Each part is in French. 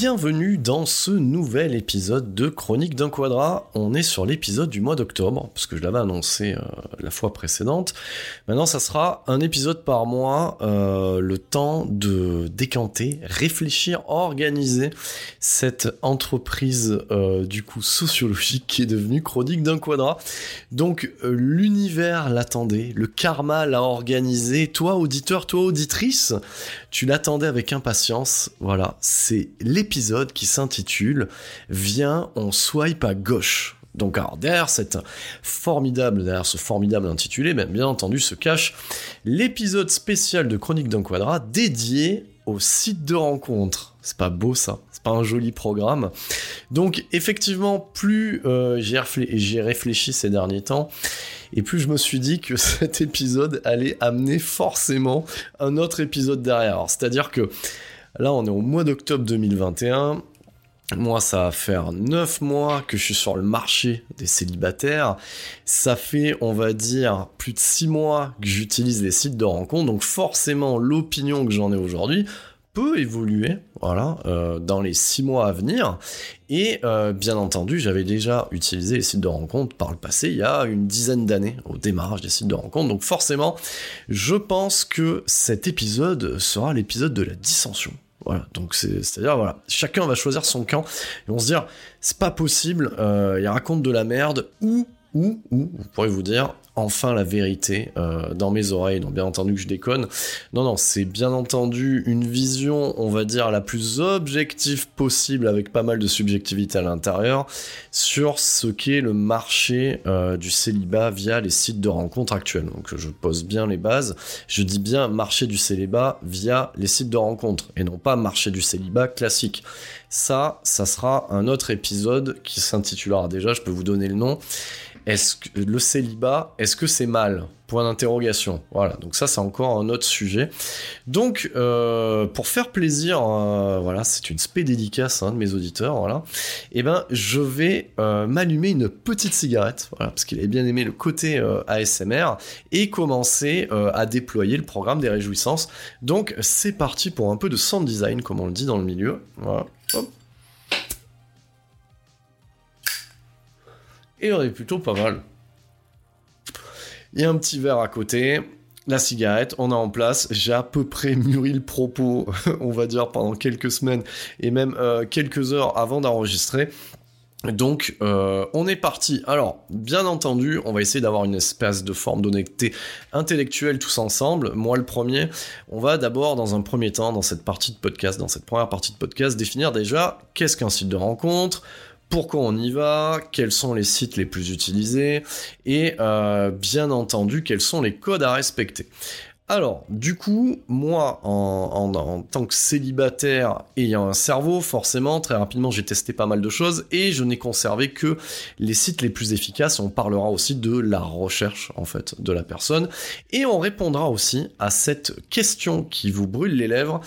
Bienvenue dans ce nouvel épisode de Chronique d'un quadrat. On est sur l'épisode du mois d'octobre, parce que je l'avais annoncé euh, la fois précédente. Maintenant, ça sera un épisode par mois, euh, le temps de décanter, réfléchir, organiser cette entreprise euh, du coup sociologique qui est devenue Chronique d'un quadrat. Donc l'univers l'attendait, le karma l'a organisé. Toi, auditeur, toi, auditrice, tu l'attendais avec impatience. Voilà, c'est l'épisode qui s'intitule Viens, on swipe à gauche. Donc alors derrière cette formidable, derrière ce formidable intitulé, ben, bien entendu se cache l'épisode spécial de Chronique d'un quadrat dédié au site de rencontre. C'est pas beau ça, pas un joli programme. Donc effectivement, plus euh, j'ai réflé- j'ai réfléchi ces derniers temps, et plus je me suis dit que cet épisode allait amener forcément un autre épisode derrière. C'est-à-dire que là, on est au mois d'octobre 2021. Moi, ça va faire 9 mois que je suis sur le marché des célibataires. Ça fait, on va dire, plus de 6 mois que j'utilise les sites de rencontres. Donc forcément, l'opinion que j'en ai aujourd'hui peut évoluer, voilà, euh, dans les 6 mois à venir. Et euh, bien entendu, j'avais déjà utilisé les sites de rencontres par le passé, il y a une dizaine d'années, au démarrage des sites de rencontres. Donc forcément, je pense que cet épisode sera l'épisode de la dissension. Voilà, donc c'est- c'est-à-dire, voilà, chacun va choisir son camp et on se dire, c'est pas possible, euh, il raconte de la merde, ou, ou, ou, vous pourrez vous dire, enfin la vérité euh, dans mes oreilles, donc bien entendu que je déconne. Non, non, c'est bien entendu une vision, on va dire, la plus objective possible, avec pas mal de subjectivité à l'intérieur, sur ce qu'est le marché euh, du célibat via les sites de rencontres actuels. Donc je pose bien les bases, je dis bien marché du célibat via les sites de rencontres, et non pas marché du célibat classique. Ça, ça sera un autre épisode qui s'intitulera déjà, je peux vous donner le nom, est-ce que le célibat, est-ce que c'est mal? Point d'interrogation. Voilà, donc ça c'est encore un autre sujet. Donc euh, pour faire plaisir, euh, voilà, c'est une spé dédicace hein, de mes auditeurs, voilà. Et ben je vais euh, m'allumer une petite cigarette, voilà, parce qu'il avait bien aimé le côté ASMR et commencer à déployer le programme des réjouissances. Donc c'est parti pour un peu de sound design, comme on le dit dans le milieu. Voilà. Et on est plutôt pas mal. Il y a un petit verre à côté, la cigarette, on est en place. J'ai à peu près mûri le propos, on va dire, pendant quelques semaines et même euh, quelques heures avant d'enregistrer. Donc, euh, on est parti. Alors, bien entendu, on va essayer d'avoir une espèce de forme d'honnêteté intellectuelle tous ensemble. Moi, le premier, on va d'abord, dans un premier temps, dans cette partie de podcast, dans cette première partie de podcast, définir déjà qu'est-ce qu'un site de rencontre, pourquoi on y va, quels sont les sites les plus utilisés, et euh, bien entendu, quels sont les codes à respecter. Alors, du coup, moi, en, en- en tant que célibataire ayant un cerveau, forcément, très rapidement, j'ai testé pas mal de choses et je n'ai conservé que les sites les plus efficaces. On parlera aussi de la recherche, en fait, de la personne. Et on répondra aussi à cette question qui vous brûle les lèvres.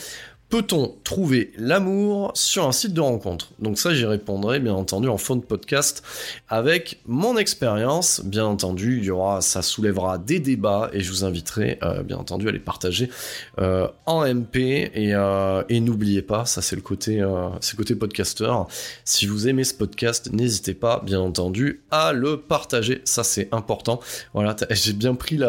Peut-on trouver l'amour sur un site de rencontre? Donc ça, j'y répondrai bien entendu en fond de podcast avec mon expérience. Bien entendu, y aura, ça soulèvera des débats et je vous inviterai euh, bien entendu à les partager euh, en MP euh, et, n'oubliez pas, ça c'est le côté, c'est podcasteur. Si vous aimez ce podcast, n'hésitez pas, bien entendu, à le partager. Ça c'est important. Voilà, j'ai bien pris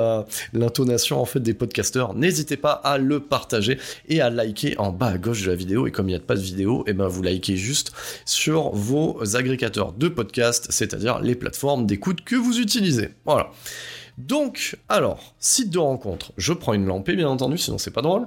l'intonation en fait des podcasteurs. N'hésitez pas à le partager et à liker en bas à gauche de la vidéo et comme il n'y a pas de vidéo, et eh ben vous likez juste sur vos agrégateurs de podcast, c'est-à-dire les plateformes d'écoute que vous utilisez. Voilà. Donc, alors, site de rencontre. Je prends une lampée, bien entendu, sinon c'est pas drôle.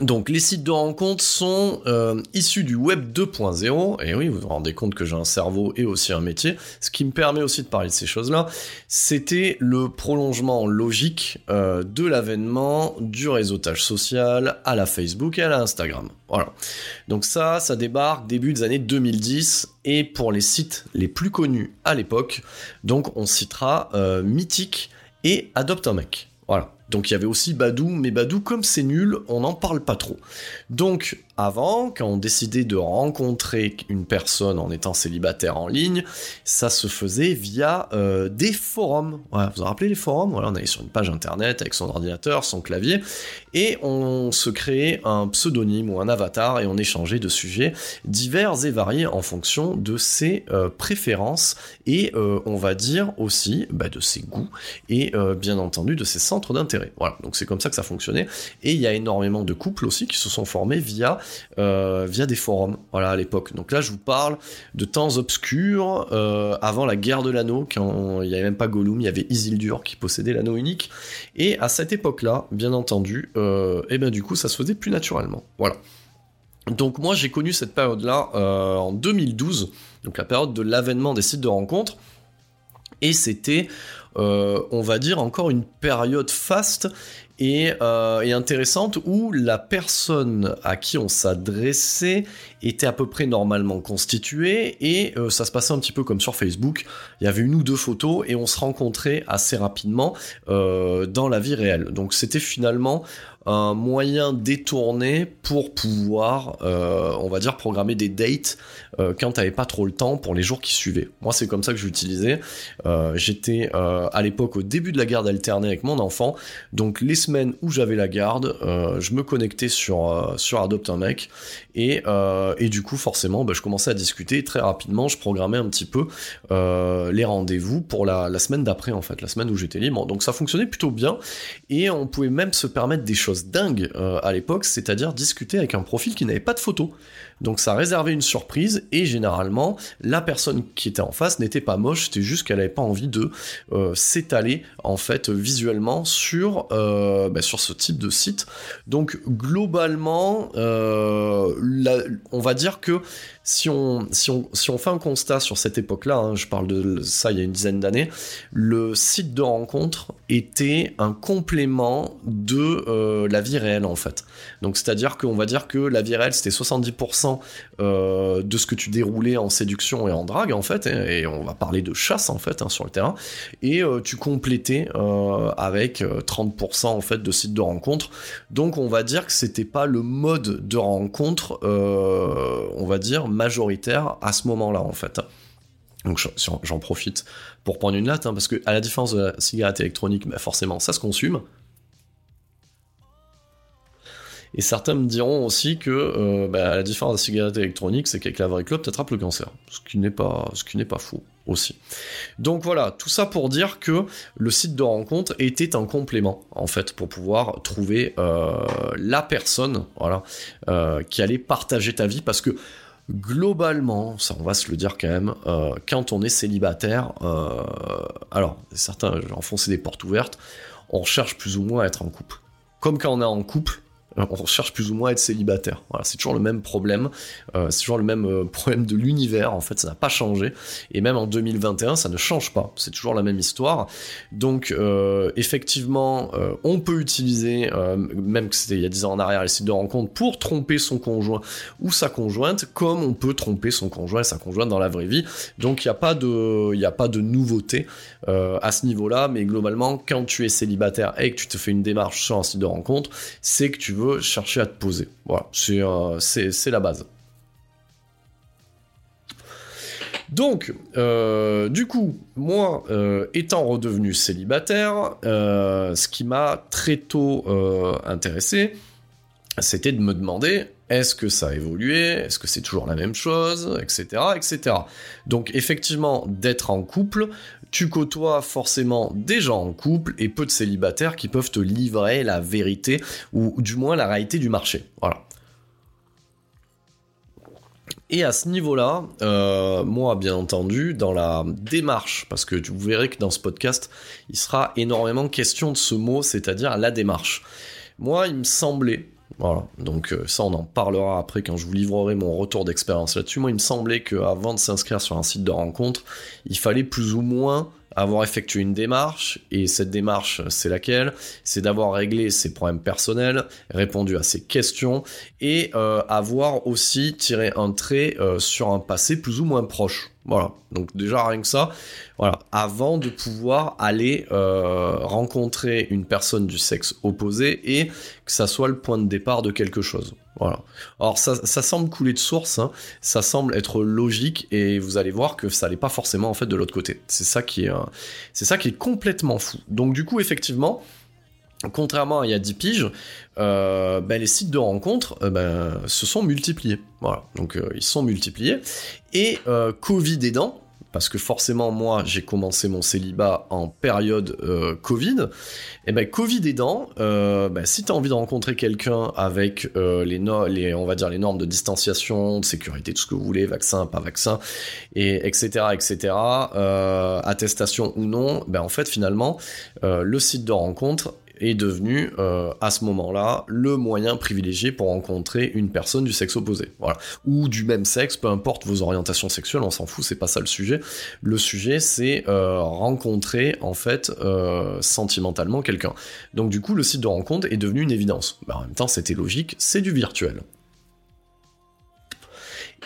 Donc les sites de rencontre sont euh, issus du web 2.0, et oui, vous vous rendez compte que j'ai un cerveau et aussi un métier, ce qui me permet aussi de parler de ces choses-là, c'était le prolongement logique euh, de l'avènement du réseautage social à la Facebook et à la Instagram. Voilà. Donc ça, ça débarque début des années 2010, et pour les sites les plus connus à l'époque, donc on citera euh, Mythic et Adopt un mec. Voilà. Donc il y avait aussi Badou, mais Badou, comme c'est nul, on n'en parle pas trop. Donc avant, quand on décidait de rencontrer une personne en étant célibataire en ligne, ça se faisait via euh, des forums. vous vous rappelez les forums? Voilà, on allait sur une page internet avec son ordinateur, son clavier, et on se créait un pseudonyme ou un avatar et on échangeait de sujets divers et variés en fonction de ses euh, préférences et euh, on va dire aussi bah, de ses goûts et bien entendu de ses centres d'intérêt. Voilà, donc c'est comme ça que ça fonctionnait. Et il y a énormément de couples aussi qui se sont formés via via des forums, voilà, à l'époque. Donc là, je vous parle de temps obscurs, euh, avant la guerre de l'anneau, quand il n'y avait même pas Gollum, il y avait Isildur qui possédait l'anneau unique. Et à cette époque-là, bien entendu, et euh, eh ben du coup, ça se faisait plus naturellement. Voilà. Donc moi, j'ai connu cette période-là en 2012, donc la période de l'avènement des sites de rencontres. Et c'était, on va dire, encore une période faste euh, et, intéressante où la personne à qui on s'adressait était à peu près normalement constituée et euh, ça se passait un petit peu comme sur Facebook. Il y avait une ou deux photos et on se rencontrait assez rapidement euh, dans la vie réelle. Donc c'était finalement un moyen détourné pour pouvoir, on va dire, programmer des dates euh, quand t'avais pas trop le temps pour les jours qui suivaient. Moi, c'est comme ça que j'utilisais. Euh, j'étais euh, à l'époque au début de la garde alternée avec mon enfant, donc les semaines où j'avais la garde, je me connectais sur sur Adopt un mec et, et du coup, forcément, bah, je commençais à discuter très rapidement. Je programmais un petit peu les rendez-vous pour la, la semaine d'après, en fait, la semaine où j'étais libre. Donc ça fonctionnait plutôt bien et on pouvait même se permettre des choses dingues à l'époque, c'est-à-dire discuter avec un profil qui n'avait pas de photo. Donc ça réservait une surprise et généralement la personne qui était en face n'était pas moche, c'était juste qu'elle n'avait pas envie de euh, s'étaler en fait visuellement sur, euh, bah, sur ce type de site. Donc globalement, euh, on va dire que si on, fait un constat sur cette époque-là, hein, je parle de ça il y a une dizaine d'années, le site de rencontre était un complément de la vie réelle en fait. Donc c'est-à-dire qu'on va dire que la vie réelle c'était 70% euh, de ce que tu déroulais en séduction et en drague en fait, et, on va parler de chasse en fait hein, sur le terrain, et euh, tu complétais avec 30% en fait de sites de rencontre. Donc on va dire que c'était pas le mode de rencontre, on va dire majoritaire à ce moment-là en fait. Donc j'en profite pour prendre une latte, hein, parce que à la différence de la cigarette électronique, bah, forcément ça se consume. Et certains me diront aussi que, euh, bah, à la différence de la cigarette électronique, c'est qu'avec la vraie clope, attrapes le cancer. Ce qui n'est pas, ce qui n'est pas fou aussi. Donc voilà, tout ça pour dire que le site de rencontre était un complément, en fait, pour pouvoir trouver euh, la personne, voilà, euh, qui allait partager ta vie, parce que globalement, ça on va se le dire quand même, quand on est célibataire, alors certains enfoncer des portes ouvertes, on cherche plus ou moins à être en couple. Comme quand on est en couple, on cherche plus ou moins à être célibataire. C'est toujours le même problème, euh, c'est toujours le même euh, problème de l'univers, en fait, ça n'a pas changé. Et même en 2021, ça ne change pas, c'est toujours la même histoire. Donc, euh, effectivement, on peut utiliser, même que c'était il y a 10 ans en arrière, les sites de rencontre pour tromper son conjoint ou sa conjointe, comme on peut tromper son conjoint et sa conjointe dans la vraie vie. Donc, il n'y a, pas de, a pas de nouveauté à ce niveau-là, mais globalement, quand tu es célibataire et que tu te fais une démarche sur un site de rencontre, c'est que tu veux chercher à te poser. Voilà, c'est la base. Donc, euh, du coup, moi, euh, étant redevenu célibataire, euh, ce qui m'a très tôt intéressé, c'était de me demander est-ce que ça a évolué? Est-ce que c'est toujours la même chose? Etc. etc. Donc effectivement, d'être en couple, tu côtoies forcément des gens en couple et peu de célibataires qui peuvent te livrer la vérité ou du moins la réalité du marché. Voilà. Et à ce niveau-là, euh, moi, bien entendu, dans la démarche, parce que vous verrez que dans ce podcast, il sera énormément question de ce mot, c'est-à-dire la démarche. Moi, il me semblait, voilà, donc euh, ça, on en parlera après quand je vous livrerai mon retour d'expérience là-dessus. Moi, il me semblait qu'avant de s'inscrire sur un site de rencontre, il fallait plus ou moins avoir effectué une démarche, et cette démarche, c'est laquelle? C'est d'avoir réglé ses problèmes personnels, répondu à ses questions, et euh, avoir aussi tiré un trait euh, sur un passé plus ou moins proche. Voilà, donc déjà rien que ça, voilà, avant de pouvoir aller euh, rencontrer une personne du sexe opposé et que ça soit le point de départ de quelque chose. Voilà. Alors ça, semble couler de source, hein. ça semble être logique et vous allez voir que ça n'est pas forcément en fait de l'autre côté. C'est ça qui est, euh, complètement fou. Donc du coup effectivement, contrairement à il y a 10 piges, euh, ben, les sites de rencontres euh, ben, se sont multipliés. Voilà, donc ils sont multipliés. Et Covid aidant, parce que forcément moi j'ai commencé mon célibat en période euh, Covid, et ben Covid aidant, euh, ben, si tu as envie de rencontrer quelqu'un avec euh, les, les, on va dire les normes de distanciation, de sécurité, tout ce que vous voulez, vaccin, pas vaccin, et etc. etc. attestation ou non, ben en fait finalement le site de rencontre est devenu euh, à ce moment-là le moyen privilégié pour rencontrer une personne du sexe opposé, voilà, ou du même sexe, peu importe vos orientations sexuelles, on s'en fout, c'est pas ça le sujet. Le sujet, c'est euh, rencontrer en fait euh, sentimentalement quelqu'un. Donc du coup, le site de rencontre est devenu une évidence. Bah, en même temps, c'était logique, c'est du virtuel.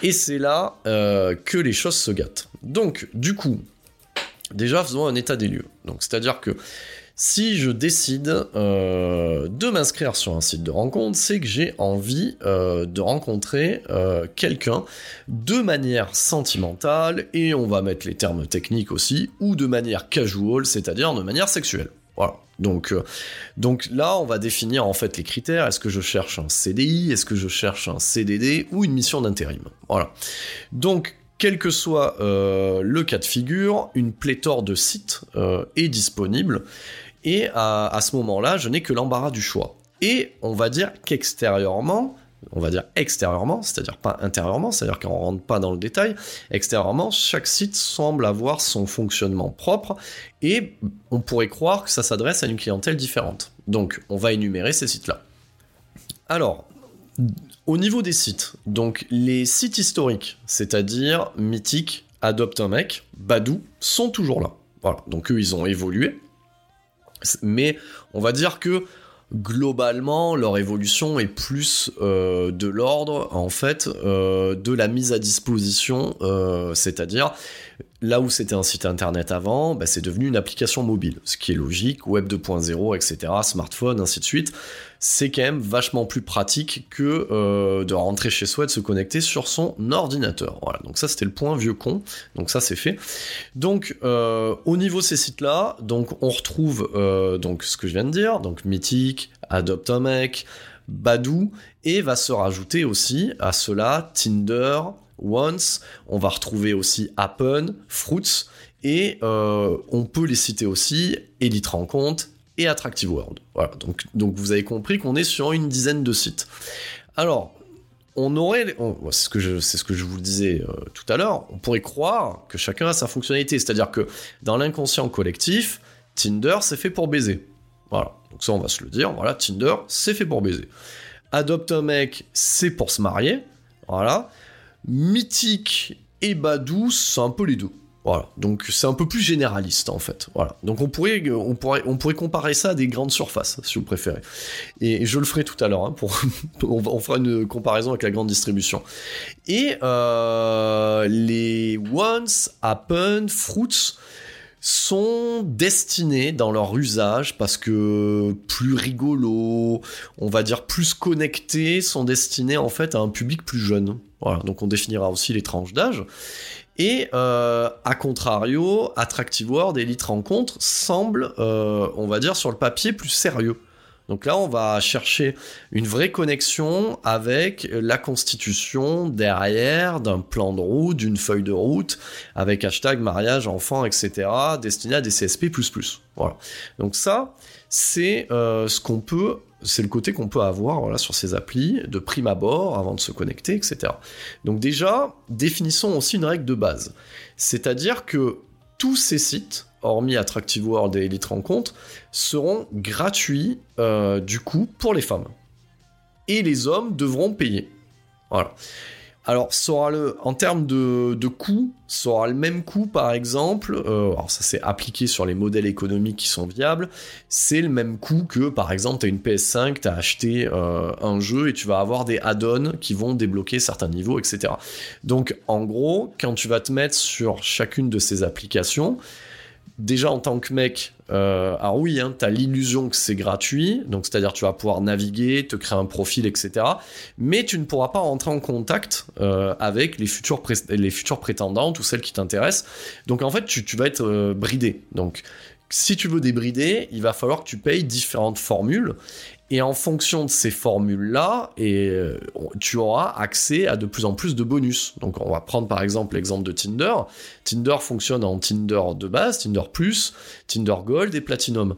Et c'est là que les choses se gâtent. Donc, du coup, déjà faisons un état des lieux. Donc, c'est-à-dire que si je décide euh, de m'inscrire sur un site de rencontre, c'est que j'ai envie euh, de rencontrer euh, quelqu'un de manière sentimentale, et on va mettre les termes techniques aussi, ou de manière casual, c'est-à-dire de manière sexuelle. Voilà. Donc, donc là, on va définir en fait les critères. Est-ce que je cherche un CDI Est-ce que je cherche un CDD ou une mission d'intérim? Voilà. Donc, quel que soit le cas de figure, une pléthore de sites est disponible. Et à, ce moment-là, je n'ai que l'embarras du choix. Et on va dire qu'extérieurement, on va dire extérieurement, c'est-à-dire pas intérieurement, c'est-à-dire qu'on rentre pas dans le détail, extérieurement, chaque site semble avoir son fonctionnement propre et on pourrait croire que ça s'adresse à une clientèle différente. Donc, on va énumérer ces sites-là. Alors, au niveau des sites, donc les sites historiques, c'est-à-dire Mythique, Adopte un mec, Badou, sont toujours là. Voilà, donc eux, ils ont évolué. Mais on va dire que globalement, leur évolution est plus euh, de l'ordre, en fait, euh, de la mise à disposition, euh, c'est-à-dire Là où c'était un site internet avant, bah, c'est devenu une application mobile, ce qui est logique, web 2.0, etc., smartphone, ainsi de suite. C'est quand même vachement plus pratique que euh, de rentrer chez soi et de se connecter sur son ordinateur. Voilà, donc ça c'était le point vieux con, donc ça c'est fait. Donc euh, au niveau de ces sites-là, donc on retrouve euh, donc ce que je viens de dire, donc Mythic, Adopt a Badou, et va se rajouter aussi à cela Tinder, Once, on va retrouver aussi Happen, Fruits, et on peut les citer aussi Elite Rencontre Attractive World. Voilà, donc, vous avez compris qu'on est sur une dizaine de sites. Alors, on aurait, c'est ce que je, vous disais euh, tout à l'heure, on pourrait croire que chacun a sa fonctionnalité, c'est-à-dire que dans l'inconscient collectif, Tinder c'est fait pour baiser. Voilà, donc ça on va se le dire, voilà, Tinder c'est fait pour baiser. Adopte un mec, c'est pour se marier, voilà. Mythique et Badou, c'est un peu les deux. Voilà, donc c'est un peu plus généraliste en fait. Voilà, donc on pourrait, comparer ça à des grandes surfaces, si vous préférez. Et je le ferai tout à l'heure. Hein, on fera une comparaison avec la grande distribution. Et euh, les Once, Happen, Fruits sont destinés dans leur usage parce que plus rigolo, on va dire plus connectés, sont destinés en fait à un public plus jeune. Voilà, donc on définira aussi les tranches d'âge. Et euh, à contrario, Attractive World Elite Rencontre semble, euh, on va dire, sur le papier plus sérieux. Donc là, on va chercher une vraie connexion avec la constitution derrière d'un plan de route, d'une feuille de route, avec hashtag mariage, enfant, etc., destiné à des CSP++. Voilà. Donc ça, c'est euh, ce qu'on peut, c'est le côté qu'on peut avoir sur ces applis de prime abord avant de se connecter, etc. Donc déjà, définissons aussi une règle de base. C'est-à-dire que tous ces sites hormis Attractive World et Elite Rencontre, seront gratuits euh, du coup pour les femmes. Et les hommes devront payer. Voilà. Alors, le, en termes de, de coût, ça aura le même coût, par exemple, euh, alors ça c'est appliqué sur les modèles économiques qui sont viables, c'est le même coût que, par exemple, tu as une PS5, tu as acheté euh, un jeu et tu vas avoir des add-ons qui vont débloquer certains niveaux, etc. Donc, en gros, quand tu vas te mettre sur chacune de ces applications, déjà en tant que mec, euh, alors oui, hein, tu as l'illusion que c'est gratuit, donc c'est-à-dire tu vas pouvoir naviguer, te créer un profil, etc. Mais tu ne pourras pas rentrer en contact euh, avec les futures, les prétendantes ou celles qui t'intéressent. Donc en fait, tu, vas être euh, bridé. Donc si tu veux débrider, il va falloir que tu payes différentes formules. Et en fonction de ces formules-là, euh, tu auras accès à de plus en plus de bonus. Donc on va prendre par exemple l'exemple de Tinder. Tinder fonctionne en Tinder de base, Tinder Plus, Tinder Gold et Platinum.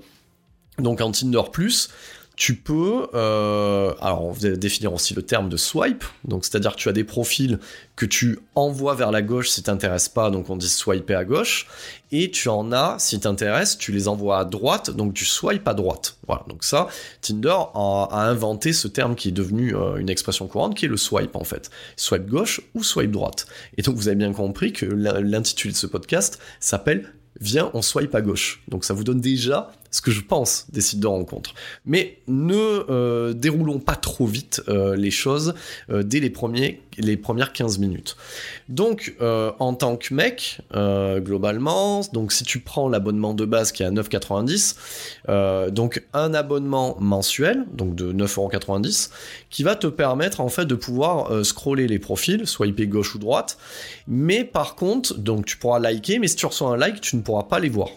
Donc en Tinder Plus, tu peux, euh, alors on va définir aussi le terme de swipe, donc c'est-à-dire que tu as des profils que tu envoies vers la gauche si t'intéresse pas, donc on dit swiper à gauche, et tu en as, si t'intéresse, tu les envoies à droite, donc tu swipes à droite. Voilà, donc ça, Tinder a, inventé ce terme qui est devenu euh, une expression courante, qui est le swipe en fait. Swipe gauche ou swipe droite. Et donc vous avez bien compris que l'intitulé de ce podcast s'appelle Viens, on swipe à gauche. Donc ça vous donne déjà ce que je pense des sites de rencontres. Mais ne euh, déroulons pas trop vite euh, les choses euh, dès les, premiers, premières 15 minutes. Donc, en tant que mec, globalement, donc si tu prends l'abonnement de base qui est à 9,90, donc un abonnement mensuel, donc de 9,90€, qui va te permettre en fait de pouvoir scroller les profils, swiper gauche ou droite, mais par contre, donc tu pourras liker, mais si tu reçois un like, tu ne pourras pas les voir.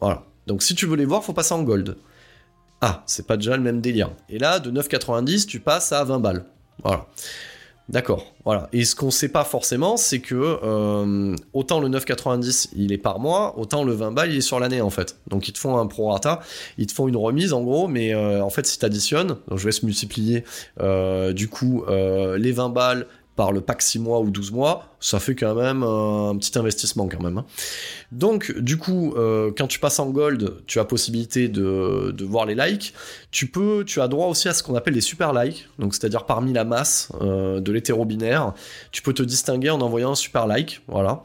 Voilà. Donc si tu veux les voir, faut passer en gold. Ah, c'est pas déjà le même délire. Et là, de 9,90, tu passes à 20 balles. Voilà. D'accord, voilà. Et ce qu'on sait pas forcément, c'est que euh, autant le 9,90 il est par mois, autant le 20 balles il est sur l'année en fait. Donc ils te font un prorata, ils te font une remise en gros, mais euh, en fait si tu additionnes, donc je vais se multiplier euh, du coup les 20 balles par le pack 6 mois ou 12 mois, ça fait quand même un petit investissement quand même. Hein. Donc du coup, euh, quand tu passes en gold, tu as possibilité de, voir les likes. Tu peux, tu as droit aussi à ce qu'on appelle les super likes, donc c'est-à-dire parmi la masse euh, de l'hétéro-binaire, tu peux te distinguer en envoyant un super like, voilà.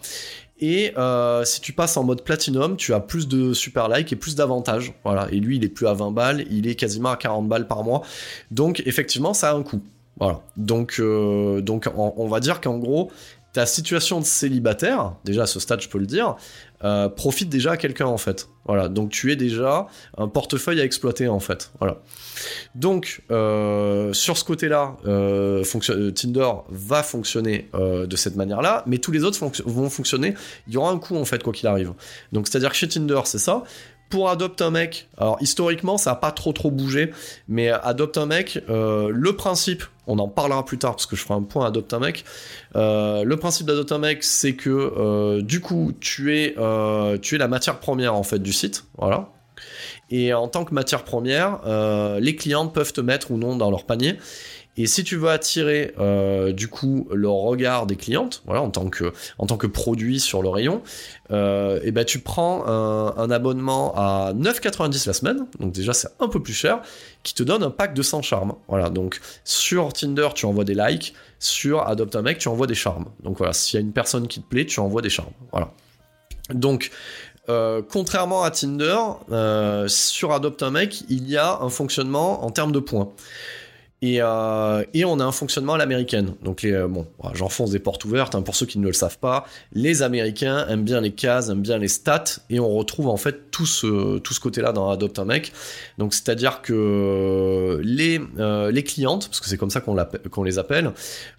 Et euh, si tu passes en mode platinum, tu as plus de super likes et plus d'avantages. Voilà. Et lui, il est plus à 20 balles, il est quasiment à 40 balles par mois. Donc effectivement, ça a un coût. Voilà. Donc, euh, donc on, va dire qu'en gros, ta situation de célibataire, déjà à ce stade, je peux le dire, euh, profite déjà à quelqu'un en fait. Voilà. Donc tu es déjà un portefeuille à exploiter en fait. Voilà. Donc euh, sur ce côté-là, Tinder va fonctionner de cette manière-là, mais tous les autres vont fonctionner. Il y aura un coût en fait quoi qu'il arrive. Donc c'est-à-dire que chez Tinder, c'est ça pour Adopt un mec, alors historiquement ça n'a pas trop trop bougé, mais Adopt un mec, euh, le principe, on en parlera plus tard parce que je ferai un point Adopt un mec. Euh, le principe d'Adopt un mec, c'est que euh, du coup tu es tu es la matière première en fait du site, voilà. Et en tant que matière première, les clients peuvent te mettre ou non dans leur panier. Et si tu veux attirer euh, du coup le regard des clientes, voilà, en tant que, en tant que produit sur le rayon, euh, et ben tu prends un, abonnement à 9,90 la semaine, donc déjà c'est un peu plus cher, qui te donne un pack de 100 charmes. Voilà, donc sur Tinder tu envoies des likes, sur Adopt un mec tu envoies des charmes. Donc voilà, s'il y a une personne qui te plaît, tu envoies des charmes. Voilà. Donc euh, contrairement à Tinder, sur Adopt un mec, il y a un fonctionnement en termes de points. Et, euh, et, on a un fonctionnement à l'américaine. Donc, euh, bon, j'enfonce des portes ouvertes. Hein, pour ceux qui ne le savent pas, les Américains aiment bien les cases, aiment bien les stats, et on retrouve en fait tout ce, côté-là dans Adopt un mec. Donc, c'est-à-dire que les, euh, les clientes, parce que c'est comme ça qu'on, les appelle,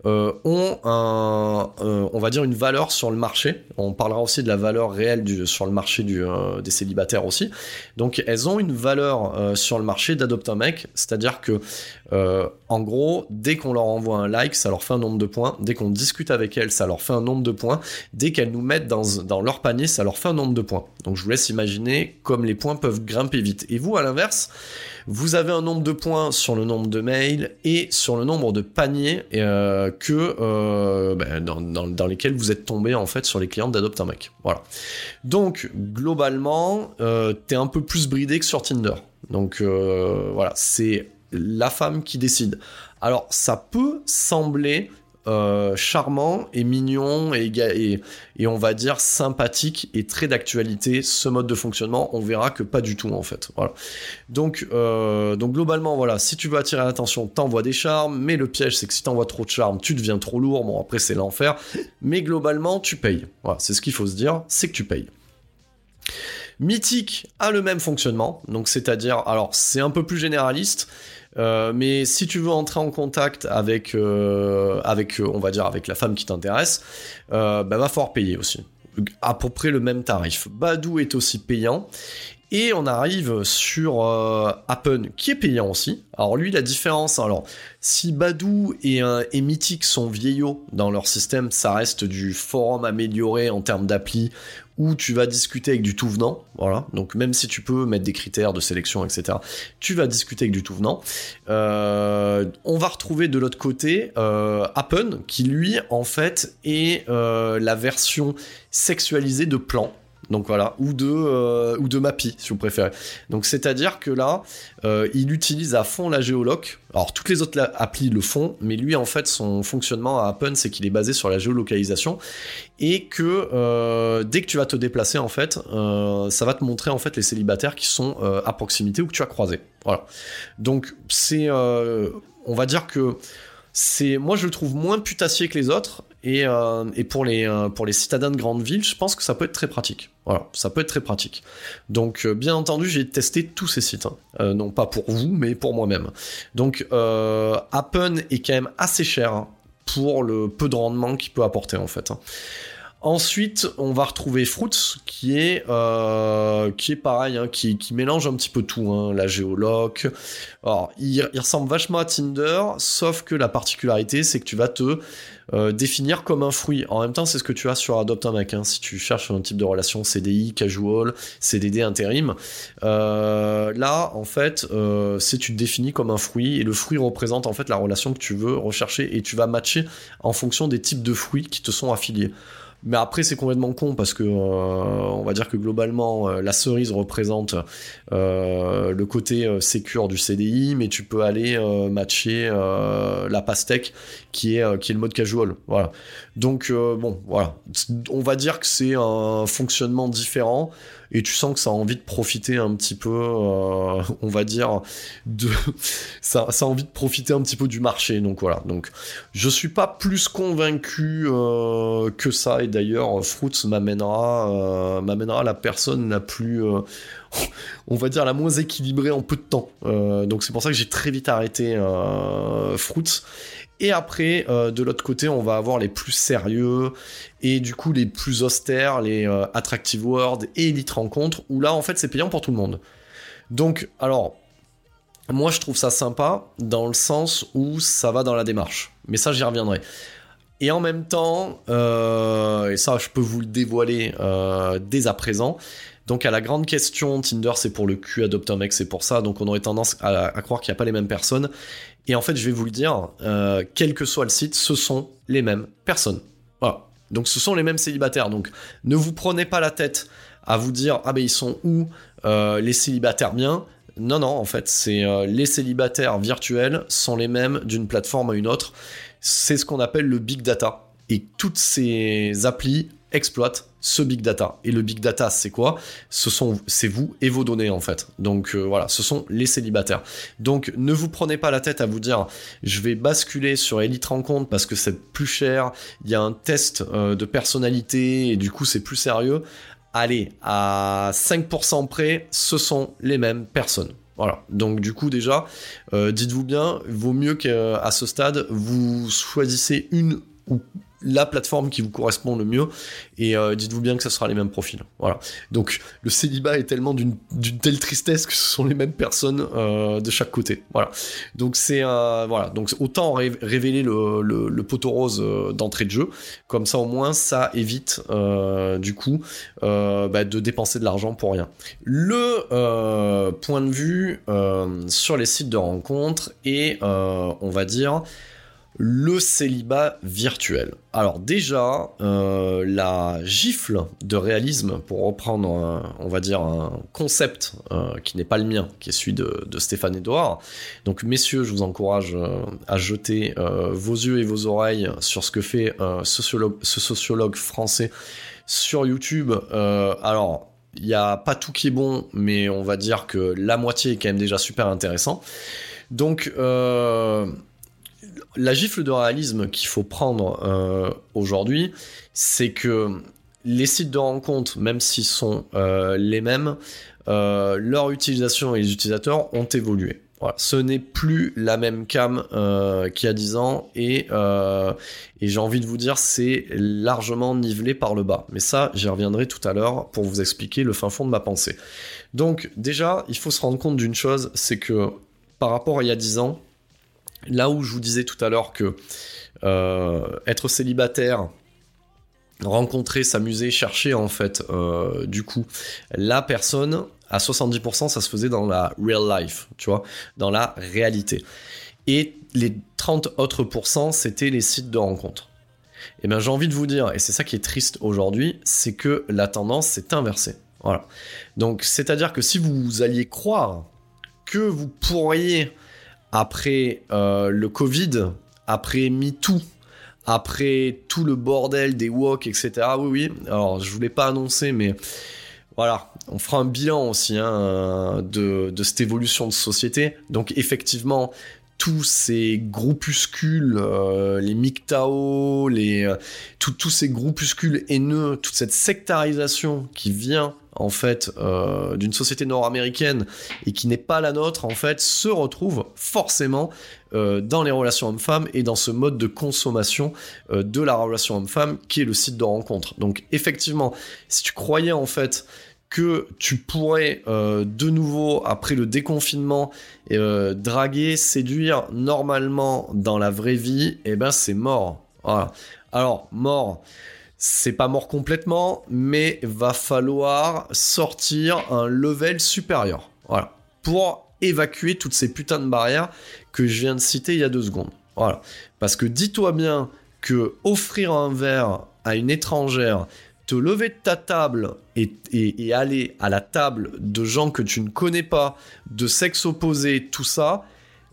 ont on va dire une valeur sur le marché. On parlera aussi de la valeur réelle sur le marché des célibataires aussi. Donc, elles ont une valeur sur le marché d'Adopt un mec, c'est-à-dire que euh, en gros, dès qu'on leur envoie un like, ça leur fait un nombre de points. Dès qu'on discute avec elles, ça leur fait un nombre de points. Dès qu'elles nous mettent dans, leur panier, ça leur fait un nombre de points. Donc je vous laisse imaginer comme les points peuvent grimper vite. Et vous, à l'inverse, vous avez un nombre de points sur le nombre de mails et sur le nombre de paniers euh, que euh, ben, dans, lesquels vous êtes tombé en fait sur les clients d'Adopt un mec. Voilà. Donc globalement, t'es un peu plus bridé que sur Tinder. Donc voilà, c'est la femme qui décide. Alors ça peut sembler euh, charmant et mignon et, on va dire sympathique et très d'actualité ce mode de fonctionnement. On verra que pas du tout en fait. Euh, donc globalement voilà. Si tu veux attirer l'attention t'envoies des charmes mais le piège c'est que si t'envoies trop de charmes tu deviens trop lourd. Bon après c'est l'enfer. Mais globalement tu payes. Voilà. C'est ce qu'il faut se dire c'est que tu payes. Mythique a le même fonctionnement, donc c'est-à-dire, alors c'est un peu plus généraliste, euh, mais si tu veux entrer en contact avec, euh, avec euh, on va dire, avec la femme qui t'intéresse, bah, va falloir payer aussi. À peu près le même tarif. Badou est aussi payant. Et on arrive sur Appen qui est payant aussi. Alors lui la différence, alors si Badou et, et Mythic sont vieillots dans leur système, ça reste du forum amélioré en termes d'appli où tu vas discuter avec du tout venant, voilà. Donc même si tu peux mettre des critères de sélection, etc., tu vas discuter avec du tout venant. Euh, on va retrouver de l'autre côté euh, Appen, qui lui, en fait, est euh, la version sexualisée de Plan donc voilà, ou de euh, ou de Mappy si vous préférez. Donc c'est-à-dire que là, euh, il utilise à fond la géoloc. Alors toutes les autres applis le font, mais lui en fait son fonctionnement à Appen c'est qu'il est basé sur la géolocalisation et que euh, dès que tu vas te déplacer en fait, ça va te montrer en fait les célibataires qui sont à proximité ou que tu as croisé. Voilà. Donc c'est, on va dire que c'est moi je le trouve moins putassier que les autres et, euh, et pour les euh, pour les citadins de grandes villes je pense que ça peut être très pratique voilà ça peut être très pratique donc euh, bien entendu j'ai testé tous ces sites hein. non pas pour vous mais pour moi-même donc Appen est quand même assez cher hein, pour le peu de rendement qu'il peut apporter en fait hein. Ensuite, on va retrouver Fruits, qui est, euh, qui est pareil, hein, qui, qui, mélange un petit peu tout, hein, la géoloc. Alors, il, ressemble vachement à Tinder, sauf que la particularité, c'est que tu vas te euh, définir comme un fruit. En même temps, c'est ce que tu as sur Adopt un Mac. Hein, si tu cherches un type de relation CDI, casual, CDD, intérim, euh, là, en fait, c'est tu te définis comme un fruit et le fruit représente en fait la relation que tu veux rechercher et tu vas matcher en fonction des types de fruits qui te sont affiliés. Mais après, c'est complètement con parce que euh, on va dire que globalement, euh, la cerise représente euh, le côté sécure du CDI, mais tu peux aller matcher la pastèque qui est qui est le mode casual. Voilà. Donc bon, voilà. On va dire que c'est un fonctionnement différent et tu sens que ça a envie de profiter un petit peu, euh, on va dire, de ça, a envie de profiter un petit peu du marché. Donc voilà. Donc je suis pas plus convaincu euh, que ça. Et d'ailleurs, Fruits m'amènera, euh, m'amènera la personne la plus on va dire la moins équilibrée en peu de temps. donc c'est pour ça que j'ai très vite arrêté Fruits. Et après, euh, de l'autre côté, on va avoir les plus sérieux et du coup les plus austères, les euh, Attractive World et Elite Rencontre, où là, en fait, c'est payant pour tout le monde. Donc, alors, moi, je trouve ça sympa dans le sens où ça va dans la démarche. Mais ça, j'y reviendrai. Et en même temps, euh, et ça, je peux vous le dévoiler dès à présent, donc à la grande question, Tinder c'est pour le cul, Adopt un mec c'est pour ça, donc on aurait tendance à, croire qu'il n'y a pas les mêmes personnes. Et en fait, je vais vous le dire, euh, quel que soit le site, ce sont les mêmes personnes. Voilà. Donc ce sont les mêmes célibataires. Donc ne vous prenez pas la tête à vous dire ah ben ils sont où euh, les célibataires bien. Non non, en fait c'est euh, les célibataires virtuels sont les mêmes d'une plateforme à une autre. C'est ce qu'on appelle le big data. Et toutes ces applis exploite ce big data. Et le big data, c'est quoi? Ce sont, c'est vous et vos données en fait. Donc euh, voilà, ce sont les célibataires. Donc ne vous prenez pas la tête à vous dire, je vais basculer sur Elite Rencontre parce que c'est plus cher. Il y a un test euh, de personnalité et du coup c'est plus sérieux. Allez, à 5% près, ce sont les mêmes personnes. Voilà. Donc du coup déjà, euh, dites-vous bien, vaut mieux qu'à ce stade, vous choisissez une ou la plateforme qui vous correspond le mieux. Et euh, dites-vous bien que ce sera les mêmes profils. Voilà. Donc le célibat est tellement d'une telle tristesse que ce sont les mêmes personnes euh, de chaque côté. Voilà. Donc c'est euh, voilà. Donc autant révéler le, le, poteau rose d'entrée de jeu. Comme ça au moins ça évite du coup bah, de dépenser de l'argent pour rien. Le point de vue sur les sites de rencontres et on va dire le célibat virtuel. Alors déjà, euh, la gifle de réalisme, pour reprendre, on va dire, un concept euh, qui n'est pas le mien, qui est celui de, Stéphane Edouard. Donc messieurs, je vous encourage euh, à jeter vos yeux et vos oreilles sur ce que fait ce sociologue français sur YouTube. alors, il n'y a pas tout qui est bon, mais on va dire que la moitié est quand même déjà super intéressant. Donc, la gifle de réalisme qu'il faut prendre euh, aujourd'hui, c'est que les sites de rencontres, même s'ils sont euh, les mêmes, euh, leur utilisation et les utilisateurs ont évolué. Ce n'est plus la même cam qu'il y a 10 ans et, et j'ai envie de vous dire c'est largement nivelé par le bas. Mais ça, j'y reviendrai tout à l'heure pour vous expliquer le fin fond de ma pensée. Donc déjà, il faut se rendre compte d'une chose, c'est que par rapport à il y a 10 ans, Là où je vous disais tout à l'heure que euh, être célibataire, rencontrer, s'amuser, chercher en fait, euh, du coup, la personne, à 70%, ça se faisait dans la real life, tu vois, dans la réalité. Et les 30 autres pourcents, c'était les sites de rencontres. Et eh bien j'ai envie de vous dire, et c'est ça qui est triste aujourd'hui, c'est que la tendance s'est inversée. Voilà. Donc c'est-à-dire que si vous alliez croire que vous pourriez après euh, le Covid, après MeToo, après tout le bordel des walks, etc. Oui, oui. Alors, je voulais pas annoncer, mais voilà, on fera un bilan aussi hein, de, cette évolution de société. Donc, effectivement, tous ces groupuscules, euh, les MGTOW, les, euh, tous ces groupuscules haineux, toute cette sectarisation qui vient en fait euh, d'une société nord-américaine et qui n'est pas la nôtre en fait se retrouve forcément euh, dans les relations hommes-femmes et dans ce mode de consommation euh, de la relation homme-femme qui est le site de rencontre. Donc effectivement, si tu croyais en fait que tu pourrais de nouveau après le déconfinement draguer, séduire normalement dans la vraie vie, eh ben c'est mort. Voilà. Alors mort c'est pas mort complètement, mais va falloir sortir un level supérieur. Voilà. Pour évacuer toutes ces putains de barrières que je viens de citer il y a deux secondes. Voilà. Parce que dis-toi bien que offrir un verre à une étrangère, te lever de ta table et, et, aller à la table de gens que tu ne connais pas, de sexe opposé, tout ça,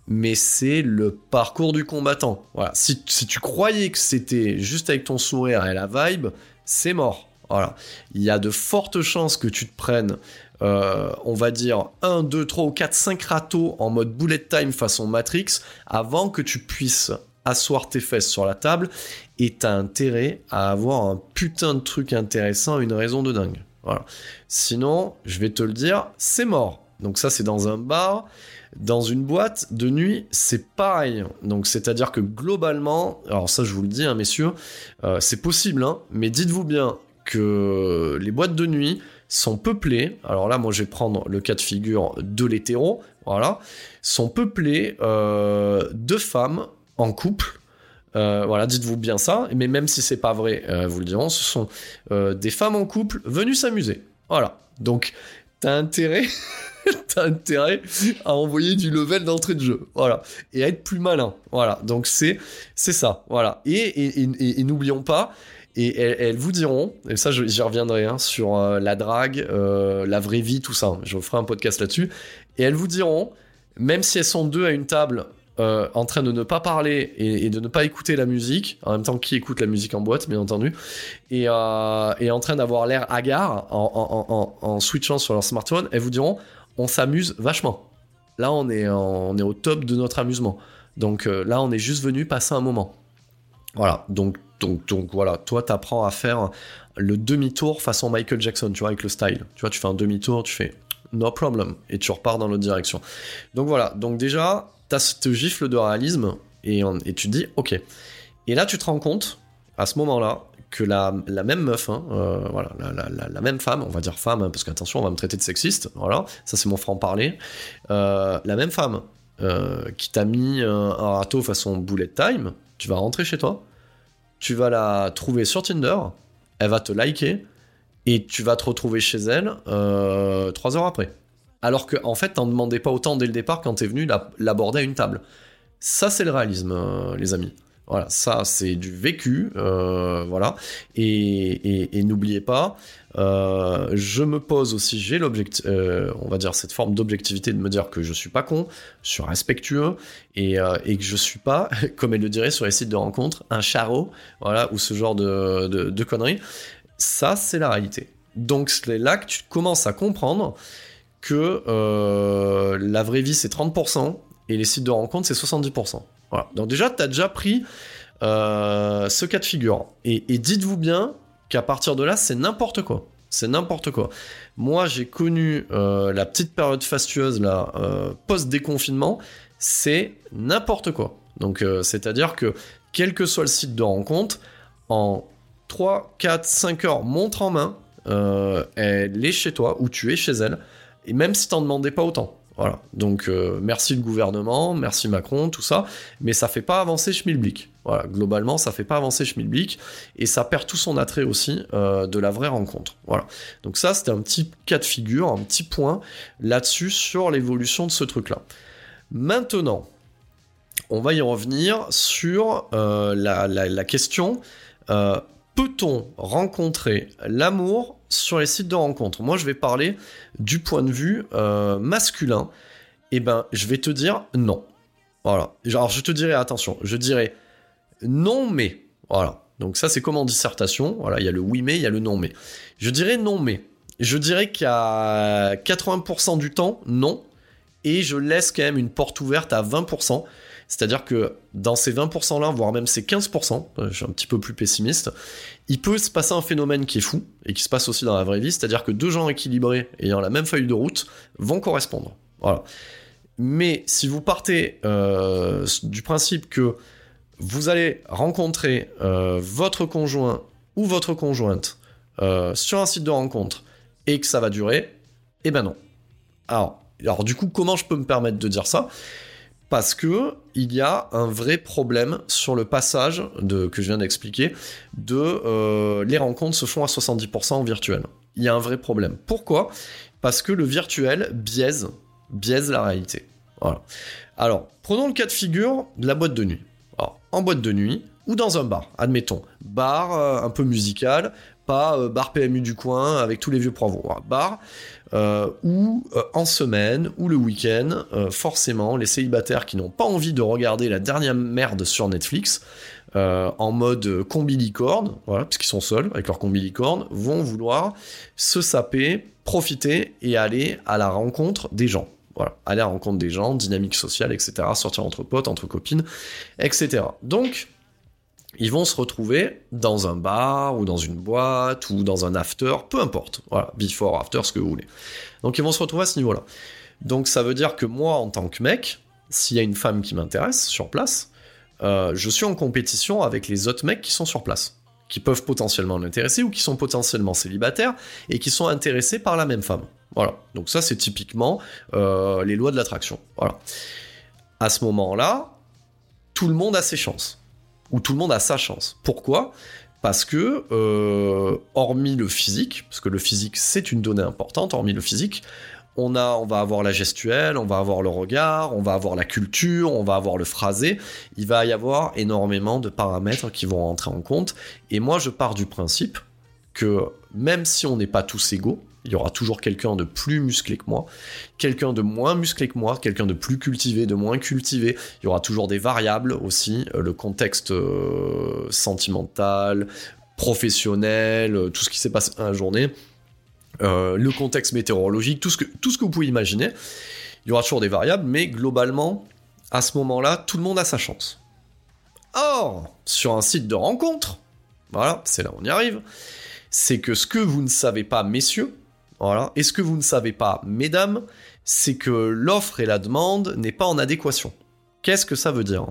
mais c'est le parcours du combattant. Voilà. Si, tu croyais que c'était juste avec ton sourire et la vibe, c'est mort. Voilà. Il y a de fortes chances que tu te prennes, euh, on va dire, 1, 2, 3 ou 4, 5 râteaux en mode bullet time façon Matrix avant que tu puisses asseoir tes fesses sur la table et t'as intérêt à avoir un putain de truc intéressant, une raison de dingue. Voilà. Sinon, je vais te le dire, c'est mort. Donc ça, c'est dans un bar. Dans une boîte de nuit, c'est pareil. Donc, c'est-à-dire que globalement, alors ça, je vous le dis, hein, messieurs, euh, c'est possible, hein, mais dites-vous bien que les boîtes de nuit sont peuplées. Alors là, moi, je vais prendre le cas de figure de l'hétéro, voilà, sont peuplées euh, de femmes en couple. Euh, voilà, dites-vous bien ça. Mais même si c'est pas vrai, vous le dirons, ce sont des femmes en couple venues s'amuser. Voilà. Donc, t'as intérêt t'as intérêt à envoyer du level d'entrée de jeu. Voilà. Et à être plus malin. Voilà. Donc c'est, c'est ça. Voilà. Et, et, n'oublions pas, et elles, vous diront, et ça j'y reviendrai, hein, sur euh, la drague, euh, la vraie vie, tout ça. Je ferai un podcast là-dessus. Et elles vous diront, même si elles sont deux à une table euh, en train de ne pas parler et, de ne pas écouter la musique, en même temps qui écoute la musique en boîte, bien entendu, et, euh, en train d'avoir l'air hagard en, switchant sur leur smartphone, elles vous diront on s'amuse vachement. Là, on est, au top de notre amusement. Donc euh, là, on est juste venu passer un moment. Voilà, donc, donc, donc voilà, toi, t'apprends à faire le demi-tour façon Michael Jackson, tu vois, avec le style. Tu vois, tu fais un demi-tour, tu fais no problem, et tu repars dans l'autre direction. Donc voilà, donc déjà, t'as ce gifle de réalisme et, et, tu te dis ok. Et là, tu te rends compte à ce moment-là que la, même meuf, hein, euh, voilà, la, même femme, on va dire femme, hein, parce qu'attention, on va me traiter de sexiste, voilà, ça c'est mon franc-parler, euh, la même femme euh, qui t'a mis un, râteau façon bullet time, tu vas rentrer chez toi, tu vas la trouver sur Tinder, elle va te liker, et tu vas te retrouver chez elle trois heures après alors qu'en en fait, t'en demandais pas autant dès le départ quand t'es venu l'aborder à une table. Ça, c'est le réalisme, les amis. Voilà, ça, c'est du vécu, euh, voilà. Et, n'oubliez pas, euh, je me pose aussi, j'ai l'objectif, on va dire cette forme d'objectivité de me dire que je suis pas con, je suis respectueux et, que je suis pas, comme elle le dirait sur les sites de rencontres, un charreau, voilà, ou ce genre de, de conneries. Ça, c'est la réalité. Donc, c'est là que tu commences à comprendre que euh, la vraie vie c'est 30% et les sites de rencontres c'est 70%. Donc déjà, tu as déjà pris euh, ce cas de figure. Et, dites-vous bien qu'à partir de là, c'est n'importe quoi. C'est n'importe quoi. Moi, j'ai connu euh, la petite période fastueuse, là, post-déconfinement, c'est n'importe quoi. Donc, c'est-à-dire que, quel que soit le site de rencontre, en 3, 4, 5 heures, montre en main, elle est chez toi ou tu es chez elle et même si t'en demandais pas autant. Voilà. Donc euh, merci le gouvernement, merci Macron, tout ça, mais ça fait pas avancer Schmilblick. Voilà, globalement, ça fait pas avancer Schmilblick et ça perd tout son attrait aussi euh, de la vraie rencontre. Voilà. Donc ça, c'était un petit cas de figure, un petit point là-dessus sur l'évolution de ce truc-là. Maintenant, on va y revenir sur euh, la, la, question peut-on rencontrer l'amour sur les sites de rencontres? Moi, je vais parler du point de vue euh, masculin. Eh ben, je vais te dire non. Voilà. Alors, je te dirais, attention, je dirais non, mais. Voilà. Donc, ça, c'est comme en dissertation. Voilà, il y a le oui, mais, il y a le non, mais. Je dirais non, mais. Je dirais a 80% du temps, non. Et je laisse quand même une porte ouverte à 20% c'est-à-dire que dans ces 20%-là, voire même ces 15%, euh, je suis un petit peu plus pessimiste, il peut se passer un phénomène qui est fou et qui se passe aussi dans la vraie vie, c'est-à-dire que deux gens équilibrés ayant la même feuille de route vont correspondre. Voilà. Mais si vous partez euh, du principe que vous allez rencontrer euh, votre conjoint ou votre conjointe sur un site de rencontre et que ça va durer, eh ben non. Alors, alors du coup, comment je peux me permettre de dire ça? Parce que il y a un vrai problème sur le passage de, que je viens d'expliquer de euh, les rencontres se font à 70% en virtuel. Il y a un vrai problème. Pourquoi? Parce que le virtuel biaise, biaise la réalité. Voilà. Alors, prenons le cas de figure de la boîte de nuit. en boîte de nuit ou dans un bar, admettons. Bar euh, un peu musical, pas euh, bar PMU du coin avec tous les vieux poivrons. Bar euh, ou euh, en semaine ou le week-end, forcément, les célibataires qui n'ont pas envie de regarder la dernière merde sur Netflix, en mode combilicorne, voilà, puisqu'ils sont seuls avec leur combilicorne, vont vouloir se saper, profiter et aller à la rencontre des gens. Voilà, aller à la rencontre des gens, dynamique sociale, etc., sortir entre potes, entre copines, etc. Donc, ils vont se retrouver dans un bar ou dans une boîte ou dans un after, peu importe. Voilà, before, after, ce que vous voulez. Donc ils vont se retrouver à ce niveau-là. Donc ça veut dire que moi, en tant que mec, s'il y a une femme qui m'intéresse sur place, euh, je suis en compétition avec les autres mecs qui sont sur place, qui peuvent potentiellement l'intéresser ou qui sont potentiellement célibataires et qui sont intéressés par la même femme. Voilà. Donc ça, c'est typiquement euh, les lois de l'attraction. Voilà. À ce moment-là, tout le monde a ses chances où tout le monde a sa chance. Pourquoi? Parce que, euh, hormis le physique, parce que le physique c'est une donnée importante, hormis le physique, on, on va avoir la gestuelle, on va avoir le regard, on va avoir la culture, on va avoir le phrasé. Il va y avoir énormément de paramètres qui vont rentrer en compte. Et moi, je pars du principe que même si on n'est pas tous égaux, Il y aura toujours quelqu'un de plus musclé que moi, quelqu'un de moins musclé que moi, quelqu'un de plus cultivé, de moins cultivé. Il y aura toujours des variables aussi, euh, le contexte euh, sentimental, professionnel, euh, tout ce qui s'est passé dans la journée, le contexte météorologique, tout ce, que, tout ce que vous pouvez imaginer. Il y aura toujours des variables, mais globalement, à ce moment-là, tout le monde a sa chance. Or, sur un site de rencontre, voilà, c'est là où on y arrive, c'est que ce que vous ne savez pas, messieurs, et ce que vous ne savez pas, mesdames, c'est que l'offre et la demande n'est pas en adéquation. Qu'est-ce que ça veut dire?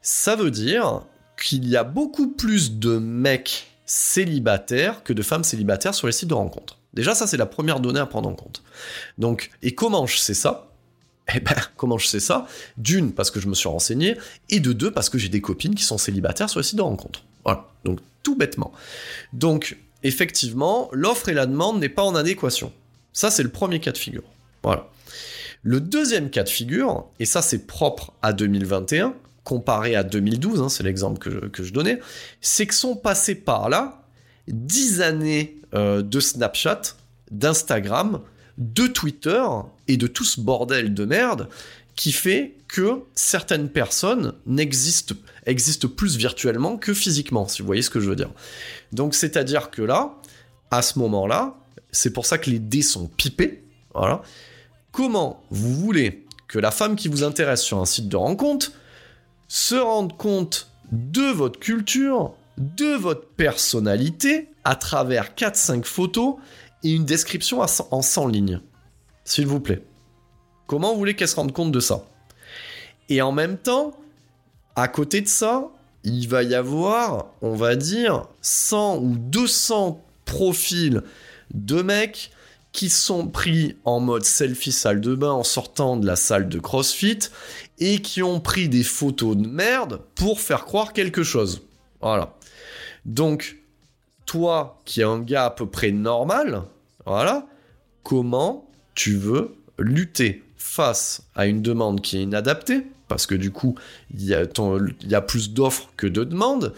Ça veut dire qu'il y a beaucoup plus de mecs célibataires que de femmes célibataires sur les sites de rencontres. Déjà, ça, c'est la première donnée à prendre en compte. Donc, et comment je sais ça? Eh ben, comment je sais ça? D'une, parce que je me suis renseigné, et de deux, parce que j'ai des copines qui sont célibataires sur les sites de rencontres. Voilà, donc tout bêtement. Donc, effectivement, l'offre et la demande n'est pas en adéquation. Ça, c'est le premier cas de figure. Voilà. Le deuxième cas de figure, et ça c'est propre à 2021, comparé à 2012, hein, c'est l'exemple que, je donnais, c'est que sont passés par là 10 années euh, de Snapchat, d'Instagram, de Twitter et de tout ce bordel de merde qui fait que certaines personnes n'existent existent plus virtuellement que physiquement, si vous voyez ce que je veux dire. Donc c'est-à-dire que là, à ce moment-là, c'est pour ça que les dés sont pipés. Voilà. Comment vous voulez que la femme qui vous intéresse sur un site de rencontre se rende compte de votre culture, de votre personnalité à travers 4-5 photos et une description en 100 lignes? S'il vous plaît. Comment vous voulez qu'elle se rende compte de ça? Et en même temps, à côté de ça, il va y avoir, on va dire, 100 ou 200 profils de mecs qui sont pris en mode selfie salle de bain en sortant de la salle de CrossFit et qui ont pris des photos de merde pour faire croire quelque chose. Voilà. Donc, toi qui es un gars à peu près normal, voilà, comment tu veux lutter face à une demande qui est inadaptée, parce que du coup, il y, a plus d'offres que de demandes,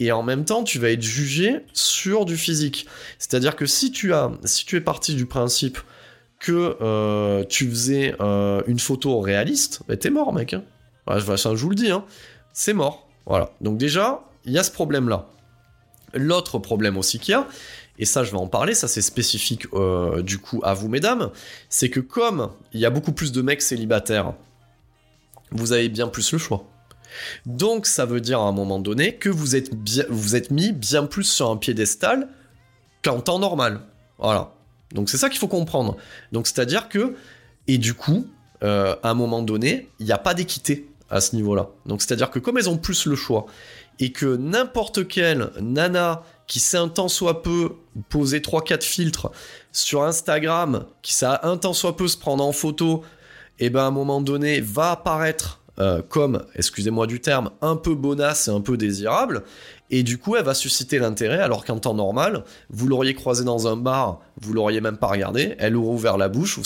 et en même temps, tu vas être jugé sur du physique. C'est-à-dire que si tu, as, si tu es parti du principe que euh, tu faisais euh, une photo réaliste, bah, t'es mort, mec. Hein. je, vous le dis, hein. c'est mort. Voilà. Donc déjà, il y a ce problème-là. L'autre problème aussi qu'il y a, et ça je vais en parler, ça c'est spécifique euh, du coup à vous mesdames, c'est que comme il y a beaucoup plus de mecs célibataires, vous avez bien plus le choix. Donc ça veut dire à un moment donné que vous êtes, mis bien plus sur un piédestal qu'en temps normal. Voilà. Donc c'est ça qu'il faut comprendre. Donc c'est-à-dire que, et du coup, euh, à un moment donné, il n'y a pas d'équité à ce niveau-là. Donc c'est-à-dire que comme elles ont plus le choix, et que n'importe quelle nana qui sait un temps soit peu poser 3-4 filtres sur Instagram, qui sait un temps soit peu se prendre en photo, et eh ben à un moment donné va apparaître euh, comme, excusez-moi du terme, un peu bonasse et un peu désirable, et du coup elle va susciter l'intérêt, alors qu'en temps normal, vous l'auriez croisé dans un bar, vous l'auriez même pas regardé, elle aurait ouvert la bouche, vous,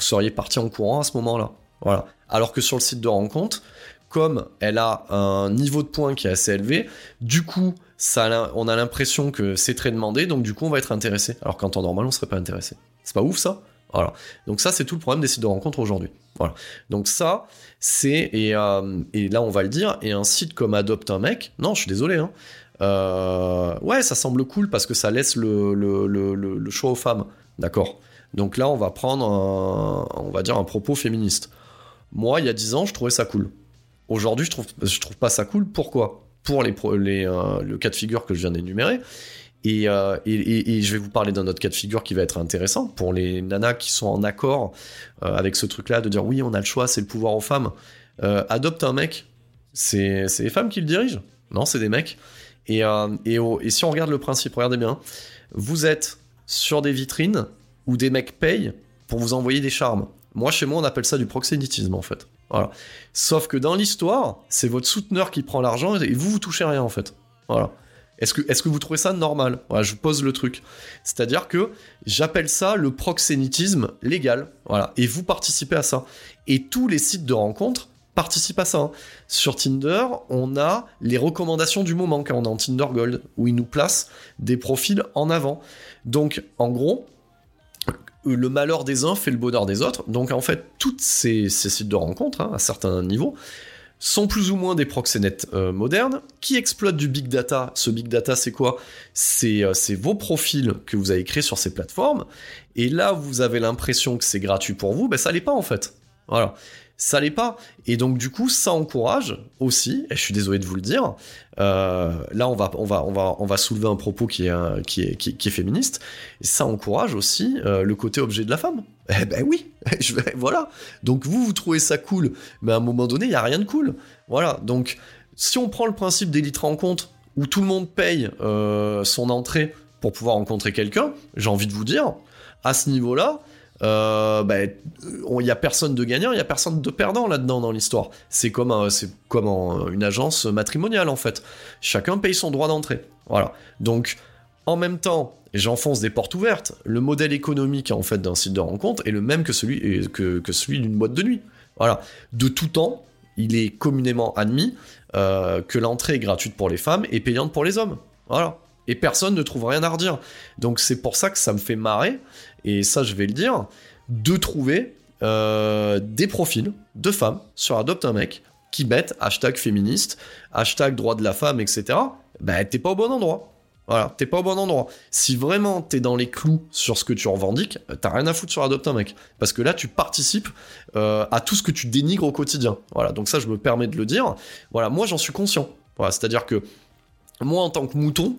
seriez parti en courant à ce moment-là. Voilà. Alors que sur le site de rencontre, comme elle a un niveau de points qui est assez élevé, du coup, ça, on a l'impression que c'est très demandé, donc du coup, on va être intéressé. Alors qu'en temps normal, on serait pas intéressé. C'est pas ouf ça? Voilà. Donc ça, c'est tout le problème des sites de rencontres aujourd'hui. Voilà. Donc ça, c'est et, euh, là, on va le dire. Et un site comme Adopte un mec, non, je suis désolé. Hein, euh, ouais, ça semble cool parce que ça laisse le, choix aux femmes. D'accord. Donc là, on va prendre, un, on va dire, un propos féministe. Moi, il y a 10 ans, je trouvais ça cool. Aujourd'hui, je trouve, trouve pas ça cool. Pourquoi? Pour les, les euh, le cas de figure que je viens d'énumérer. Euh, et, je vais vous parler d'un autre cas de figure qui va être intéressant pour les nanas qui sont en accord euh, avec ce truc-là, de dire oui, on a le choix, c'est le pouvoir aux femmes. adopte un mec, c'est les femmes qui le dirigent Non, c'est des mecs. Et, et, si on regarde le principe, regardez bien, vous êtes sur des vitrines où des mecs payent pour vous envoyer des charmes. Moi, chez moi, on appelle ça du proxénétisme, en fait. Voilà. Sauf que dans l'histoire, c'est votre souteneur qui prend l'argent et vous, vous touchez rien, en fait. Voilà. Est-ce que, vous trouvez ça normal? Je pose le truc. C'est-à-dire que j'appelle ça le proxénétisme légal. Voilà. Et vous participez à ça. Et tous les sites de rencontres participent à ça. Hein. Sur Tinder, on a les recommandations du moment, quand on est en Tinder Gold, où ils nous placent des profils en avant. Donc, en gros, le malheur des uns fait le bonheur des autres. Donc en fait, toutes ces, sites de rencontres, hein, à certains niveaux, sont plus ou moins des proxénètes euh, modernes qui exploitent du big data. Ce big data, c'est quoi? Euh, C'est vos profils que vous avez créés sur ces plateformes. Et là, vous avez l'impression que c'est gratuit pour vous, ben ça l'est pas en fait. Voilà ça l'est pas. Et donc du coup, ça encourage aussi, et je suis désolé de vous le dire, euh, là on va, soulever un propos qui est, féministe, ça encourage aussi le côté objet de la femme. Eh ben oui, je vais, voilà. Donc vous, vous trouvez ça cool, mais à un moment donné, il n'y a rien de cool. Voilà, donc si on prend le principe d'élite rencontre, où tout le monde paye euh, son entrée pour pouvoir rencontrer quelqu'un, j'ai envie de vous dire, à ce niveau-là, euh, bah, il y a personne de gagnant, il y a personne de perdant là-dedans dans l'histoire. C'est comme, c'est comme une agence matrimoniale en fait. Chacun paye son droit d'entrée. Voilà. Donc, en même temps, j'enfonce des portes ouvertes. Le modèle économique en fait d'un site de rencontre est le même que celui, celui d'une boîte de nuit. Voilà. De tout temps, il est communément admis euh, que l'entrée est gratuite pour les femmes et payante pour les hommes. Voilà. Et personne ne trouve rien à redire. Donc c'est pour ça que ça me fait marrer et ça je vais le dire, de trouver euh, des profils de femmes sur Adopte un mec qui mettent hashtag féministe, hashtag droit de la femme, etc. Ben t'es pas au bon endroit. Voilà, t'es pas au bon endroit. Si vraiment t'es dans les clous sur ce que tu revendiques, t'as rien à foutre sur Adopte un mec. Parce que là, tu participes euh, à tout ce que tu dénigres au quotidien. Voilà, donc ça, je me permets de le dire. Voilà, moi, j'en suis conscient. C'est-à-dire que moi, en tant que mouton,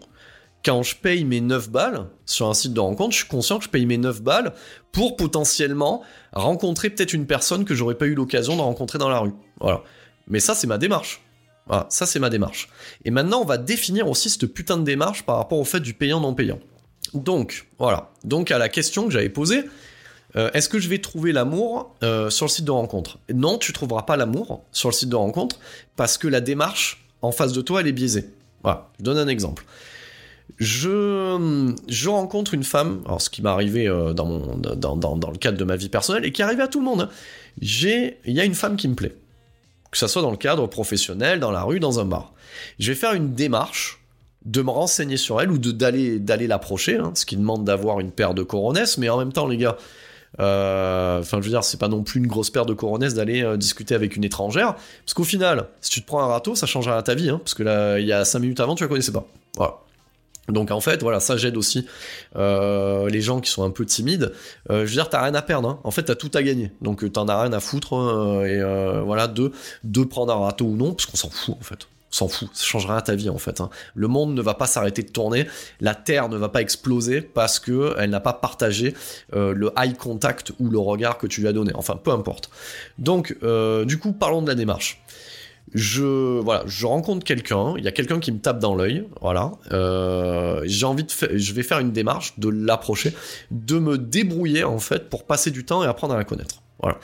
quand je paye mes 9 balles sur un site de rencontre, je suis conscient que je paye mes 9 balles pour potentiellement rencontrer peut-être une personne que j'aurais pas eu l'occasion de rencontrer dans la rue. Voilà. Mais ça, c'est ma démarche. Voilà, ça c'est ma démarche. Et maintenant, on va définir aussi cette putain de démarche par rapport au fait du payant-non payant. Donc, voilà. Donc, à la question que j'avais posée, euh, est-ce que je vais trouver l'amour euh, sur le site de rencontre? Non, tu trouveras pas l'amour sur le site de rencontre parce que la démarche en face de toi, elle est biaisée. Voilà, je donne un exemple je, je rencontre une femme, alors ce qui m'est arrivé euh, dans, mon, dans, dans, le cadre de ma vie personnelle et qui arrive à tout le monde. Hein. Il y a une femme qui me plaît, que ça soit dans le cadre professionnel, dans la rue, dans un bar. Je vais faire une démarche de me renseigner sur elle ou de d'aller l'approcher, hein, ce qui demande d'avoir une paire de coronesses, mais en même temps les gars, euh, enfin je veux dire c'est pas non plus une grosse paire de coronesses d'aller euh, discuter avec une étrangère, parce qu'au final si tu te prends un râteau ça changera ta vie, hein, parce que là il y a 5 minutes avant tu la connaissais pas, voilà. Donc en fait, voilà, ça j'aide aussi euh, les gens qui sont un peu timides. Euh, je veux dire, t'as rien à perdre. Hein. En fait, t'as tout à gagner. Donc t'en as rien à foutre. Euh, et voilà, de, de prendre un râteau ou non, parce qu'on s'en fout en fait. On s'en fout. Ça changera à ta vie en fait. Hein. Le monde ne va pas s'arrêter de tourner. La Terre ne va pas exploser parce que elle n'a pas partagé le eye contact ou le regard que tu lui as donné. Enfin, peu importe. Donc, du coup, parlons de la démarche je voilà, je rencontre quelqu'un, il y a quelqu'un qui me tape dans l'œil, voilà. Euh, j'ai envie de, je vais faire une démarche de l'approcher, de me débrouiller en fait pour passer du temps et apprendre à la connaître, voilà.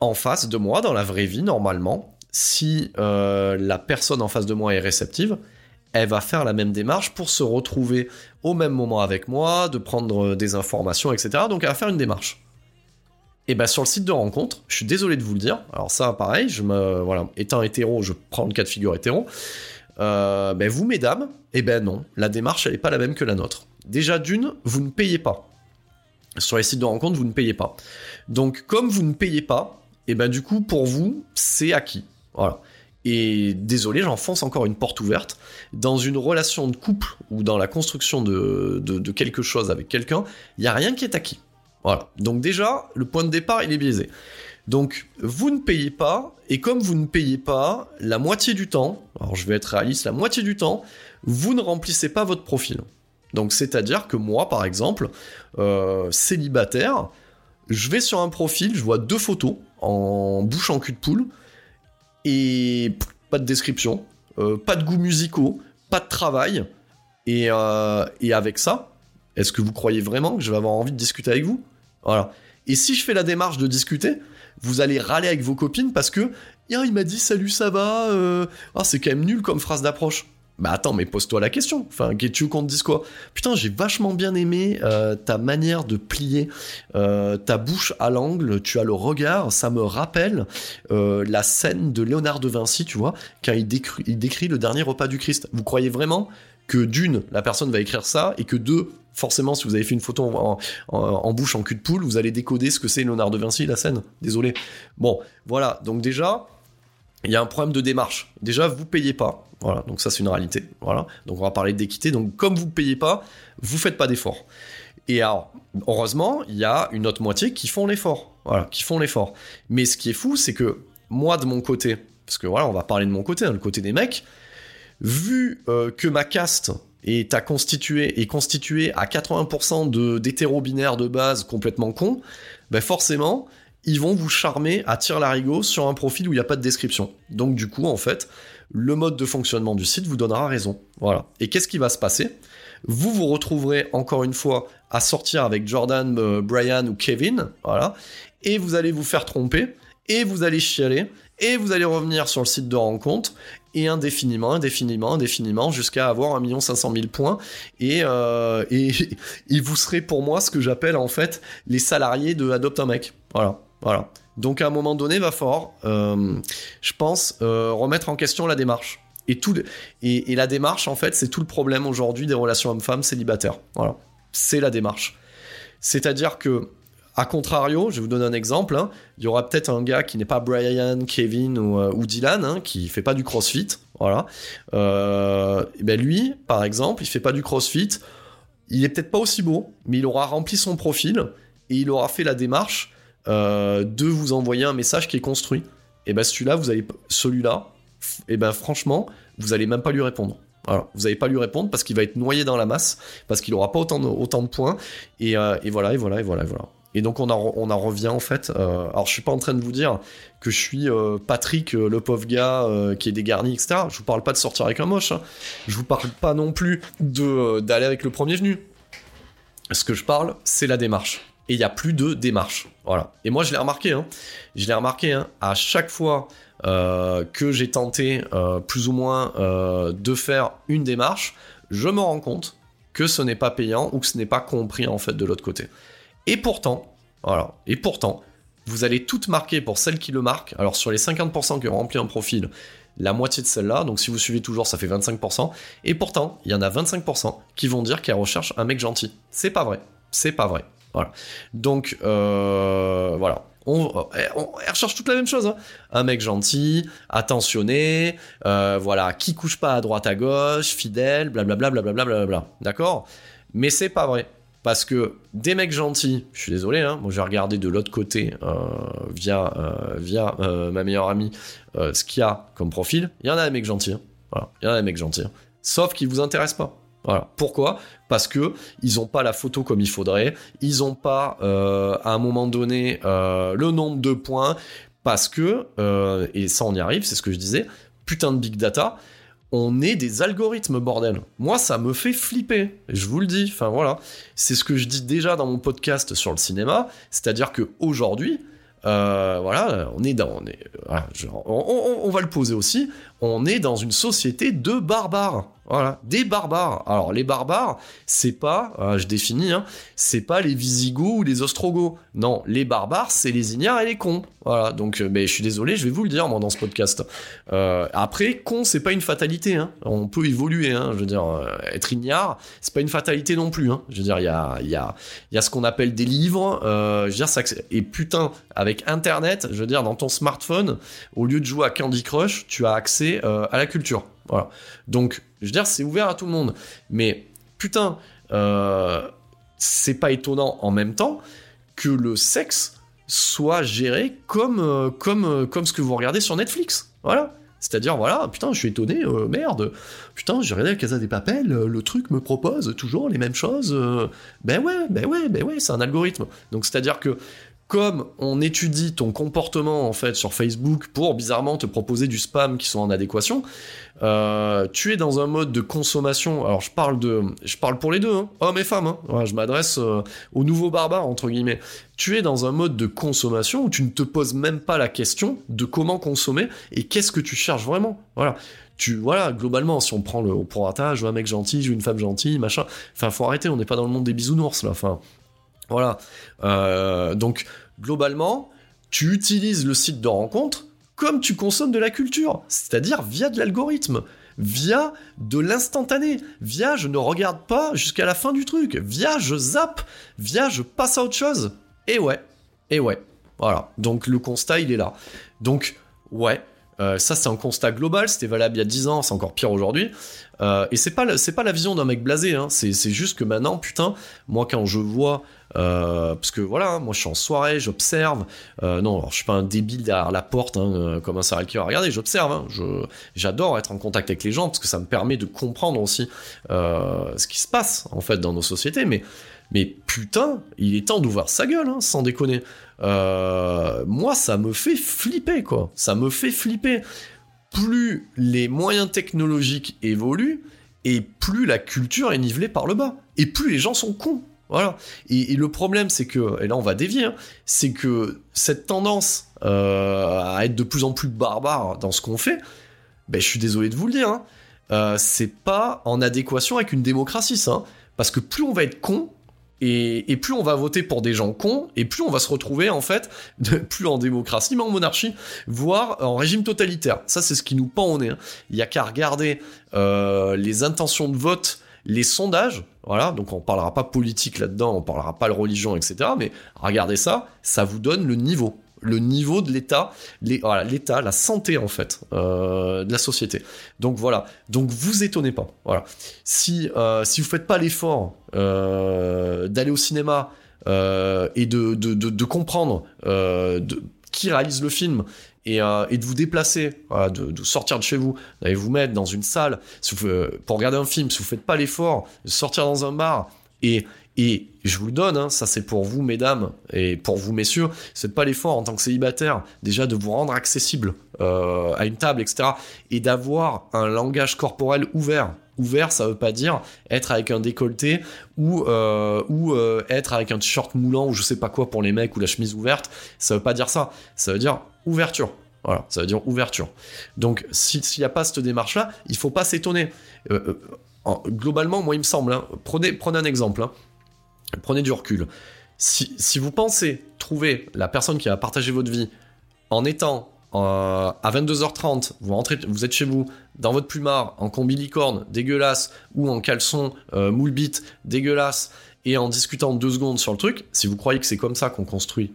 En face de moi, dans la vraie vie, normalement, si euh, la personne en face de moi est réceptive, elle va faire la même démarche pour se retrouver au même moment avec moi, de prendre des informations, etc. Donc elle va faire une démarche. Et bah sur le site de rencontre, je suis désolé de vous le dire. Alors ça, pareil, je me voilà, étant hétéro, je prends le cas de figure hétéro. Euh, ben vous, mesdames, eh ben non, la démarche elle est pas la même que la nôtre. Déjà d'une, vous ne payez pas. Sur les sites de rencontre, vous ne payez pas. Donc comme vous ne payez pas, et eh ben du coup pour vous c'est acquis. Voilà. Et désolé, j'enfonce encore une porte ouverte. Dans une relation de couple ou dans la construction de, de, de quelque chose avec quelqu'un, il n'y a rien qui est acquis. Voilà. Donc déjà, le point de départ, il est biaisé. Donc, vous ne payez pas, et comme vous ne payez pas, la moitié du temps, alors je vais être réaliste, la moitié du temps, vous ne remplissez pas votre profil. Donc, c'est-à-dire que moi, par exemple, euh, célibataire, je vais sur un profil, je vois deux photos en bouche en cul de poule, et pas de description, euh, pas de goûts musicaux, pas de travail, et, euh, et avec ça, est-ce que vous croyez vraiment que je vais avoir envie de discuter avec vous? Voilà. Et si je fais la démarche de discuter, vous allez râler avec vos copines parce que il m'a dit salut ça va euh... Ah, c'est quand même nul comme phrase d'approche. Bah attends, mais pose-toi la question. Enfin, que tu qu'on te dise quoi Putain, j'ai vachement bien aimé euh, ta manière de plier euh, ta bouche à l'angle. Tu as le regard, ça me rappelle la scène de Léonard de Vinci, tu vois, quand il décrit le dernier repas du Christ. Vous croyez vraiment que d'une, la personne va écrire ça et que deux, forcément, si vous avez fait une photo en, bouche, en cul de poule, vous allez décoder ce que c'est Léonard de Vinci, la scène. Désolé. Bon, voilà. Donc déjà, il y a un problème de démarche. Déjà, vous payez pas. Voilà, donc ça c'est une réalité. Voilà, donc on va parler d'équité. Donc comme vous ne payez pas, vous faites pas d'effort. Et alors, heureusement, il y a une autre moitié qui font l'effort. Voilà, qui font l'effort. Mais ce qui est fou, c'est que moi de mon côté, parce que voilà, on va parler de mon côté, hein, le côté des mecs, vu euh, que ma caste est à constituer est constituée à 80% de d'hétéro-binaires de base complètement cons, ben forcément, ils vont vous charmer à tir larigot sur un profil où il n'y a pas de description. Donc du coup, en fait, le mode de fonctionnement du site vous donnera raison. Voilà. Et qu'est-ce qui va se passer? Vous vous retrouverez encore une fois à sortir avec Jordan, euh, Brian ou Kevin, voilà, et vous allez vous faire tromper, et vous allez chialer, et vous allez revenir sur le site de rencontre, et indéfiniment, indéfiniment, indéfiniment, jusqu'à avoir 1 500 000 points, et, euh, et, et vous serez pour moi ce que j'appelle en fait les salariés de Adopt un mec. Voilà. Voilà. Donc à un moment donné, va fort, euh, je pense, euh, remettre en question la démarche. Et, tout, et, la démarche, en fait, c'est tout le problème aujourd'hui des relations hommes-femmes célibataires. Voilà. C'est la démarche. C'est-à-dire que, à contrario, je vous donner un exemple, hein, il y aura peut-être un gars qui n'est pas Brian, Kevin ou, euh, Dylan, hein, qui fait pas du crossfit. Voilà. ben lui, par exemple, il fait pas du crossfit. Il est peut-être pas aussi beau, mais il aura rempli son profil et il aura fait la démarche euh, de vous envoyer un message qui est construit. Et ben celui-là, vous allez celui-là, et ben franchement, vous allez même pas lui répondre. Vous n'allez pas lui répondre parce qu'il va être noyé dans la masse, parce qu'il aura pas autant de, points. Euh, et, voilà, et voilà, et voilà, et voilà. Et donc on en, en revient en fait. Euh, alors je suis pas en train de vous dire que je suis Patrick, le pauvre gars qui est dégarni, etc. Je vous parle pas de sortir avec un moche. Hein. Je vous parle pas non plus de d'aller avec le premier venu. Ce que je parle, c'est la démarche et il n'y a plus de démarche. Voilà. Et moi, je l'ai remarqué. Hein. Je l'ai remarqué hein. à chaque fois euh, que j'ai tenté euh, plus ou moins euh, de faire une démarche, je me rends compte que ce n'est pas payant ou que ce n'est pas compris en fait de l'autre côté. Et pourtant, voilà. Et pourtant, vous allez toutes marquer pour celles qui le marquent. Alors sur les 50% qui ont rempli un profil, la moitié de celles-là, donc si vous suivez toujours, ça fait 25%. Et pourtant, il y en a 25% qui vont dire qu'elles recherchent un mec gentil. C'est pas vrai. C'est pas vrai. Voilà. Donc, euh, voilà. On, recherche toute la même chose. Hein. Un mec gentil, attentionné, euh, voilà, qui couche pas à droite à gauche, fidèle, blablabla, blablabla, blablabla. D'accord? Mais c'est pas vrai. Parce que des mecs gentils, je suis désolé, hein, moi j'ai regardé de l'autre côté euh, via, via ma meilleure amie ce qu'il y a comme profil, il y en a des mecs gentils. Hein. Il y en a des mecs gentils. Sauf qu'ils vous intéressent pas. Voilà. Pourquoi? Parce que ils n'ont pas la photo comme il faudrait, ils n'ont pas euh, à un moment donné euh, le nombre de points, parce que, euh, et ça on y arrive, c'est ce que je disais, putain de big data, on est des algorithmes, bordel. Moi, ça me fait flipper. Je vous le dis. Enfin, voilà. C'est ce que je dis déjà dans mon podcast sur le cinéma. C'est-à-dire que aujourd'hui, voilà, on est dans, on, est, on, va le poser aussi. On est dans une société de barbares. Voilà, des barbares. Alors les barbares, c'est pas, euh, je définis, hein, c'est pas les Visigoths ou les Ostrogoths. Non, les barbares, c'est les ignares et les cons. Voilà, donc euh, je suis désolé, je vais vous le dire moi dans ce podcast. Euh, après, con, c'est pas une fatalité. Hein. On peut évoluer. Hein. Je veux dire, être ignare, c'est pas une fatalité non plus. Hein. Je veux dire, il y a, y, ce qu'on appelle des livres. je veux dire, et putain, avec Internet, je veux dire, dans ton smartphone, au lieu de jouer à Candy Crush, tu as accès à la culture. Voilà. Donc, je veux dire, c'est ouvert à tout le monde. Mais putain, euh, c'est pas étonnant en même temps que le sexe soit géré comme, euh, comme, euh, comme ce que vous regardez sur Netflix. Voilà. C'est-à-dire, voilà, putain, je suis étonné, merde, putain, j'ai regardé la Casa des Papels, le truc me propose toujours les mêmes choses. ben ouais, ben ouais, ben ouais, c'est un algorithme. Donc, c'est-à-dire que comme on étudie ton comportement en fait sur Facebook pour bizarrement te proposer du spam qui sont en adéquation, euh, tu es dans un mode de consommation. Alors je parle de, je parle pour les deux, hein, hommes et femmes. Hein. je m'adresse euh, aux nouveaux barbares entre guillemets. Tu es dans un mode de consommation où tu ne te poses même pas la question de comment consommer et qu'est-ce que tu cherches vraiment. Voilà. Tu, voilà, globalement, si on prend le au je un mec gentil, je une femme gentille, machin. Enfin, faut arrêter, on n'est pas dans le monde des bisounours là. Enfin, voilà. Euh, donc, globalement, tu utilises le site de rencontre comme tu consommes de la culture, c'est-à-dire via de l'algorithme via de l'instantané, via je ne regarde pas jusqu'à la fin du truc, via je zappe, via je passe à autre chose. Et ouais, et ouais, voilà. Donc le constat, il est là. Donc, ouais, euh, ça c'est un constat global, c'était valable il y a 10 ans, c'est encore pire aujourd'hui. Euh, et c'est pas, c'est pas la vision d'un mec blasé, hein. c'est, juste que maintenant, putain, moi quand je vois euh, parce que voilà, hein, moi je suis en soirée, j'observe. Non, alors, je suis pas un débile derrière la porte, hein, comme un serial killer. Regardez, j'observe. J'adore être en contact avec les gens parce que ça me permet de comprendre aussi ce qui se passe en fait dans nos sociétés. Mais, mais putain, il est temps d'ouvrir sa gueule, hein, sans déconner. moi, ça me fait flipper, quoi. Ça me fait flipper. Plus les moyens technologiques évoluent, et plus la culture est nivelée par le bas. Et plus les gens sont cons. Voilà. Et, le problème, c'est que, et là on va dévier, hein, c'est que cette tendance euh, à être de plus en plus barbare dans ce qu'on fait, ben, je suis désolé de vous le dire, hein, euh, c'est pas en adéquation avec une démocratie, ça. Hein. parce que plus on va être con, et, plus on va voter pour des gens cons, et plus on va se retrouver en fait, plus en démocratie, mais en monarchie, voire en régime totalitaire. Ça, c'est ce qui nous pend au nez. Il y a qu'à regarder euh, les intentions de vote les sondages, voilà, donc on parlera pas politique là-dedans, on parlera pas de religion, etc. Mais regardez ça, ça vous donne le niveau, le niveau de l'État, voilà, l'État, la santé en fait euh, de la société. Donc voilà, donc vous étonnez pas, voilà. Si euh, si vous faites pas l'effort euh, d'aller au cinéma et de, comprendre qui réalise le film euh, et, de vous déplacer, de, sortir de chez vous, d'aller vous mettre dans une salle euh, pour regarder un film, si vous faites pas l'effort, de sortir dans un bar et et je vous le donne, hein, ça c'est pour vous mesdames et pour vous messieurs, c'est pas l'effort en tant que célibataire déjà de vous rendre accessible euh, à une table, etc. Et d'avoir un langage corporel ouvert. Ouvert, ça veut pas dire être avec un décolleté ou, ou être avec un t-shirt moulant ou je sais pas quoi pour les mecs ou la chemise ouverte. Ça veut pas dire ça. Ça veut dire ouverture. Voilà, ça veut dire ouverture. Donc, s'il n'y a pas cette démarche-là, il faut pas s'étonner. Euh, euh, globalement, moi, il me semble, hein, prenez, prenez un exemple, hein. Prenez du recul. Si, vous pensez trouver la personne qui va partager votre vie en étant euh, à 22h30, vous, rentrez, vous êtes chez vous, dans votre plumard, en combi licorne, dégueulasse, ou en caleçon moule bite, dégueulasse, et en discutant deux secondes sur le truc, si vous croyez que c'est comme ça qu'on construit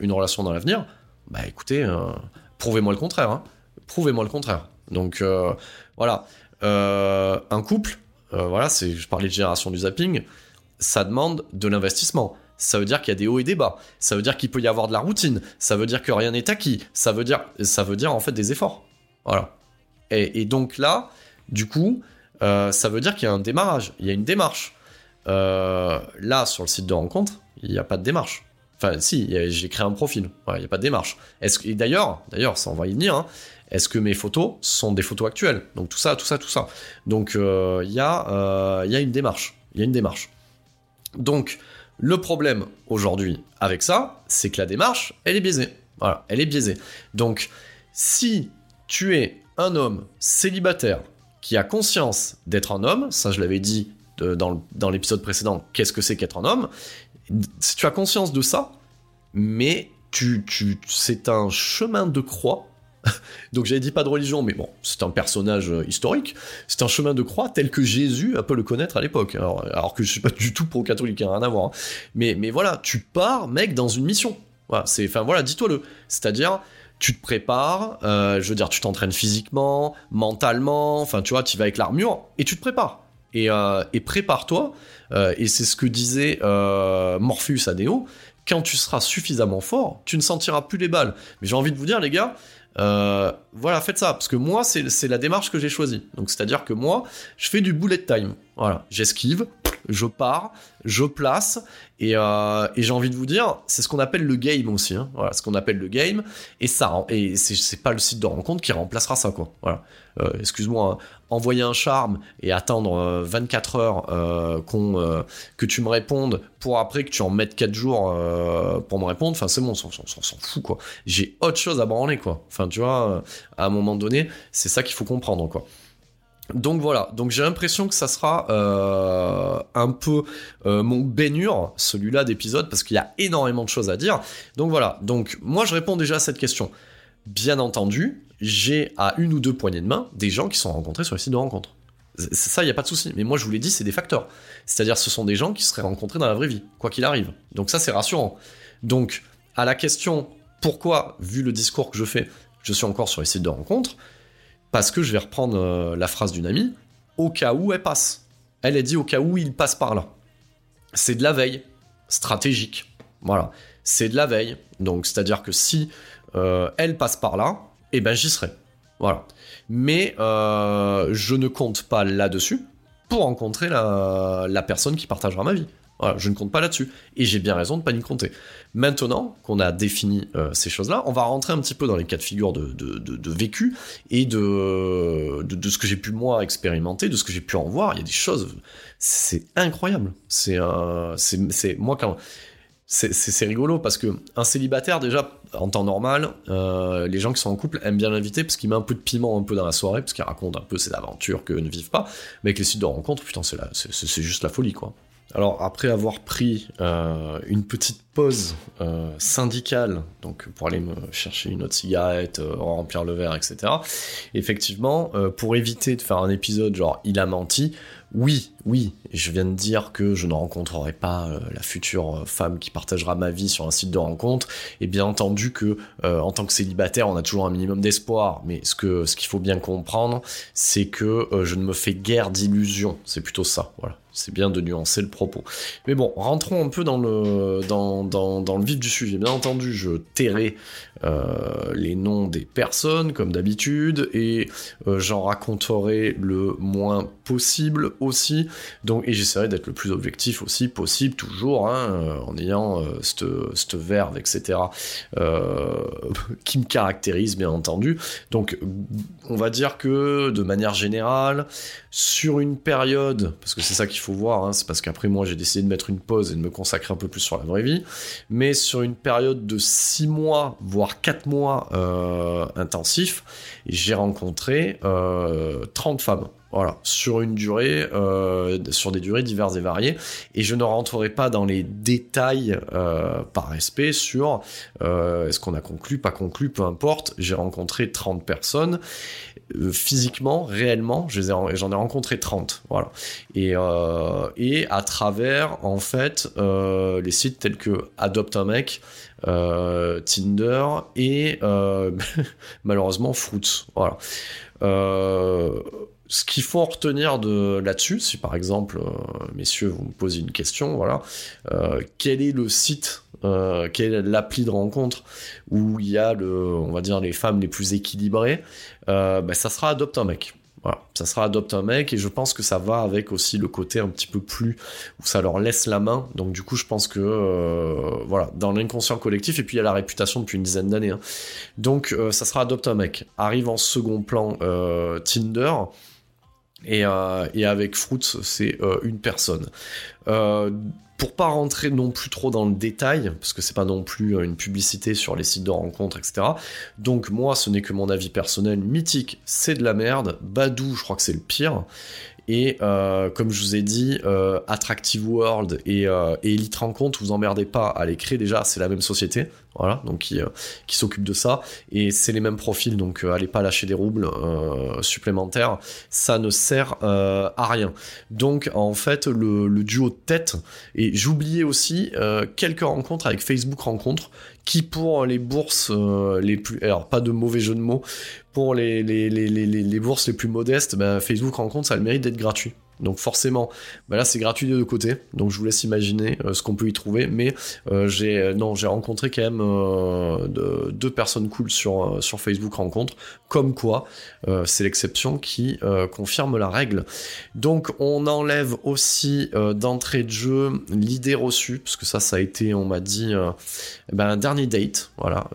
une relation dans l'avenir, bah écoutez, euh, prouvez-moi le contraire. Hein. Prouvez-moi le contraire. Donc euh, voilà, euh, un couple, voilà, c'est, je parlais de génération du zapping, ça demande de l'investissement. Ça veut dire qu'il y a des hauts et des bas. Ça veut dire qu'il peut y avoir de la routine. Ça veut dire que rien n'est acquis. Ça veut dire, ça veut dire en fait des efforts. Voilà. Et, donc là, du coup, ça veut dire qu'il y a un démarrage. Il y a une démarche. là, sur le site de rencontre, il n'y a pas de démarche. Enfin, si, j'ai créé un profil. Il n'y a pas de démarche. Est-ce d'ailleurs, d'ailleurs, ça on va y venir. Hein, est-ce que mes photos sont des photos actuelles? Donc tout ça, tout ça, tout ça. Donc euh, il euh, y, a une démarche. Il y a une démarche. Donc le problème aujourd'hui avec ça, c'est que la démarche, elle est biaisée. Voilà, elle est biaisée. Donc si tu es un homme célibataire qui a conscience d'être un homme, ça je l'avais dit dans, dans l'épisode précédent, qu'est-ce que c'est qu'être un homme? Si tu as conscience de ça, mais tu, tu, c'est un chemin de croix. Donc j'avais dit pas de religion, mais bon, c'est un personnage euh, historique. C'est un chemin de croix tel que Jésus a pu le connaître à l'époque. Alors, que je suis pas du tout pro-catholique, hein, rien à voir. Hein. Mais, mais voilà, tu pars, mec, dans une mission. Voilà, c'est, enfin voilà, dis-toi-le. C'est-à-dire, tu te prépares, euh, je veux dire, tu t'entraînes physiquement, mentalement, enfin tu vois, tu vas avec l'armure et tu te prépares. Et, euh, et prépare-toi et c'est ce que disait Morpheus à Neo, quand tu seras suffisamment fort, tu ne sentiras plus les balles. Mais j'ai envie de vous dire, les gars, euh, voilà, faites ça, parce que moi, c'est la démarche que j'ai choisie. Donc, c'est-à-dire que moi, je fais du bullet time. Voilà, j'esquive, je pars, je place, et, euh, et j'ai envie de vous dire, c'est ce qu'on appelle le game aussi. Hein. Voilà, ce qu'on appelle le game, et ça, et c'est pas le site de rencontre qui remplacera ça, quoi. Voilà. Euh, excuse-moi, hein. envoyer un charme et attendre 24 euh, heures que tu me répondes pour après que tu en mettes 4 jours pour me répondre, enfin c'est bon, on s'en fout, quoi. J'ai autre chose à branler, quoi. Enfin, tu vois, à un moment donné, c'est ça qu'il faut comprendre, quoi. Donc voilà, donc j'ai l'impression que ça sera euh, un peu euh, mon baignure, celui-là d'épisode, parce qu'il y a énormément de choses à dire. Donc voilà, donc moi je réponds déjà à cette question. bien entendu, j'ai à une ou deux poignées de main des gens qui sont rencontrés sur les sites de rencontres. Ça, il n'y a pas de souci. Mais moi, je vous l'ai dit, c'est des facteurs. C'est-à-dire, ce sont des gens qui seraient rencontrés dans la vraie vie, quoi qu'il arrive. Donc ça, c'est rassurant. Donc, à la question pourquoi, vu le discours que je fais, je suis encore sur les sites de rencontres, parce que je vais reprendre euh, la phrase d'une amie, au cas où elle passe. Elle a dit au cas où il passe par là. C'est de la veille, stratégique. Voilà, c'est de la veille. Donc, c'est-à-dire que si euh, elle passe par là, eh ben j'y serai. Voilà. Mais euh, je ne compte pas là-dessus pour rencontrer la, personne qui partagera ma vie. Voilà, je ne compte pas là-dessus. Et j'ai bien raison de ne pas y compter. Maintenant qu'on a défini euh, ces choses-là, on va rentrer un petit peu dans les cas de figure de, vécu et de, de, ce que j'ai pu moi expérimenter, de ce que j'ai pu en voir. Il y a des choses, c'est incroyable. C'est c'est moi quand c'est rigolo parce que un célibataire déjà en temps normal, euh, les gens qui sont en couple aiment bien l'inviter parce qu'il met un peu de piment un peu dans la soirée parce qu'il raconte un peu ses aventures que ne vivent pas. Mais avec les sites de rencontres, putain, c'est juste la folie quoi. Alors après avoir pris euh, une petite pause euh, syndicale, donc pour aller me chercher une autre cigarette, remplir le verre, etc. Effectivement, pour éviter de faire un épisode genre il a menti, oui, oui, je viens de dire que je ne rencontrerai pas euh, la future euh, femme qui partagera ma vie sur un site de rencontre. Et bien entendu que, euh, en tant que célibataire, on a toujours un minimum d'espoir. Mais ce que ce qu'il faut bien comprendre, c'est que je ne me fais guère d'illusions. C'est plutôt ça. Voilà. C'est bien de nuancer le propos. Mais bon, rentrons un peu dans le, dans, dans, le vif du sujet. Bien entendu, je tairai les noms des personnes, comme d'habitude, et j'en raconterai le moins possible aussi. Donc, et j'essaierai d'être le plus objectif aussi possible, toujours, hein, euh, en ayant euh, cette verve, etc., euh, qui me caractérise, bien entendu. Donc, on va dire que, de manière générale, sur une période, parce que c'est ça qu'il faut voir, hein, c'est parce qu'après moi j'ai décidé de mettre une pause et de me consacrer un peu plus sur la vraie vie, mais sur une période de 6 mois, voire 4 mois euh, intensifs, j'ai rencontré 30 femmes. Voilà, sur une durée, euh, sur des durées diverses et variées. Et je ne rentrerai pas dans les détails euh, par respect sur euh, est-ce qu'on a conclu, pas conclu, peu importe. J'ai rencontré 30 personnes. Physiquement, réellement, j'en ai, rencontré 30. Voilà. Et, à travers, en fait, les sites tels que Adopte un mec, Tinder et malheureusement Fruits. Voilà. Euh, ce qu'il faut retenir de là-dessus, si par exemple, euh, messieurs, vous me posez une question, voilà, euh, quel est le site, euh, quelle est l'appli de rencontre où il y a le, on va dire les femmes les plus équilibrées, ben, ça sera Adopte un mec. Voilà, ça sera Adopte un mec et je pense que ça va avec aussi le côté un petit peu plus où ça leur laisse la main. Donc du coup, je pense que voilà, dans l'inconscient collectif et puis il y a la réputation depuis une dizaine d'années. Hein. Donc ça sera Adopte un mec. Arrive en second plan Tinder. Euh, et, avec Fruits, c'est euh, une personne. Euh, pour pas rentrer non plus trop dans le détail, parce que c'est pas non plus une publicité sur les sites de rencontres, etc. Donc moi, ce n'est que mon avis personnel. Mythique, c'est de la merde. Badou, je crois que c'est le pire. Et euh, comme je vous ai dit, euh, Attractive World et, euh, et, Elite Rencontre, vous emmerdez pas à les créer. Déjà, c'est la même société, voilà, donc qui, s'occupe de ça, et c'est les mêmes profils, donc allez pas lâcher des roubles supplémentaires, ça ne sert à rien. Donc en fait, le, le duo de tête, et j'oubliais aussi quelques rencontres avec Facebook Rencontres, qui pour les bourses les plus... Alors pas de mauvais jeu de mots, pour les, bourses les plus modestes, ben, Facebook rencontre, ça a le mérite d'être gratuit. Donc forcément, bah là c'est gratuit des deux côtés, donc je vous laisse imaginer euh, ce qu'on peut y trouver. Mais euh, j'ai euh, non j'ai rencontré quand même deux personnes cool sur Facebook rencontre, comme quoi c'est l'exception qui confirme la règle. Donc on enlève aussi d'entrée de jeu l'idée reçue, parce que ça ça a été on m'a dit eh ben, un dernier date, voilà,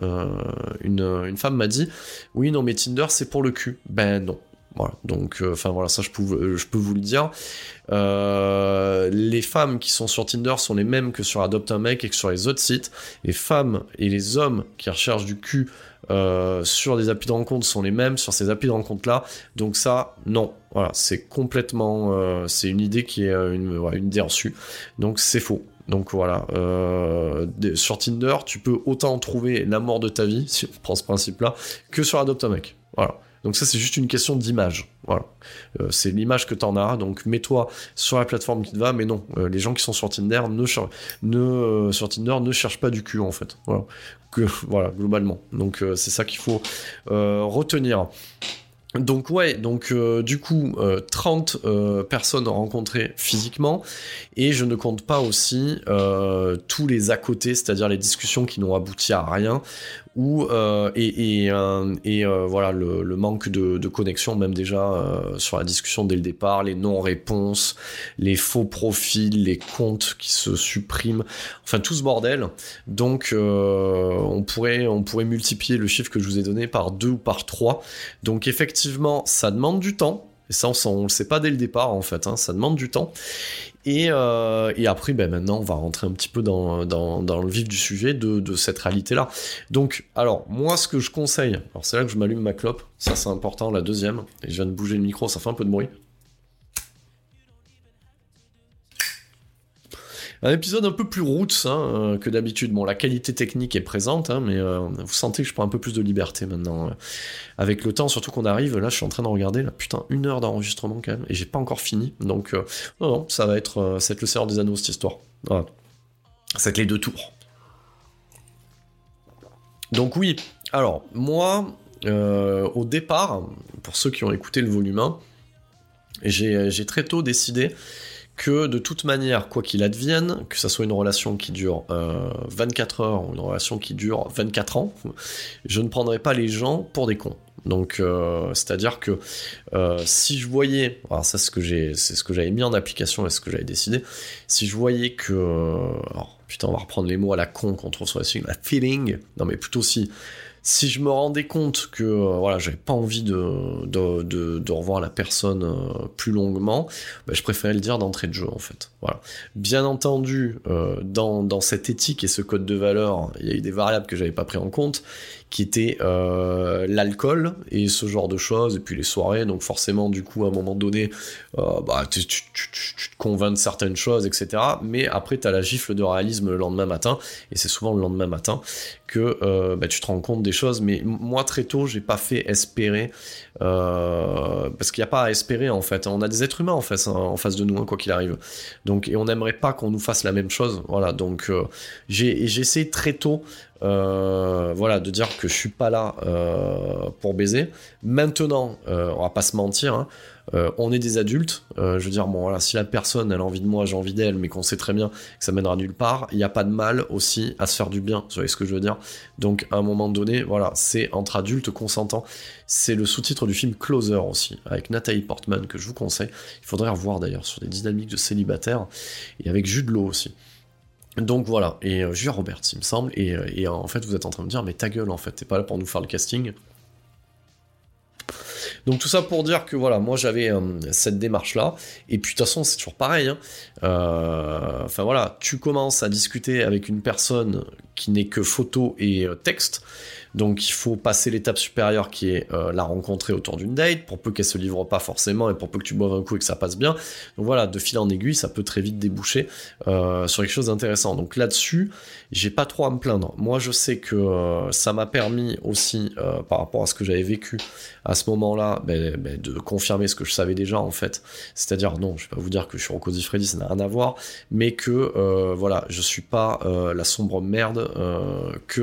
une, une femme m'a dit oui non mais Tinder c'est pour le cul. Ben non, voilà, donc, euh, enfin voilà, ça je peux, je peux vous le dire. Euh, les femmes qui sont sur Tinder sont les mêmes que sur Adopt un mec et que sur les autres sites. Les femmes et les hommes qui recherchent du cul euh, sur des applis de rencontre sont les mêmes sur ces applis de rencontre là. Donc ça, non. Voilà, c'est complètement, c'est une idée qui est une, une idée reçue. Donc c'est faux. Donc voilà, euh, sur Tinder, tu peux autant trouver l'amour de ta vie, si on prend ce principe-là, que sur Adopt Mec. Voilà. Donc ça, c'est juste une question d'image. Voilà. Euh, c'est l'image que tu en as. Donc mets-toi sur la plateforme qui te va, mais non, euh, les gens qui sont sur Tinder ne, ne sur Tinder ne cherchent pas du cul en fait. Voilà. Voilà, globalement. Donc c'est ça qu'il faut retenir. Donc ouais, donc euh, du coup, 30 euh, euh, personnes rencontrées physiquement, et je ne compte pas aussi tous les à côté, c'est-à-dire les discussions qui n'ont abouti à rien, ou euh, et, et, euh, euh, voilà le, manque de, connexion même déjà sur la discussion dès le départ, les non-réponses, les faux profils, les comptes qui se suppriment, enfin tout ce bordel. Donc on pourrait on pourrait multiplier le chiffre que je vous ai donné par deux ou par trois. Donc effectivement ça demande du temps. Et ça, on, ne le sait pas dès le départ, en fait. Hein, ça demande du temps. Euh, et, après, ben maintenant, on va rentrer un petit peu dans, le vif du sujet de, cette réalité-là. Donc, alors, moi, ce que je conseille, alors c'est là que je m'allume ma clope, ça c'est important, la deuxième, et je viens de bouger le micro, ça fait un peu de bruit. Un épisode un peu plus roots hein, euh, que d'habitude. Bon, la qualité technique est présente, hein, mais euh, vous sentez que je prends un peu plus de liberté maintenant. Euh, avec le temps, surtout qu'on arrive, là je suis en train de regarder, là putain, une heure d'enregistrement quand même, et j'ai pas encore fini. Donc, non, ça va être, ça va le Seigneur des Anneaux cette histoire. Voilà. Ça va les deux tours. Donc oui, alors moi, au départ, pour ceux qui ont écouté le volume 1, j'ai très tôt décidé que de toute manière, quoi qu'il advienne, que ça soit une relation qui dure 24 euh, heures ou une relation qui dure 24 ans, je ne prendrai pas les gens pour des cons. Donc, euh, c'est-à-dire que euh, si je voyais, alors ça c'est ce que j'ai, j'avais mis en application et ce que j'avais décidé, si je voyais que, putain, on va reprendre les mots à la con qu'on trouve sur la suite, la feeling, non mais plutôt si si je me rendais compte que euh, voilà, j'avais pas envie de, de, revoir la personne euh, plus longuement, bah, je préférais le dire d'entrée de jeu en fait. Voilà. Bien entendu, euh, dans, dans cette éthique et ce code de valeur, il y a eu des variables que j'avais pas pris en compte, qui étaient l'alcool et ce genre de choses, et puis les soirées. Donc forcément, du coup, à un moment donné, bah, tu, tu, te convaincs de certaines choses, etc. Mais après, tu as la gifle de réalisme le lendemain matin, et c'est souvent le lendemain matin que bah, tu te rends compte des choses, mais moi très tôt, j'ai pas fait espérer, euh, parce qu'il n'y a pas à espérer en fait. On a des êtres humains en face, en face de nous, hein, quoi qu'il arrive. Donc, et on n'aimerait pas qu'on nous fasse la même chose. Voilà. Donc, euh, j'ai essayé très tôt, euh, voilà, de dire que je suis pas là pour baiser. Maintenant, on va pas se mentir. Hein, euh, on est des adultes, euh, je veux dire, bon voilà, si la personne a envie de moi, j'ai envie d'elle, mais qu'on sait très bien que ça mènera nulle part, il n'y a pas de mal aussi à se faire du bien, vous voyez ce que je veux dire Donc à un moment donné, voilà, c'est entre adultes consentants. C'est le sous-titre du film Closer aussi, avec Nathalie Portman, que je vous conseille. Il faudrait revoir d'ailleurs sur des dynamiques de célibataire, et avec Jude Law aussi. Donc voilà, et euh, Julia Roberts, il me semble, et, et, en fait vous êtes en train de me dire, mais ta gueule en fait, t'es pas là pour nous faire le casting. Donc tout ça pour dire que voilà, moi j'avais euh, cette démarche-là. Et puis de toute façon, c'est toujours pareil. Hein. Euh, enfin voilà, tu commences à discuter avec une personne qui n'est que photo et euh, texte. Donc il faut passer l'étape supérieure qui est la rencontrer autour d'une date, pour peu qu'elle se livre pas forcément et pour peu que tu boives un coup et que ça passe bien. Donc voilà, de fil en aiguille, ça peut très vite déboucher sur quelque chose d'intéressant. Donc là-dessus, j'ai pas trop à me plaindre. Moi je sais que ça m'a permis aussi, par rapport à ce que j'avais vécu à ce moment-là, ben, ben, de confirmer ce que je savais déjà en fait. C'est-à-dire, non, je vais pas vous dire que je suis Rocco Freddy, ça n'a rien à voir, mais que euh, voilà, je suis pas euh, la sombre merde euh, que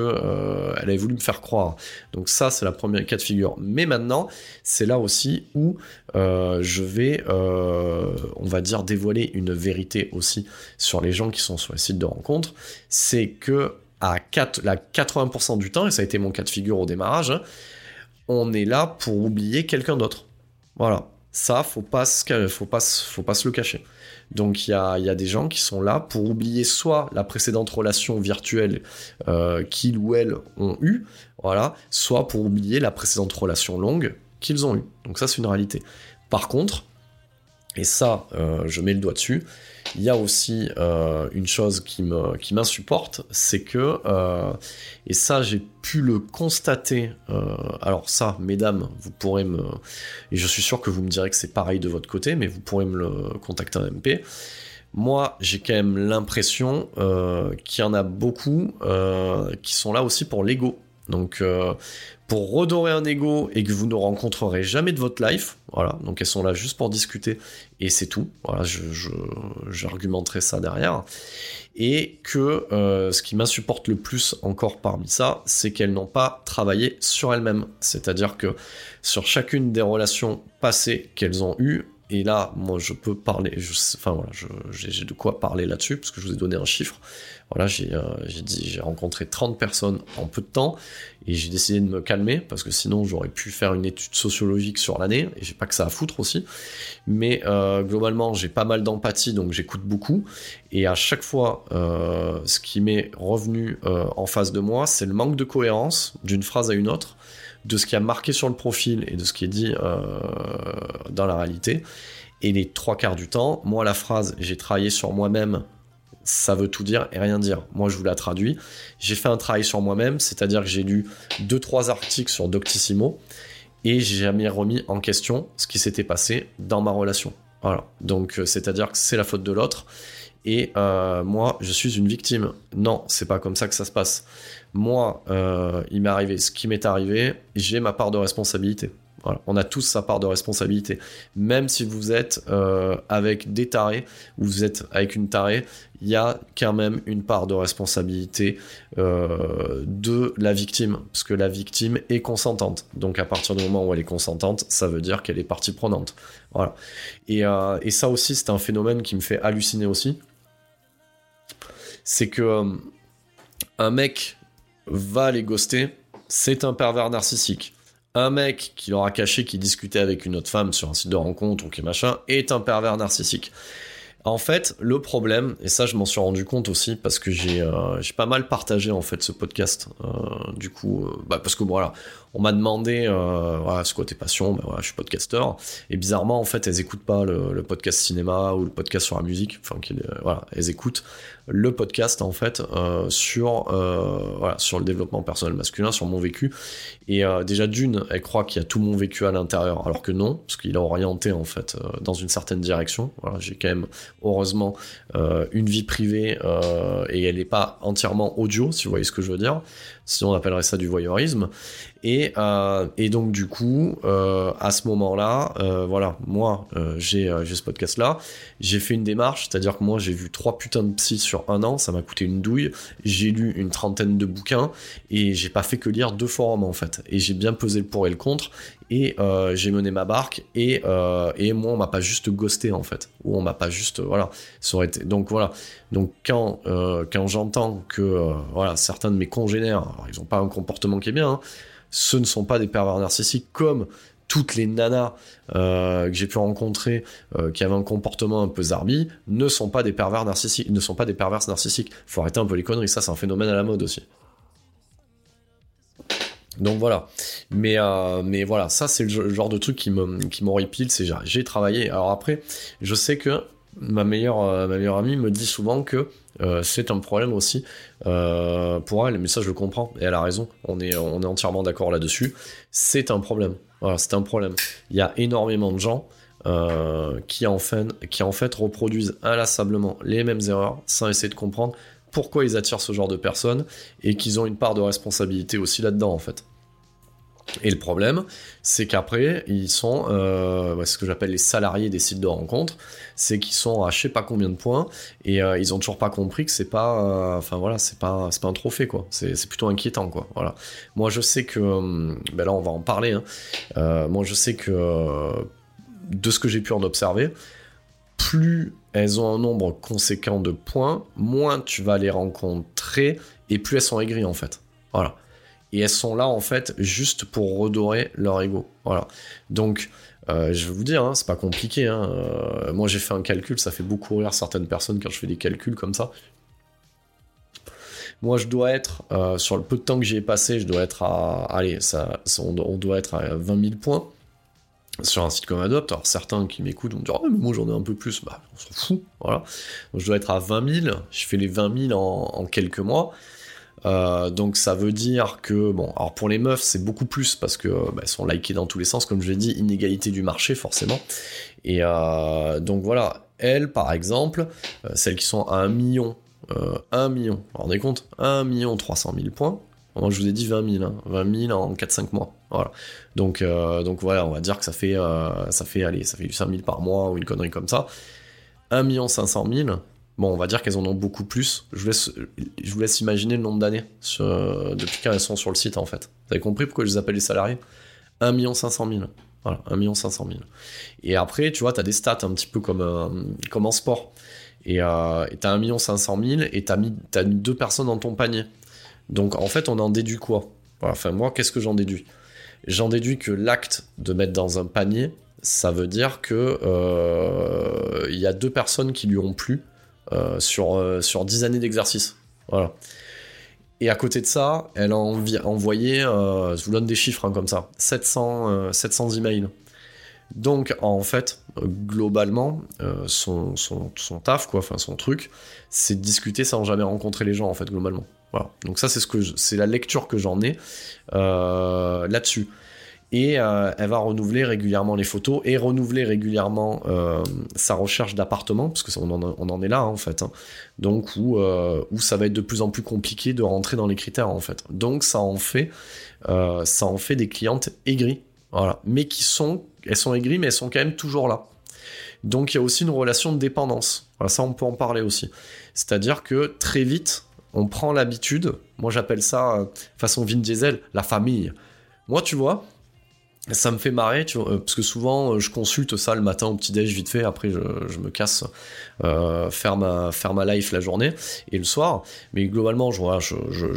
elle avait voulu me faire croire. Donc ça, c'est la première cas de figure. Mais maintenant, c'est là aussi où je vais, on va dire, dévoiler une vérité aussi sur les gens qui sont sur les sites de rencontres. C'est que à 4, la 80% du temps, et ça a été mon cas de figure au démarrage, hein, on est là pour oublier quelqu'un d'autre. Voilà. Ça, faut pas faut pas, faut pas se le cacher. Donc il y a, des gens qui sont là pour oublier soit la précédente relation virtuelle euh, qu'ils ou elles ont eue, voilà, soit pour oublier la précédente relation longue qu'ils ont eue. Donc ça c'est une réalité. Par contre, et ça euh, je mets le doigt dessus, il y a aussi euh, une chose qui me qui m'insupporte, c'est que euh, et ça j'ai pu le constater. Alors ça, mesdames, vous pourrez me et je suis sûr que vous me direz que c'est pareil de votre côté, mais vous pourrez me le contacter en MP. moi, j'ai quand même l'impression qu'il y en a beaucoup qui sont là aussi pour l'ego. Donc, euh, pour redorer un ego et que vous ne rencontrerez jamais de votre life, voilà. Donc, elles sont là juste pour discuter et c'est tout. Voilà, j'argumenterai ça derrière. Et que ce qui m'insupporte le plus encore parmi ça, c'est qu'elles n'ont pas travaillé sur elles-mêmes. C'est-à-dire que sur chacune des relations passées qu'elles ont eues, et là, moi, je peux parler, enfin voilà, j'ai de quoi parler là-dessus, parce que je vous ai donné un chiffre. Voilà, j'ai euh, rencontré 30 personnes en peu de temps, et j'ai décidé de me calmer, parce que sinon j'aurais pu faire une étude sociologique sur l'année, et j'ai pas que ça à foutre aussi. Mais euh, globalement, j'ai pas mal d'empathie, donc j'écoute beaucoup, et à chaque fois, euh, ce qui m'est revenu en face de moi, c'est le manque de cohérence d'une phrase à une autre de ce qui a marqué sur le profil et de ce qui est dit dans la réalité. Et les trois quarts du temps, moi, la phrase j'ai travaillé sur moi-même, ça veut tout dire et rien dire. Moi, je vous la traduis. J'ai fait un travail sur moi-même, c'est-à-dire que j'ai lu deux, trois articles sur Doctissimo et j'ai jamais remis en question ce qui s'était passé dans ma relation. Voilà. Donc, euh, c'est-à-dire que c'est la faute de l'autre et euh, moi, je suis une victime. Non, c'est pas comme ça que ça se passe moi, euh, il m'est arrivé ce qui m'est arrivé, j'ai ma part de responsabilité. On a tous sa part de responsabilité. Même si vous êtes euh, avec des tarés, ou vous êtes avec une tarée, il y a quand même une part de responsabilité euh, de la victime, parce que la victime est consentante. Donc à partir du moment où elle est consentante, ça veut dire qu'elle est partie prenante. Voilà. Et, et ça aussi, c'est un phénomène qui me fait halluciner aussi. C'est que un mec va les ghoster, c'est un pervers narcissique. Un mec qui leur a caché qu'il discutait avec une autre femme sur un site de rencontre ou qui machin est un pervers narcissique. En fait, le problème, et ça je m'en suis rendu compte aussi parce que j'ai euh, pas mal partagé en fait ce podcast. Euh, du coup, euh, bah, parce que voilà, on m'a demandé euh, voilà, c'est quoi tes passions? Ben, je suis podcasteur. Et bizarrement en fait elles écoutent pas le, podcast cinéma ou le podcast sur la musique. Enfin voilà elles écoutent le podcast en fait euh, sur euh, sur le développement personnel masculin sur mon vécu. Et euh, déjà d'une elle croit qu'il y a tout mon vécu à l'intérieur alors que non parce qu'il est orienté en fait euh, dans une certaine direction. J'ai quand même heureusement euh, une vie privée et elle n'est pas entièrement audio si vous voyez ce que je veux dire. Sinon on appellerait ça du voyeurisme et, euh, et donc du coup, euh, à ce moment-là, euh, voilà, moi j'ai ce podcast-là, j'ai fait une démarche, c'est-à-dire que moi j'ai vu trois putains de psy sur un an, ça m'a coûté une douille, j'ai lu une trentaine de bouquins et j'ai pas fait que lire deux forums en fait, et j'ai bien pesé le pour et le contre. Et j'ai mené ma barque et, moi on m'a pas juste ghosté en fait, ou on m'a pas juste voilà, ça aurait été donc voilà, donc quand quand j'entends que voilà certains de mes congénères, ils ont pas un comportement qui est bien hein, ce ne sont pas des pervers narcissiques comme toutes les nanas euh, que j'ai pu rencontrer euh, qui avaient un comportement un peu zarbi ne sont pas des pervers narcissiques, ne sont pas des perverses narcissiques. Faut arrêter un peu les conneries, ça c'est un phénomène à la mode aussi. Donc voilà, mais euh, mais voilà, ça c'est le genre de truc qui me qui m'horripile, c'est j'ai travaillé. Alors après, je sais que ma meilleure ma meilleure amie me dit souvent que euh, c'est un problème aussi euh, pour elle, mais ça je le comprends, et elle a raison, on est, entièrement d'accord là-dessus. C'est un problème, c'est un problème. Il y a énormément de gens euh, qui, en fait, qui en fait reproduisent inlassablement les mêmes erreurs sans essayer de comprendre pourquoi ils attirent ce genre de personnes et qu'ils ont une part de responsabilité aussi là-dedans en fait. Et le problème, c'est qu'après, ils sont euh, ce que j'appelle les salariés des sites de rencontres, c'est qu'ils sont à je sais pas combien de points et euh, ils ont toujours pas compris que c'est pas, euh, enfin voilà, c'est pas, c'est pas un trophée quoi. C'est plutôt inquiétant quoi. Voilà. Moi, je sais que, ben là, on va en parler. Hein. moi, je sais que de ce que j'ai pu en observer, plus elles ont un nombre conséquent de points, moins tu vas les rencontrer et plus elles sont aigries en fait. Voilà et elles sont là en fait juste pour redorer leur ego. Voilà. Donc euh, je vais vous dire, hein, c'est pas compliqué. Hein. Euh, moi j'ai fait un calcul, ça fait beaucoup rire certaines personnes quand je fais des calculs comme ça. Moi je dois être, euh, sur le peu de temps que j'y ai passé, je dois être à. Allez, ça, on, doit être à 20 000 points sur un site comme Adopt. Alors certains qui m'écoutent vont dire oh, mais moi j'en ai un peu plus, bah on s'en fout. Voilà. Je dois être à 20 000, je fais les 20 000 en quelques mois. Euh, donc ça veut dire que, bon, alors pour les meufs, c'est beaucoup plus parce que bah, elles sont likées dans tous les sens, comme je l'ai dit, inégalité du marché forcément. Et euh, donc voilà, elles, par exemple, euh, celles qui sont à 1 million, 1 million, vous vous rendez compte? 1 million 300 000 points. Moi, je vous ai dit 20 000, 20 000 en 4-5 mois. Voilà. Donc, donc voilà, on va dire que ça fait, ça fait, allez, ça fait du 5 000 par mois ou une connerie comme ça. 1 million 500 000, Bon, on va dire qu'elles en ont beaucoup plus. Je vous laisse, imaginer le nombre d'années depuis qu'elles sont sur le site, en fait. Vous avez compris pourquoi je les appelle les salariés? 1 500 000. Voilà, 1 500 000. Et après, tu vois, tu as des stats un petit peu comme, euh, en sport. Et euh, tu as 1 500 000 et tu as, mis, deux personnes dans ton panier. Donc, en fait, on en déduit quoi? Enfin, moi, qu'est-ce que j'en déduis? J'en déduis que l'acte de mettre dans un panier, ça veut dire que euh, il y a deux personnes qui lui ont plu euh, sur, euh, sur 10 années d'exercice. Voilà. Et à côté de ça, elle a envoyé, euh, je vous donne des chiffres hein, comme ça, 700, 700 emails. Donc en fait, globalement, son, son, son, taf, quoi, son truc, c'est de discuter sans jamais rencontrer les gens, en fait, globalement. Voilà. Donc ça, c'est ce que c'est la lecture que j'en ai là-dessus et euh, elle va renouveler régulièrement les photos et renouveler régulièrement euh, sa recherche d'appartement parce que en, on en, est là en fait hein. donc où, euh, où ça va être de plus en plus compliqué de rentrer dans les critères en fait. Donc ça en fait ça en fait des clientes aigries. Voilà. Mais qui sont elles sont aigries mais elles sont quand même toujours là. Donc il y a aussi une relation de dépendance. Ça on peut en parler aussi. C'est à dire que très vite on prend l'habitude moi j'appelle ça façon Vin Diesel la famille. Moi tu vois ça me fait marrer, tu vois, euh, parce que souvent euh, je consulte ça le matin au petit-déj vite fait, après je, me casse euh, faire, ma, faire ma life la journée et le soir, mais globalement je,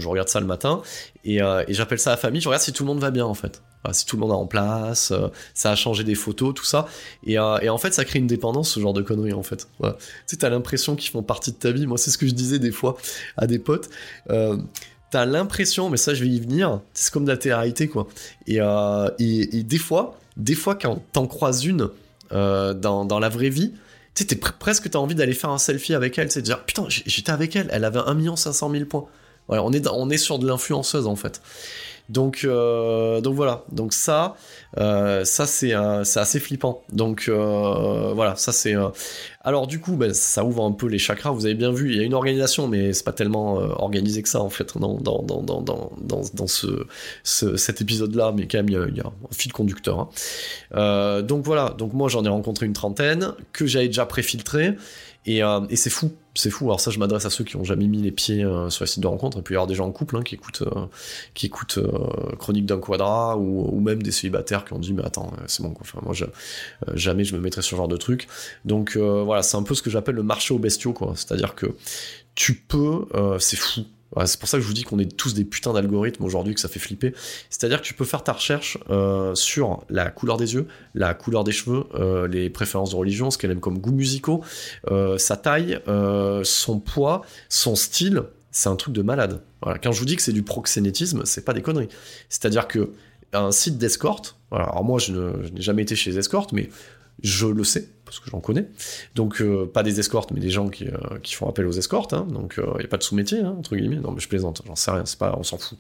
regarde ça le matin et, j'appelle ça la famille, je regarde si tout le monde va bien en fait. si tout le monde est en place, ça a changé des photos, tout ça. Et, et, en fait, ça crée une dépendance, ce genre de conneries, en fait. Tu sais, t'as l'impression qu'ils font partie de ta vie. Moi, c'est ce que je disais des fois à des potes. T'as l'impression, mais ça je vais y venir, c'est comme de la télé quoi. Euh, et, et, des fois, des fois quand t'en croises une euh, dans, dans, la vraie vie, tu sais, presque t'as envie d'aller faire un selfie avec elle, c'est de dire putain, j'étais avec elle, elle avait 1 500 000 points. Ouais, on est, on est sur de l'influenceuse en fait. Donc, euh, donc voilà. Donc ça, euh, ça c'est assez flippant. Donc euh, voilà, ça c'est. Alors du coup, ben, ça ouvre un peu les chakras. Vous avez bien vu, il y a une organisation, mais c'est pas tellement organisé que ça en fait dans ce, cet épisode-là. Mais quand même, il y a, un fil conducteur. Hein. donc voilà. Donc moi, j'en ai rencontré une trentaine que j'avais déjà préfiltré. Et, et c'est fou c'est fou. Alors ça, je m'adresse à ceux qui ont jamais mis les pieds euh, sur les sites de rencontre. Et puis il y avoir des gens en couple hein, qui écoutent, euh, euh, Chronique d'un quadra ou, même des célibataires qui ont dit mais attends, c'est bon. Quoi. Moi, jamais je me mettrais sur ce genre de truc. Donc voilà, c'est un peu ce que j'appelle le marché aux bestiaux, quoi. C'est-à-dire que tu peux, c'est fou c'est pour ça que je vous dis qu'on est tous des putains d'algorithmes aujourd'hui, que ça fait flipper. C'est-à-dire que tu peux faire ta recherche euh, sur la couleur des yeux, la couleur des cheveux, euh, les préférences de religion, ce qu'elle aime comme goûts musicaux, euh, sa taille, son poids, son style. C'est un truc de malade. Quand je vous dis que c'est du proxénétisme, c'est pas des conneries. C'est-à-dire que un site d'escorte, alors moi je n'ai jamais été chez les escortes, mais je le sais, parce que j'en connais. Donc, euh, pas des escortes, mais des gens qui, euh, qui font appel aux escortes. Hein. Donc, il euh, n'y a pas de sous-métier, hein, entre guillemets. Non, mais je plaisante, j'en sais rien, pas, on s'en fout.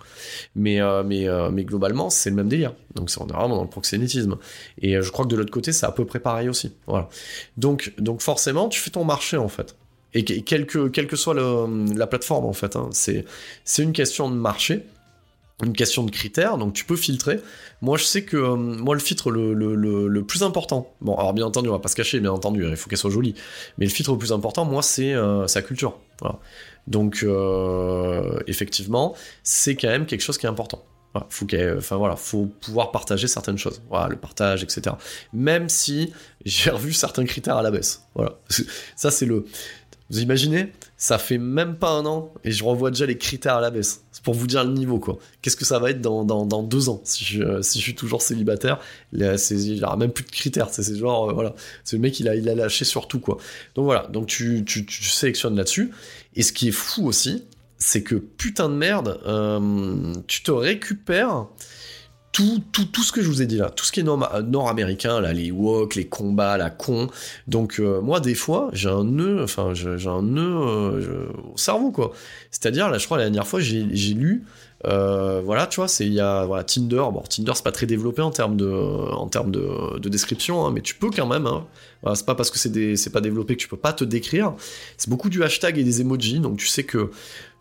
Mais, mais, mais globalement, c'est le même délire. Donc, on est vraiment dans le proxénétisme. Et je crois que de l'autre côté, c'est à peu près pareil aussi. Voilà. Donc, donc, forcément, tu fais ton marché, en fait. Et, quelle que, quelle que soit le, la plateforme, en fait. Hein, c'est une question de marché une question de critères, donc tu peux filtrer. Moi, je sais que euh, moi, le filtre le, le, le, plus important, bon, alors bien entendu, on va pas se cacher, bien entendu, il faut qu'elle soit jolie, mais le filtre le plus important, moi, c'est euh, sa culture. Donc, euh, effectivement, c'est quand même quelque chose qui est important. Voilà, faut enfin voilà, faut pouvoir partager certaines choses. Voilà, le partage, etc. Même si j'ai revu certains critères à la baisse. Voilà, ça c'est le. Vous imaginez Ça fait même pas un an et je revois déjà les critères à la baisse. C'est pour vous dire le niveau, quoi. Qu'est-ce que ça va être dans, deux ans si je, euh, si suis toujours célibataire? Il n'y aura même plus de critères. C'est genre, euh, voilà. C'est le mec, il a, il lâché sur tout, quoi. Donc voilà, donc tu sélectionnes là-dessus. Et ce qui est fou aussi, c'est que putain de merde, euh, tu te récupères tout, tout, tout ce que je vous ai dit là, tout ce qui est nord-américain, là, les walks, les combats, la con. Donc, euh, moi, des fois, j'ai un nœud, enfin, j'ai un nœud euh, au cerveau, quoi. C'est-à-dire, là, je crois, la dernière fois, j'ai lu, euh, voilà, tu vois, c'est, il y a, voilà, Tinder. Bon, Tinder, c'est pas très développé en termes de, en termes de, de description, hein, mais tu peux quand même, hein. Voilà, c'est pas parce que c'est pas développé que tu peux pas te décrire. C'est beaucoup du hashtag et des emojis, donc tu sais que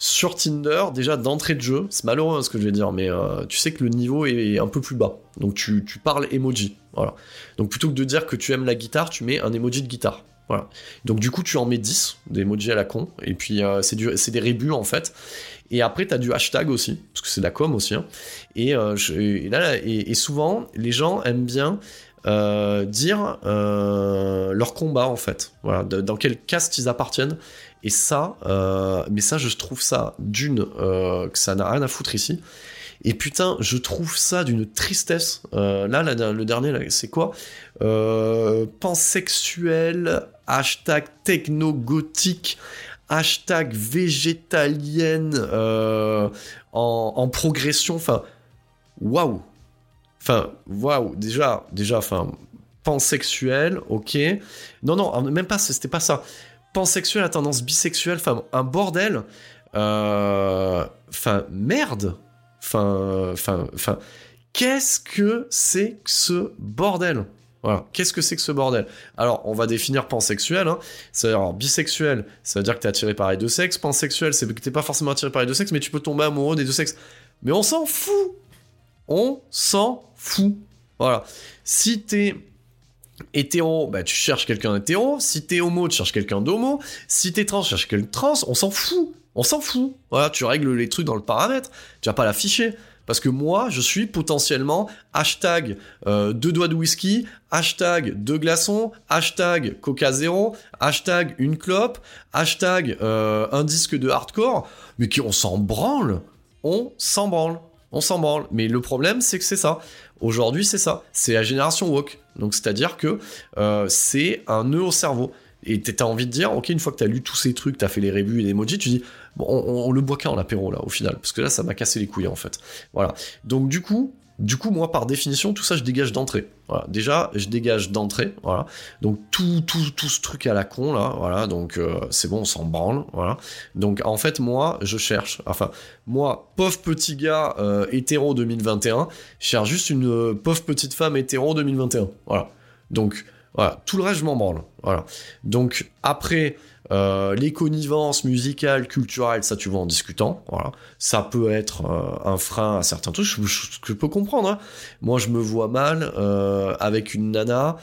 sur Tinder, déjà d'entrée de jeu, c'est malheureux hein, ce que je vais dire, mais euh, tu sais que le niveau est un peu plus bas. Donc tu, parles emoji. Voilà. Donc plutôt que de dire que tu aimes la guitare, tu mets un emoji de guitare. Voilà. Donc du coup, tu en mets 10, des à la con, et puis euh, c'est, des rébus en fait. Et après, tu as du hashtag aussi, parce que c'est de la com aussi. Hein. Et, euh, là, et, souvent, les gens aiment bien dire leur combat en fait. Voilà, dans quel caste ils appartiennent. Et ça, euh, mais ça, je trouve ça d'une euh, que ça n'a rien à foutre ici. Et putain, je trouve ça d'une tristesse. Euh, là, le dernier, c'est quoi? Pansexuel, hashtag techno-gothique, hashtag végétalienne en, en, progression. Enfin, waouh Enfin, waouh Déjà, déjà, enfin, pansexuel, ok. Non, non, même pas, c'était pas ça pansexuel à tendance bisexuelle, enfin, un bordel. Euh, enfin, merde. Enfin, enfin, qu'est-ce que c'est que ce bordel? Voilà. Qu'est-ce que c'est que ce bordel? Alors, on va définir pansexuel. Hein. C'est-à-dire, bisexuel, ça veut dire que t'es attiré par les deux sexes. Pansexuel, c'est que t'es pas forcément attiré par les deux sexes, mais tu peux tomber amoureux des deux sexes. Mais on s'en fout On s'en fout. Voilà. Si t'es hétéro, bah tu cherches quelqu'un hétéro. Si t'es homo, tu cherches quelqu'un d'homo. Si t'es trans, tu cherches quelqu'un de trans. On s'en fout. On s'en fout. Voilà, tu règles les trucs dans le paramètre. Tu vas pas l'afficher. Parce que moi, je suis potentiellement hashtag euh, deux doigts de whisky, hashtag deux glaçons, hashtag coca zéro, hashtag une clope, hashtag euh, un disque de hardcore, mais qui on s'en branle. On s'en branle. On s'en branle. Mais le problème, c'est que c'est ça. Aujourd'hui, c'est ça. C'est la génération woke. Donc, c'est-à-dire que euh, c'est un nœud au cerveau. Et t'as envie de dire, ok, une fois que t'as lu tous ces trucs, t'as fait les rébus et les emojis, tu dis, bon, on, on le boit quand l'apéro là, au final, parce que là, ça m'a cassé les couilles en fait. Voilà. Donc du coup, du coup, moi, par définition, tout ça, je dégage d'entrée. Voilà. Déjà, je dégage d'entrée. Voilà. Donc, tout, tout, tout ce truc à la con, là, voilà. Donc, euh, c'est bon, on s'en branle. Voilà. Donc, en fait, moi, je cherche. Enfin, moi, pauvre petit gars euh, hétéro 2021, je cherche juste une euh, pauvre petite femme hétéro 2021. Voilà. Donc, voilà. Tout le reste, je m'en branle. Voilà. Donc, après. Euh, les connivences musicales, culturelles, ça tu vois en discutant. Voilà, ça peut être euh, un frein à certains trucs. Je, peux comprendre. Hein. Moi, je me vois mal euh, avec une nana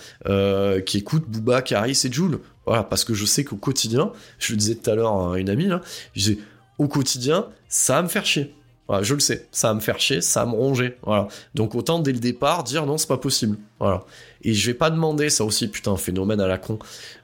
qui écoute Booba, Caris et Jules. Voilà, parce que je sais qu'au quotidien, je le disais tout à l'heure à une amie là, je au quotidien, ça va me faire chier. Je le sais, ça va me faire chier, ça va me ronger. Voilà. Donc autant dès le départ dire non, c'est pas possible. Voilà. Et je vais pas demander, ça aussi, putain, phénomène à la con,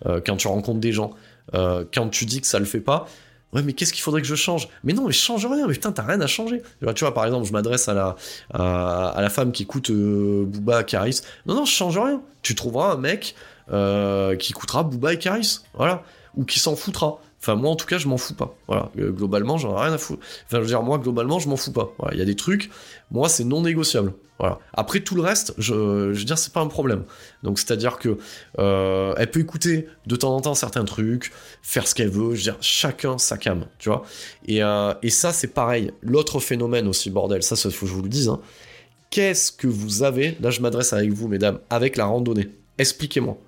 quand tu rencontres des gens. Euh, quand tu dis que ça le fait pas, ouais, mais qu'est-ce qu'il faudrait que je change? Mais non, mais je change rien, mais putain, t'as rien à changer. Tu vois, par exemple, je m'adresse à la, à, la femme qui écoute euh, Booba Caris. Non, non, je change rien. Tu trouveras un mec euh, qui écoutera Booba et Caris, voilà, ou qui s'en foutra. Enfin, moi, en tout cas, je m'en fous pas. Voilà, globalement, j'en ai rien à foutre. Enfin, je veux dire, moi, globalement, je m'en fous pas. Il y a des trucs, moi, c'est non négociable. Après tout le reste, je, je veux dire, c'est pas un problème. Donc c'est-à-dire que euh, elle peut écouter de temps en temps certains trucs, faire ce qu'elle veut. Je veux dire, chacun sa cam, tu vois. Et, euh, et ça, c'est pareil. L'autre phénomène aussi, bordel. Ça, il faut que je vous le dise. Hein. Qu'est-ce que vous avez Là, je m'adresse avec vous, mesdames, avec la randonnée. Expliquez-moi.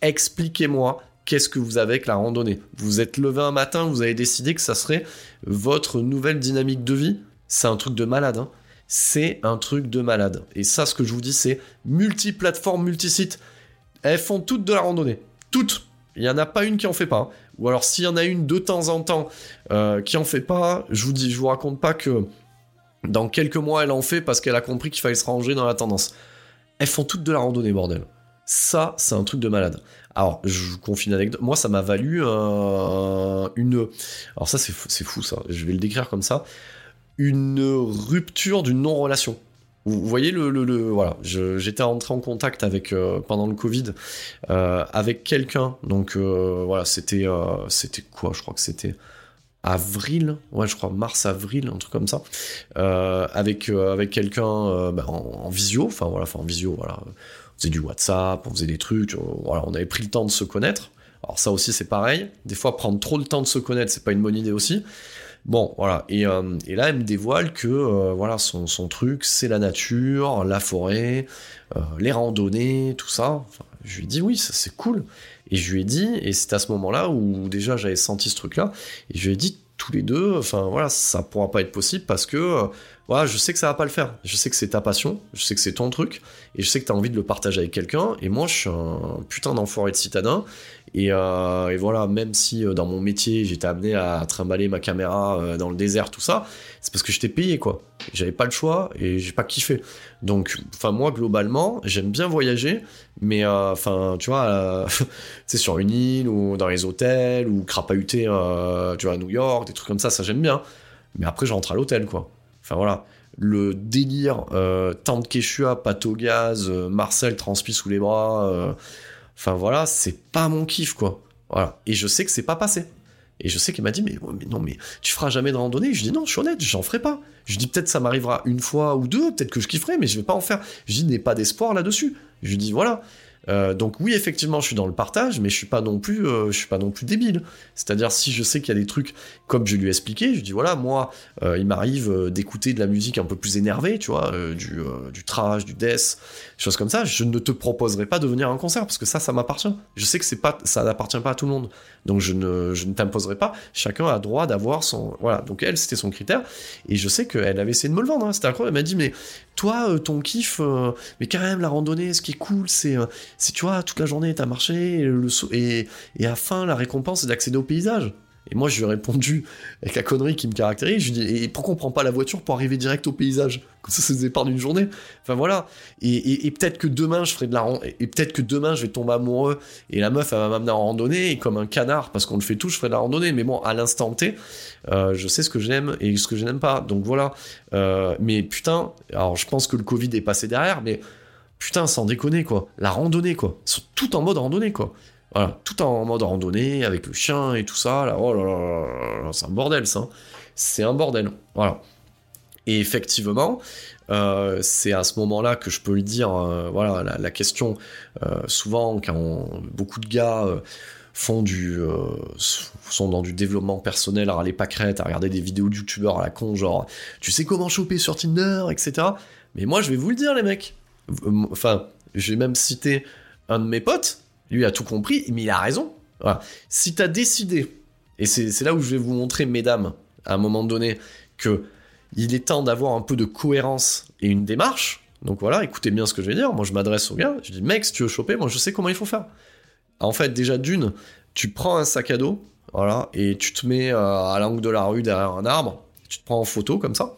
Expliquez-moi qu'est-ce que vous avez avec la randonnée. Vous êtes levé un matin, vous avez décidé que ça serait votre nouvelle dynamique de vie. C'est un truc de malade. Hein c'est un truc de malade. Et ça, ce que je vous dis, c'est multiplateforme, multisite. Elles font toutes de la randonnée. Toutes. Il n'y en a pas une qui en fait pas. Ou alors s'il y en a une de temps en temps euh, qui en fait pas, je vous dis, je vous raconte pas que dans quelques mois elle en fait parce qu'elle a compris qu'il fallait se ranger dans la tendance. Elles font toutes de la randonnée, bordel. Ça, c'est un truc de malade. Alors, je vous confie une anecdote. Moi, ça m'a valu une. Alors, ça, c'est fou, ça. Je vais le décrire comme ça une rupture d'une non-relation. Vous voyez le, le, voilà, j'étais entré en contact avec euh, pendant le Covid euh, avec quelqu'un. Donc euh, voilà, c'était c'était quoi? Je crois que c'était avril, ouais, je crois mars-avril, un truc comme ça, avec avec quelqu'un bah, en, visio, enfin voilà, en visio, voilà, on faisait du WhatsApp, on faisait des trucs, voilà, on avait pris le temps de se connaître. Alors ça aussi c'est pareil, des fois prendre trop le temps de se connaître, c'est pas une bonne idée aussi. Bon, voilà. Et, et, là, elle me dévoile que voilà, son, truc, c'est la nature, la forêt, les randonnées, tout ça. Je lui ai dit oui, ça c'est cool. Et je lui ai dit, et c'est à ce moment-là où déjà j'avais senti ce truc-là, et je lui ai dit tous les deux, enfin voilà, ça pourra pas être possible parce que euh, voilà, je sais que ça va pas le faire. Je sais que c'est ta passion, je sais que c'est ton truc, et je sais que tu as envie de le partager avec quelqu'un. Et moi, je suis un putain d'enfoiré de citadin. Et, euh, et, voilà, même si euh, dans mon métier, j'étais amené à trimballer ma caméra dans le désert, tout ça, c'est parce que j'étais payé, quoi. J'avais pas le choix et j'ai pas kiffé. Donc, enfin, moi, globalement, j'aime bien voyager, mais euh, enfin, tu vois, c'est sur une île ou dans les hôtels ou crapahuter, euh, tu vois, à New York, des trucs comme ça, ça j'aime bien. Mais après, je rentre à l'hôtel, quoi. Enfin, voilà. Le délire, euh, tente Quechua, pâte au gaz, euh, Marcel transpi sous les bras, enfin, voilà, c'est pas mon kiff, quoi. Voilà. Et je sais que c'est pas passé. Et je sais qu'elle m'a dit, mais, mais, non, mais tu feras jamais de randonnée? Je dis, non, je suis honnête, j'en ferai pas. Je dis, peut-être ça m'arrivera une fois ou deux, peut-être que je kifferai, mais je vais pas en faire. Je dis, n'ai pas d'espoir là-dessus. Je dis, voilà. Euh, donc oui, effectivement, je suis dans le partage, mais je suis pas non plus, euh, je suis pas non plus débile. C'est-à-dire si je sais qu'il y a des trucs comme je lui ai expliqué, je dis voilà, moi, euh, il m'arrive d'écouter de la musique un peu plus énervée, tu vois, du, du trash, du death, choses comme ça. Je ne te proposerai pas de venir à un concert parce que ça, ça m'appartient. Je sais que c'est pas, ça n'appartient pas à tout le monde, donc je ne, je ne t'imposerai pas. Chacun a droit d'avoir son, voilà. Donc elle, c'était son critère, et je sais qu'elle avait essayé de me le vendre. Hein. C'était incroyable. Elle m'a dit mais toi, ton kiff, mais quand même la randonnée, ce qui est cool, c'est si tu vois, toute la journée, t'as marché, et à la fin, la récompense, c'est d'accéder au paysage. Et moi, je lui ai répondu avec la connerie qui me caractérise. Je lui ai dit, et pourquoi on prend pas la voiture pour arriver direct au paysage? Comme ça, ça se d'une journée. Enfin voilà. Et, peut-être que demain, je ferai de la et peut-être que demain, je vais tomber amoureux et la meuf, elle va m'amener en randonnée et comme un canard, parce qu'on le fait tout, je ferai de la randonnée. Mais bon, à l'instant T, euh, je sais ce que j'aime et ce que je n'aime pas. Donc voilà. Euh, mais putain, alors je pense que le Covid est passé derrière, mais putain, sans déconner, quoi. La randonnée, quoi. Ils sont tout en mode randonnée, quoi. Voilà, tout en mode randonnée, avec le chien et tout ça, là. Oh là là, là c'est un bordel, ça. C'est un bordel. Voilà. Et effectivement, euh, c'est à ce moment-là que je peux le dire. Euh, voilà, la, question, euh, souvent, quand beaucoup de gars font du sont dans du développement personnel à râler pâquerettes, à regarder des vidéos de youtubeurs à la con genre tu sais comment choper sur Tinder? etc mais moi je vais vous le dire les mecs Enfin, j'ai même cité un de mes potes, lui a tout compris, mais il a raison. Voilà. Si t'as décidé, et c'est là où je vais vous montrer, mesdames, à un moment donné, que il est temps d'avoir un peu de cohérence et une démarche. Donc voilà, écoutez bien ce que je vais dire. Moi, je m'adresse au gars, je dis, mec, si tu veux choper, moi, je sais comment il faut faire. En fait, déjà d'une, tu prends un sac à dos, voilà, et tu te mets euh, à l'angle de la rue derrière un arbre, tu te prends en photo comme ça.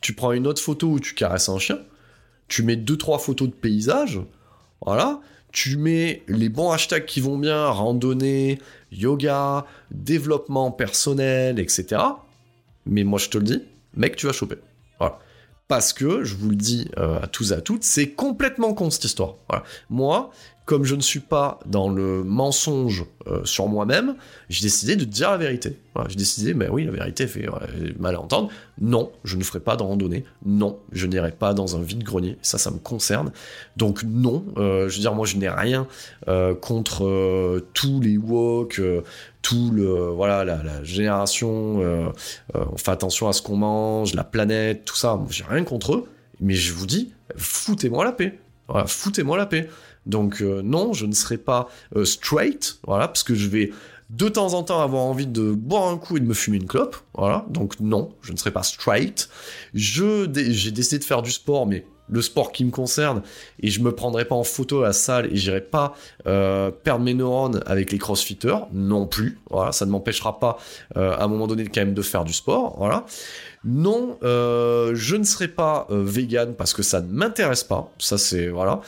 Tu prends une autre photo où tu caresses un chien tu mets deux trois photos de paysages, voilà, tu mets les bons hashtags qui vont bien, randonnée, yoga, développement personnel, etc. Mais moi je te le dis, mec, tu vas choper. Voilà. Parce que, je vous le dis euh, à tous et à toutes, c'est complètement con cette histoire. Moi, comme je ne suis pas dans le mensonge euh, sur moi-même, j'ai décidé de dire la vérité. Voilà, j'ai décidé, mais oui, la vérité fait mal à entendre. Non, je ne ferai pas de randonnée. Non, je n'irai pas dans un vide-grenier. Ça, ça me concerne. Donc non, euh, je veux dire, moi, je n'ai rien euh, contre tous les walks, tout le voilà la, génération. on fait attention à ce qu'on mange, la planète, tout ça. J'ai rien contre eux, mais je vous dis, foutez-moi la paix. Foutez-moi la paix. Donc euh, non, je ne serai pas euh, straight, voilà, parce que je vais de temps en temps avoir envie de boire un coup et de me fumer une clope, voilà. Donc non, je ne serai pas straight. J'ai décidé de faire du sport, mais le sport qui me concerne et je me prendrai pas en photo à la salle et j'irai pas euh, perdre mes neurones avec les crossfitters non plus voilà ça ne m'empêchera pas à un moment donné quand même de faire du sport voilà non je ne serai pas vegan parce que ça ne m'intéresse pas ça c'est voilà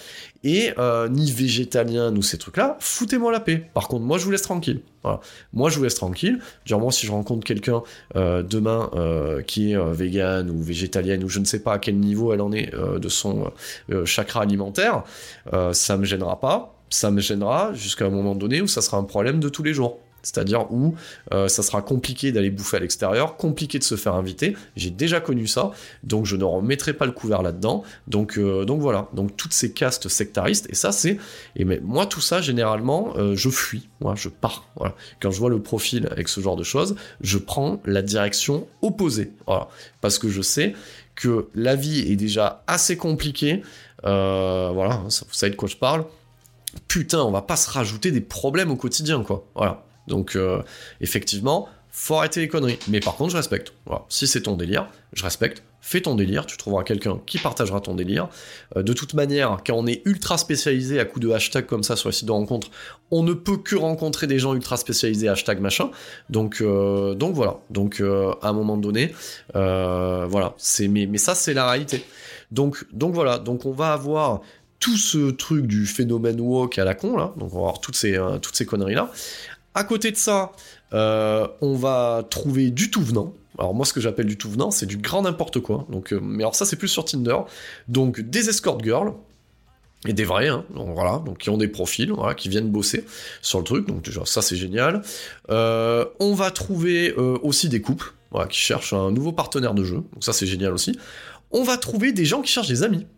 euh, ni végétalien, nous ces trucs-là, foutez-moi la paix. Par contre, moi je vous laisse tranquille. Voilà. Moi je vous laisse tranquille. Genre moi si je rencontre quelqu'un euh, demain euh, qui est vegan ou végétalienne ou je ne sais pas à quel niveau elle en est de son chakra alimentaire, ça me gênera pas. Ça me gênera jusqu'à un moment donné où ça sera un problème de tous les jours. C'est-à-dire où euh, ça sera compliqué d'aller bouffer à l'extérieur, compliqué de se faire inviter. J'ai déjà connu ça, donc je ne remettrai pas le couvert là-dedans. Donc, euh, donc voilà, donc toutes ces castes sectaristes, et ça c'est, et mais moi tout ça généralement, euh, je fuis, moi je pars. Quand je vois le profil avec ce genre de choses, je prends la direction opposée, voilà, parce que je sais que la vie est déjà assez compliquée. voilà, vous savez de quoi je parle putain, on va pas se rajouter des problèmes au quotidien, quoi. Voilà. Donc, euh, effectivement, faut arrêter les conneries. Mais par contre, je respecte. Si c'est ton délire, je respecte. Fais ton délire, tu trouveras quelqu'un qui partagera ton délire. Euh, de toute manière, quand on est ultra spécialisé à coup de hashtag comme ça sur les sites de rencontres, on ne peut que rencontrer des gens ultra spécialisés hashtag machin. Donc, euh, donc voilà. Donc à un moment donné, voilà. Mais, ça c'est la réalité. Donc donc voilà. Donc on va avoir tout ce truc du phénomène woke à la con, là, donc on va avoir toutes ces, euh, toutes ces conneries-là. À côté de ça, euh, on va trouver du tout venant. Alors moi, ce que j'appelle du tout venant, c'est du grand n'importe quoi. Donc, euh, mais alors ça, c'est plus sur Tinder. Donc des escort girls, et des vrais, hein, donc voilà, donc qui ont des profils, qui viennent bosser sur le truc, donc déjà ça c'est génial. on va trouver aussi des couples, voilà, qui cherchent un nouveau partenaire de jeu, donc ça c'est génial aussi. On va trouver des gens qui cherchent des amis,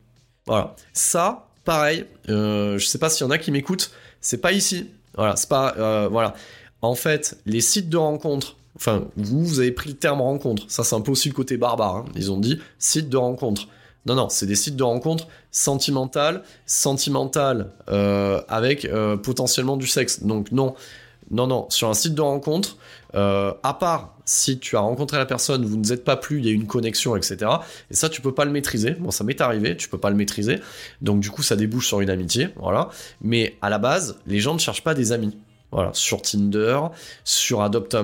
voilà. Ça, pareil, euh, je sais pas s'il y en a qui m'écoutent, c'est pas ici. Voilà, c'est pas. Euh, voilà. En fait, les sites de rencontres, enfin, vous, vous avez pris le terme rencontre. Ça, c'est un peu aussi le côté barbare. Hein. Ils ont dit site de rencontre. Non, non, c'est des sites de rencontres sentimentales, sentimentales, euh, avec potentiellement du sexe. Donc, non, non, non, sur un site de rencontre, à part si tu as rencontré la personne, vous ne vous êtes pas plus, il y a une connexion, etc. Et ça, tu peux pas le maîtriser. Bon, ça m'est arrivé, tu peux pas le maîtriser. Donc, du coup, ça débouche sur une amitié, voilà. Mais à la base, les gens ne cherchent pas des amis. Voilà, sur Tinder, sur Adopt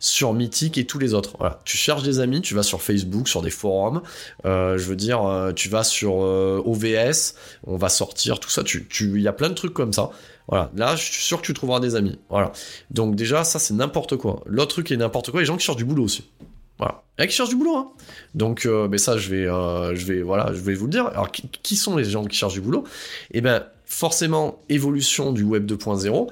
sur Mythic et tous les autres. Tu cherches des amis, tu vas sur Facebook, sur des forums. Euh, je veux dire, euh, tu vas sur euh, OVS, on va sortir tout ça. Tu, tu, il y a plein de trucs comme ça. Voilà, là, je suis sûr que tu trouveras des amis. Voilà. Donc déjà, ça c'est n'importe quoi. L'autre truc est n'importe quoi, les gens qui cherchent du boulot aussi. Voilà. Et qui cherchent du boulot, hein. Donc, mais ça, je vais, je vais, voilà, je vais vous le dire. Alors, qui, qui sont les gens qui cherchent du boulot? Eh ben, forcément, évolution du web 2.0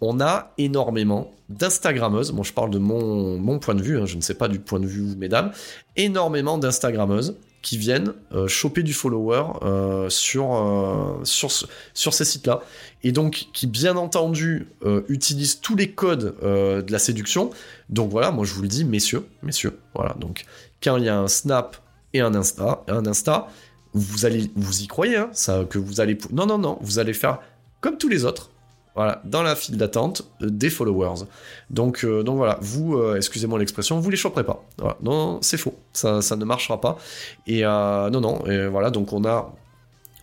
on a énormément d'Instagrammeuses, bon je parle de mon, point de vue, hein, je ne sais pas du point de vue mesdames, énormément d'Instagrammeuses qui viennent euh, choper du follower euh, sur, euh, sur, ces sites-là. Et donc qui bien entendu utilisent tous les codes de la séduction. Donc voilà, moi je vous le dis, messieurs, messieurs, voilà, donc quand il y a un Snap et un Insta, un Insta, vous allez, vous y croyez, hein, que vous allez, non, non, non, vous allez faire comme tous les autres, voilà, dans la file d'attente euh, des followers. Donc, euh, donc voilà, vous, euh, excusez-moi l'expression, vous les choperez pas. Non, c'est faux, ça, ça, ne marchera pas. Et non, non, et voilà, donc on a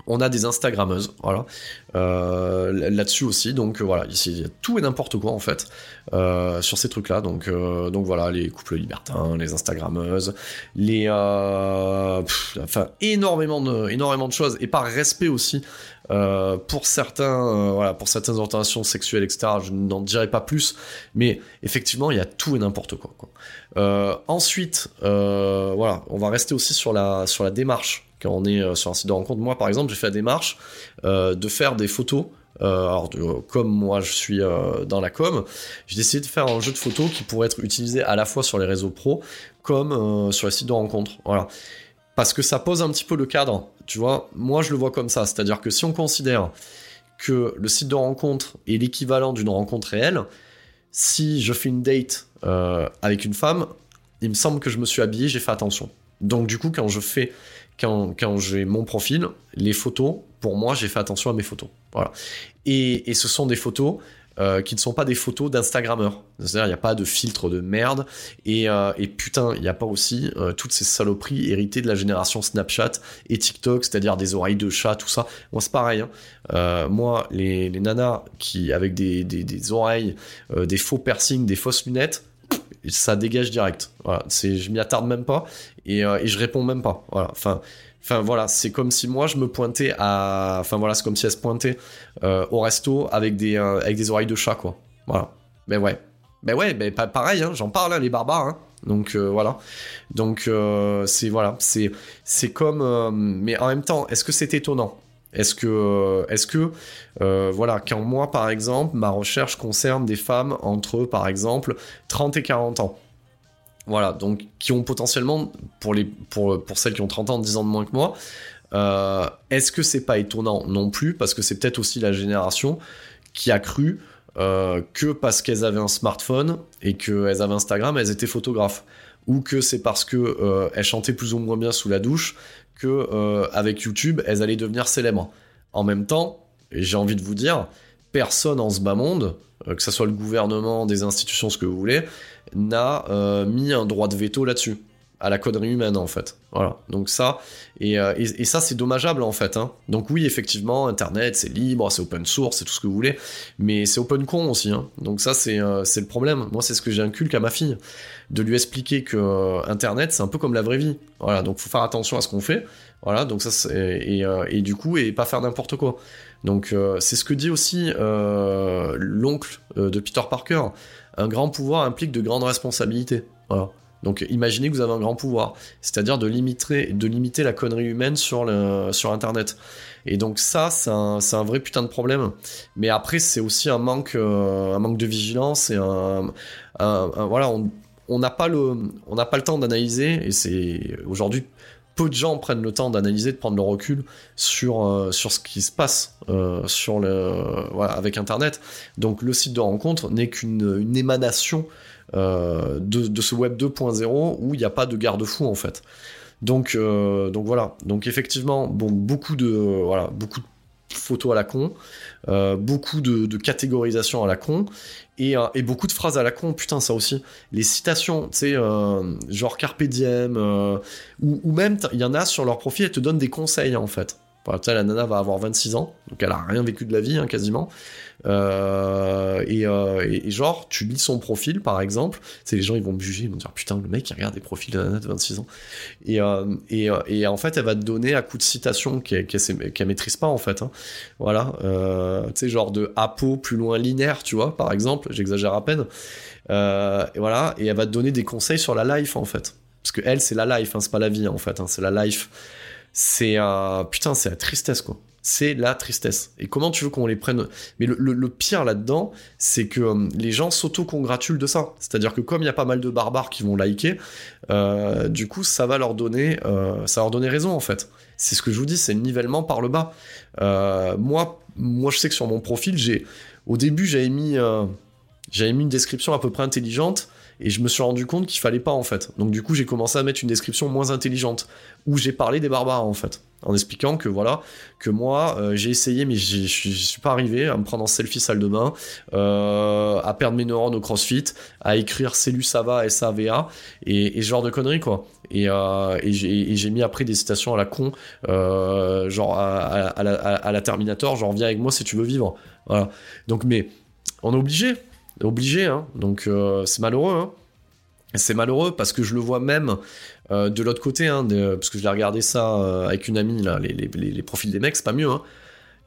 on a des Instagrammeuses, voilà, là-dessus aussi. Donc voilà, ici il y a tout et n'importe quoi en fait sur ces trucs-là. Donc donc voilà, les couples libertins, les Instagrammeuses, les, enfin énormément de énormément de choses et par respect aussi euh, pour certains, euh, voilà, pour certaines orientations sexuelles, etc. Je n'en dirai pas plus, mais effectivement, il y a tout et n'importe quoi. Euh, ensuite, voilà, on va rester aussi sur la sur la démarche quand on est sur un site de rencontre. Moi, par exemple, j'ai fait la démarche de faire des photos. alors, comme moi, je suis dans la com, j'ai décidé de faire un jeu de photos qui pourrait être utilisé à la fois sur les réseaux pro comme sur les sites de rencontre. Voilà parce que ça pose un petit peu le cadre. Tu vois, moi je le vois comme ça, c'est-à-dire que si on considère que le site de rencontre est l'équivalent d'une rencontre réelle, si je fais une date euh, avec une femme, il me semble que je me suis habillé, j'ai fait attention. Donc du coup, quand je fais, quand, j'ai mon profil, les photos, pour moi, j'ai fait attention à mes photos. Voilà. Et, ce sont des photos euh, qui ne sont pas des photos d'Instagrammeurs. C'est-à-dire, il n'y a pas de filtre de merde. Et, euh, putain, il n'y a pas aussi euh, toutes ces saloperies héritées de la génération Snapchat et TikTok, c'est-à-dire des oreilles de chat, tout ça. Moi, c'est pareil. Hein. moi, les, nanas qui, avec des, des oreilles, des faux piercings, des fausses lunettes, ça dégage direct. Voilà, c'est, je m'y attarde même pas et, et je réponds même pas. Voilà, enfin, Enfin voilà, c'est comme si moi je me pointais à, enfin voilà, c'est comme si elle se pointait euh, au resto avec des euh, avec des oreilles de chat quoi. Voilà. Ben ouais. Ben ouais, ben pareil, hein, j'en parle hein, les barbares. Hein. Donc euh, voilà. Donc c'est voilà, c'est c'est comme, mais en même temps, est-ce que c'est étonnant? Est-ce que, est-ce que, euh, voilà, quand moi, par exemple, ma recherche concerne des femmes entre, par exemple, 30 et 40 ans. Voilà, donc qui ont potentiellement, pour, les, pour, pour celles qui ont 30 ans, 10 ans de moins que moi, euh, est-ce que c'est pas étonnant Non plus, parce que c'est peut-être aussi la génération qui a cru euh, que parce qu'elles avaient un smartphone et qu'elles avaient Instagram, elles étaient photographes. Ou que c'est parce que elles chantaient plus ou moins bien sous la douche que euh, avec YouTube, elles allaient devenir célèbres. En même temps, j'ai envie de vous dire, personne en ce bas monde, euh, que ce soit le gouvernement, des institutions, ce que vous voulez, n'a euh, mis un droit de veto là-dessus à la connerie humaine en fait. Voilà. Donc ça et, et, ça c'est dommageable en fait. Hein. Donc oui effectivement Internet c'est libre, c'est open source, c'est tout ce que vous voulez, mais c'est open con aussi. Hein. Donc ça c'est c'est le problème. Moi c'est ce que j'inculque à ma fille de lui expliquer que euh, Internet, c'est un peu comme la vraie vie. Voilà, donc faut faire attention à ce qu'on fait. Voilà, donc ça, et, euh, et, du coup, et pas faire n'importe quoi. Donc euh, c'est ce que dit aussi l'oncle de Peter Parker. Un grand pouvoir implique de grandes responsabilités. Voilà. Donc imaginez que vous avez un grand pouvoir, c'est-à-dire de limiter, la connerie humaine sur, Internet. Et donc ça, c'est un, vrai putain de problème. Mais après, c'est aussi un manque, manque de vigilance et voilà, on, n'a pas le, temps d'analyser et c'est aujourd'hui peu de gens prennent le temps d'analyser, de prendre le recul sur, euh, ce qui se passe euh, avec Internet. Donc le site de rencontre n'est qu'une émanation euh, de, ce web 2.0 où il n'y a pas de garde-fou en fait. Donc, donc voilà. Donc effectivement, bon, beaucoup de voilà, beaucoup de photos à la con, beaucoup de, de, catégorisation à la con, euh, et, beaucoup de phrases à la con, putain, ça aussi. Les citations, tu sais, euh, genre Carpe Diem, euh, ou, même, il y en a sur leur profil, elles te donnent des conseils, en fait. Enfin, la nana va avoir 26 ans, donc elle a rien vécu de la vie, hein, quasiment. Euh, euh, et, genre, tu lis son profil, par exemple, c'est les gens ils vont me juger, ils vont dire putain, le mec il regarde des profils de nana de 26 ans. Et, euh, et, en fait, elle va te donner à coup de citation qu'elle qu maîtrise pas en fait. Hein. Voilà, tu sais, genre de apo plus loin linéaire, tu vois, par exemple, j'exagère à peine. et voilà, et elle va te donner des conseils sur la life en fait. Parce que elle, c'est la life, hein, c'est pas la vie en fait, hein, c'est la life. C'est putain, c'est la tristesse quoi c'est la tristesse. Et comment tu veux qu'on les prenne? Mais le, pire là-dedans, c'est que euh, les gens s'auto-congratulent de ça. C'est-à-dire que comme il y a pas mal de barbares qui vont liker, euh, du coup, ça va leur donner, euh, ça leur raison en fait. C'est ce que je vous dis, c'est le nivellement par le bas. moi, moi, je sais que sur mon profil, j'ai, au début, j'avais mis, j'avais mis une description à peu près intelligente et je me suis rendu compte qu'il fallait pas en fait. Donc du coup, j'ai commencé à mettre une description moins intelligente où j'ai parlé des barbares en fait, en expliquant que voilà, que moi euh, j'ai essayé mais je suis pas arrivé à me prendre en selfie salle de bain, euh, à perdre mes neurones au CrossFit, à écrire Cellus Sava S-A-V-A et, ce genre de conneries quoi. Et, euh, et j'ai mis après des citations à la con, genre à, à, la, à, la, Terminator, genre viens avec moi si tu veux vivre. Voilà. Donc mais on est obligé, obligé, hein. donc euh, c'est malheureux. Hein. C'est malheureux parce que je le vois même euh, de l'autre côté, hein, parce que je l'ai regardé ça euh, avec une amie, là, les, profils des mecs, c'est pas mieux. Hein.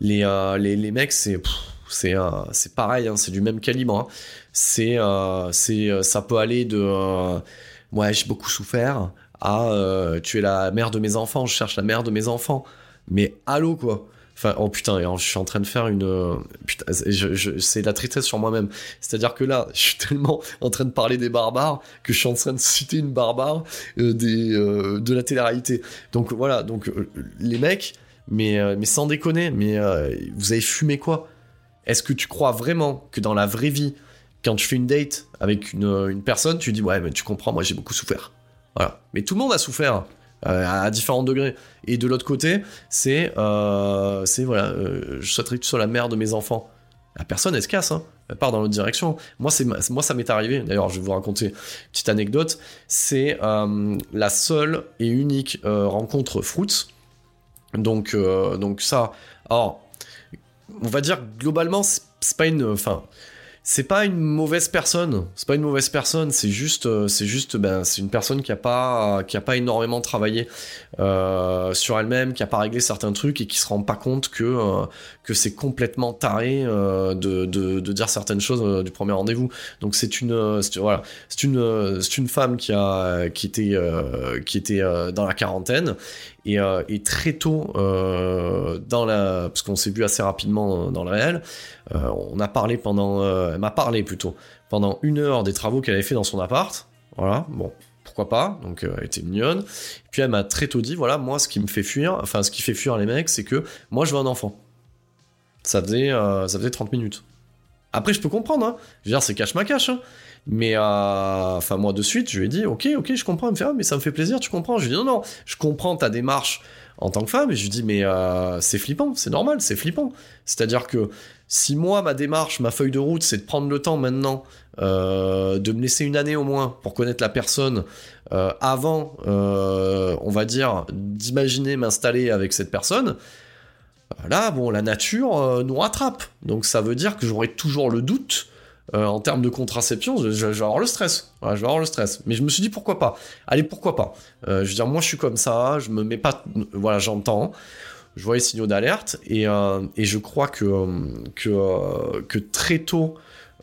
Les, les, les, mecs, c'est c'est c'est pareil, hein, c'est du même calibre. C'est c'est ça peut aller de ouais j'ai beaucoup souffert à tu es la mère de mes enfants, je cherche la mère de mes enfants. Mais allô quoi Enfin, oh putain, je suis en train de faire une. Euh, putain, c'est la tristesse sur moi-même. C'est-à-dire que là, je suis tellement en train de parler des barbares que je suis en train de citer une barbare euh, euh, de la télé-réalité. Donc voilà, donc les mecs, mais, mais sans déconner, mais vous avez fumé quoi? Est-ce que tu crois vraiment que dans la vraie vie, quand tu fais une date avec une, une personne, tu dis ouais, mais tu comprends, moi j'ai beaucoup souffert. Voilà. Mais tout le monde a souffert. Euh, à différents degrés. Et de l'autre côté, c'est, euh, c'est voilà, euh, je souhaiterais que tu sois la mère de mes enfants. La personne, elle se casse, hein. elle part dans l'autre direction. Moi, moi, ça m'est arrivé. D'ailleurs, je vais vous raconter une petite anecdote. C'est la seule et unique rencontre Fruits. Donc, donc ça, alors, on va dire globalement, c'est pas une, enfin, c'est pas une mauvaise personne. C'est pas une mauvaise personne. C'est juste, euh, c'est juste, ben, c'est une personne qui a pas, qui a pas énormément travaillé euh, sur elle-même, qui a pas réglé certains trucs et qui se rend pas compte que euh, que c'est complètement taré de, de, dire certaines choses du premier rendez-vous. Donc c'est une, voilà, c'est une, c'est une femme qui a, qui était, qui était dans la quarantaine Et, et très tôt, dans la, parce qu'on s'est vu assez rapidement dans le réel, on a parlé pendant, elle m'a parlé plutôt pendant une heure des travaux qu'elle avait fait dans son appart. Voilà, bon, pourquoi pas, donc elle était mignonne. Puis elle m'a très tôt dit, voilà, moi, ce qui me fait fuir, enfin, ce qui fait fuir les mecs, c'est que moi, je veux un enfant. Ça faisait, ça faisait 30 minutes. Après, je peux comprendre, hein. Je veux dire, c'est cache ma cache, hein. Mais, euh, enfin, moi, de suite, je lui ai dit, ok, ok, je comprends. Elle me fait, ah, mais ça me fait plaisir, tu comprends. Je lui ai dit, non, non, je comprends ta démarche en tant que femme. Et je lui dis, mais euh, c'est flippant, c'est normal, c'est flippant. C'est-à-dire que si moi, ma démarche, ma feuille de route, c'est de prendre le temps maintenant euh, de me laisser une année au moins pour connaître la personne avant, on va dire, d'imaginer m'installer avec cette personne, Là, bon, la nature euh, nous rattrape. Donc ça veut dire que j'aurai toujours le doute euh, en termes de contraception. Je, vais avoir le stress. je vais avoir le stress. Mais je me suis dit pourquoi pas? Allez, pourquoi pas? Euh, je veux dire, moi, je suis comme ça. Je me mets pas. Voilà, j'entends. Je vois les signaux d'alerte et, je crois que que, très tôt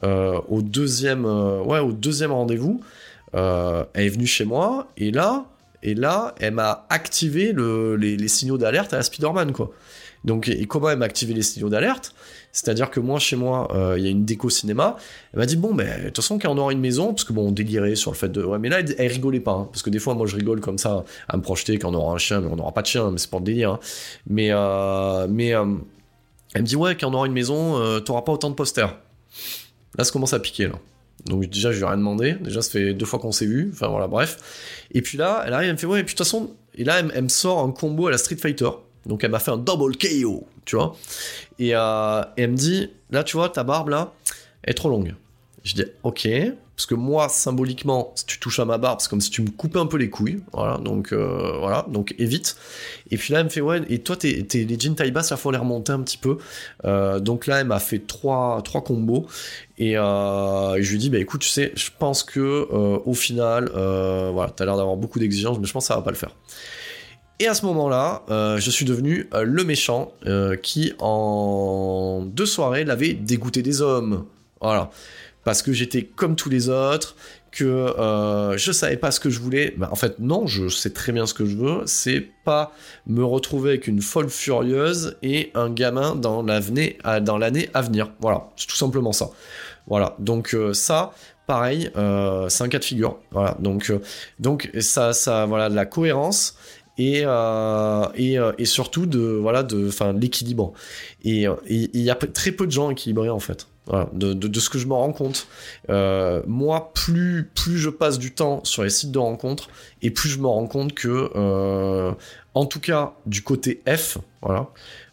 au deuxième ouais au deuxième rendez-vous, elle est venue chez moi et là et là elle m'a activé les, les, signaux d'alerte à la Spiderman quoi. Donc, et comment elle m'a activé les signaux d'alerte? C'est-à-dire que moi, chez moi, euh, il y a une déco cinéma. Elle m'a dit bon, ben de toute façon, quand on aura une maison, parce que bon, on délirait sur le fait de. Ouais, mais là, elle, rigolait pas, hein, parce que des fois, moi, je rigole comme ça à me projeter quand on aura un chien, mais on n'aura pas de chien, mais c'est pour le délire. Hein. Mais, euh, mais euh, elle me dit ouais, quand on aura une maison, t'auras pas autant de posters. Là, ça commence à piquer là. Donc déjà, je lui ai rien demandé. Déjà, ça fait deux fois qu'on s'est vu. Enfin voilà, bref. Et puis là, elle arrive, elle me fait ouais, et puis de toute façon, et là, elle, me sort un combo à la Street Fighter. Donc elle m'a fait un double KO, tu vois. Euh, et, elle me dit, là tu vois, ta barbe là, est trop longue. Je dis, ok, parce que moi, symboliquement, si tu touches à ma barbe, c'est comme si tu me coupais un peu les couilles. Voilà, donc euh, voilà, donc évite. Et puis là, elle me fait, ouais, et toi, t'es, les jeans taille basse, il faut les remonter un petit peu. Euh, donc là, elle m'a fait trois, trois combos. Et, je lui dis, bah écoute, tu sais, je pense que au final, voilà, t'as l'air d'avoir beaucoup d'exigences, mais je pense que ça va pas le faire. Et à ce moment-là, euh, je suis devenu euh, le méchant euh, qui, en deux soirées, l'avait dégoûté des hommes. Voilà. Parce que j'étais comme tous les autres, que je savais pas ce que je voulais. Bah, en fait, non, je sais très bien ce que je veux. C'est pas me retrouver avec une folle furieuse et un gamin dans l'année à venir. Voilà, c'est tout simplement ça. Voilà, donc ça, pareil, c'est un cas de figure. Voilà, donc, donc ça, ça, voilà, la cohérence et, euh, euh, et, surtout de voilà de enfin l'équilibre. Et il y a très peu de gens équilibrés en fait. De, de, ce que je me rends compte euh, moi plus plus je passe du temps sur les sites de rencontres et plus je me rends compte que en tout cas du côté F voilà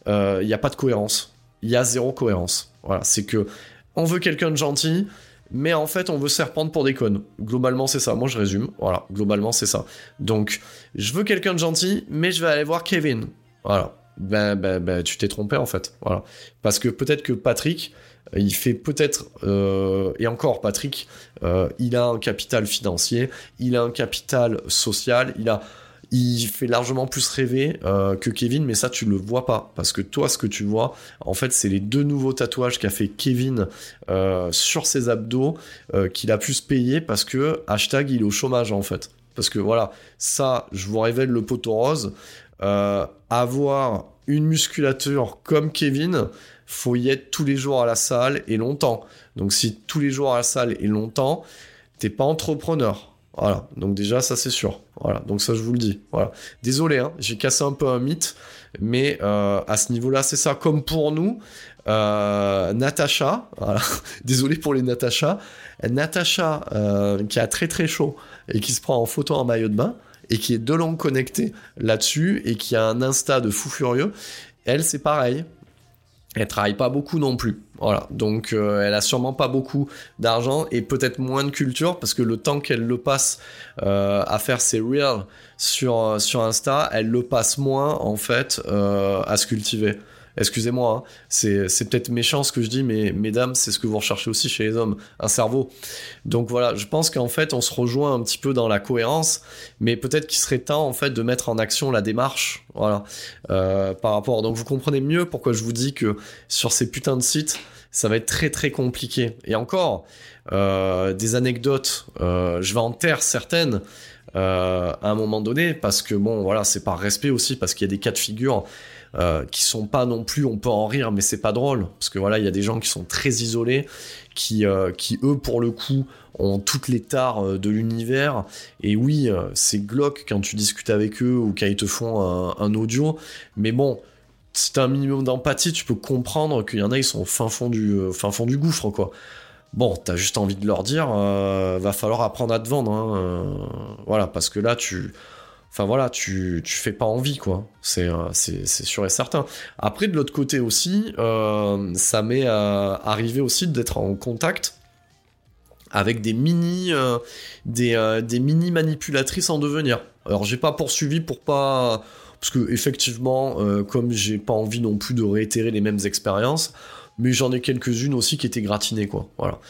il n'y a pas de cohérence. Il y a zéro cohérence. Voilà. C'est que on veut quelqu'un de gentil mais en fait on veut se pour des connes. Globalement c'est ça, moi je résume, voilà, globalement c'est ça. Donc je veux quelqu'un de gentil, mais je vais aller voir Kevin. Voilà. Ben, ben, ben tu t'es trompé en fait, voilà. Parce que peut-être que Patrick, euh, il fait peut-être, euh, et encore Patrick, euh, il a un capital financier, il a un capital social, il a il fait largement plus rêver euh, que Kevin, mais ça tu le vois pas parce que toi ce que tu vois, en fait c'est les deux nouveaux tatouages qu'a fait Kevin euh, sur ses abdos euh, qu'il a pu se payer parce que hashtag il est au chômage en fait. Parce que voilà, ça je vous révèle le poteau rose, avoir une musculature comme Kevin, faut y être tous les jours à la salle et longtemps. Donc si tous les jours à la salle et longtemps, t'es pas entrepreneur. Voilà, donc déjà ça c'est sûr. Voilà, donc ça je vous le dis. Voilà. Désolé, hein, j'ai cassé un peu un mythe, mais euh, à ce niveau-là c'est ça. Comme pour nous, euh, Natacha, désolé pour les Natacha, Natacha euh, qui a très très chaud et qui se prend en photo en maillot de bain et qui est de longue connectée là-dessus et qui a un Insta de fou furieux, elle c'est pareil. Elle travaille pas beaucoup non plus. Voilà, donc euh, elle a sûrement pas beaucoup d'argent et peut-être moins de culture parce que le temps qu'elle le passe euh, à faire ses reels sur, sur Insta, elle le passe moins en fait euh, à se cultiver. Excusez-moi, hein. c'est peut-être méchant ce que je dis, mais mesdames, c'est ce que vous recherchez aussi chez les hommes, un cerveau. Donc voilà, je pense qu'en fait, on se rejoint un petit peu dans la cohérence, mais peut-être qu'il serait temps en fait de mettre en action la démarche, voilà, euh, par rapport. Donc vous comprenez mieux pourquoi je vous dis que sur ces putains de sites, ça va être très très compliqué. Et encore, des anecdotes, je vais en taire certaines. à un moment donné, parce que bon, voilà, c'est par respect aussi, parce qu'il y a des cas de figure euh, qui sont pas non plus, on peut en rire, mais c'est pas drôle, parce que voilà, il y a des gens qui sont très isolés, qui, euh, qui eux, pour le coup, ont toutes les tares euh, de l'univers, et oui, c'est glauque quand tu discutes avec eux ou quand ils te font un, audio, mais bon, si t'as un minimum d'empathie, tu peux comprendre qu'il y en a, ils sont au fin fond du, fin fond du gouffre, quoi. Bon, t'as juste envie de leur dire, va falloir apprendre à te vendre, hein, voilà, parce que là, tu Enfin voilà, tu, tu fais pas envie, quoi. C'est, euh, sûr et certain. Après, de l'autre côté aussi, euh, ça m'est euh, arrivé aussi d'être en contact avec des mini, des, des, mini manipulatrices en devenir. Alors j'ai pas poursuivi pour pas, parce que effectivement, comme j'ai pas envie non plus de réitérer les mêmes expériences, mais j'en ai quelques-unes aussi qui étaient gratinées, quoi. Voilà.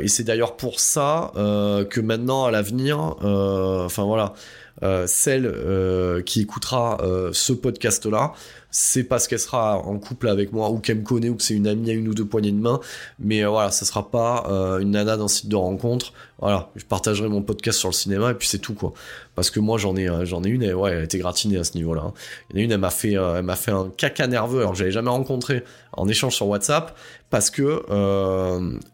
et c'est d'ailleurs pour ça que maintenant, à l'avenir, enfin voilà. Euh, celle euh, qui écoutera euh, ce podcast-là, c'est parce qu'elle sera en couple avec moi ou qu'elle me connaît ou que c'est une amie à une ou deux poignées de main. Mais voilà, ça sera pas une nana d'un site de rencontre. Voilà, je partagerai mon podcast sur le cinéma et puis c'est tout quoi. Parce que moi j'en ai j'en ai une et ouais, elle était gratinée à ce niveau-là. Hein. Il y en a une, elle m'a fait elle m'a fait un caca nerveux alors que j'avais jamais rencontré en échange sur WhatsApp parce que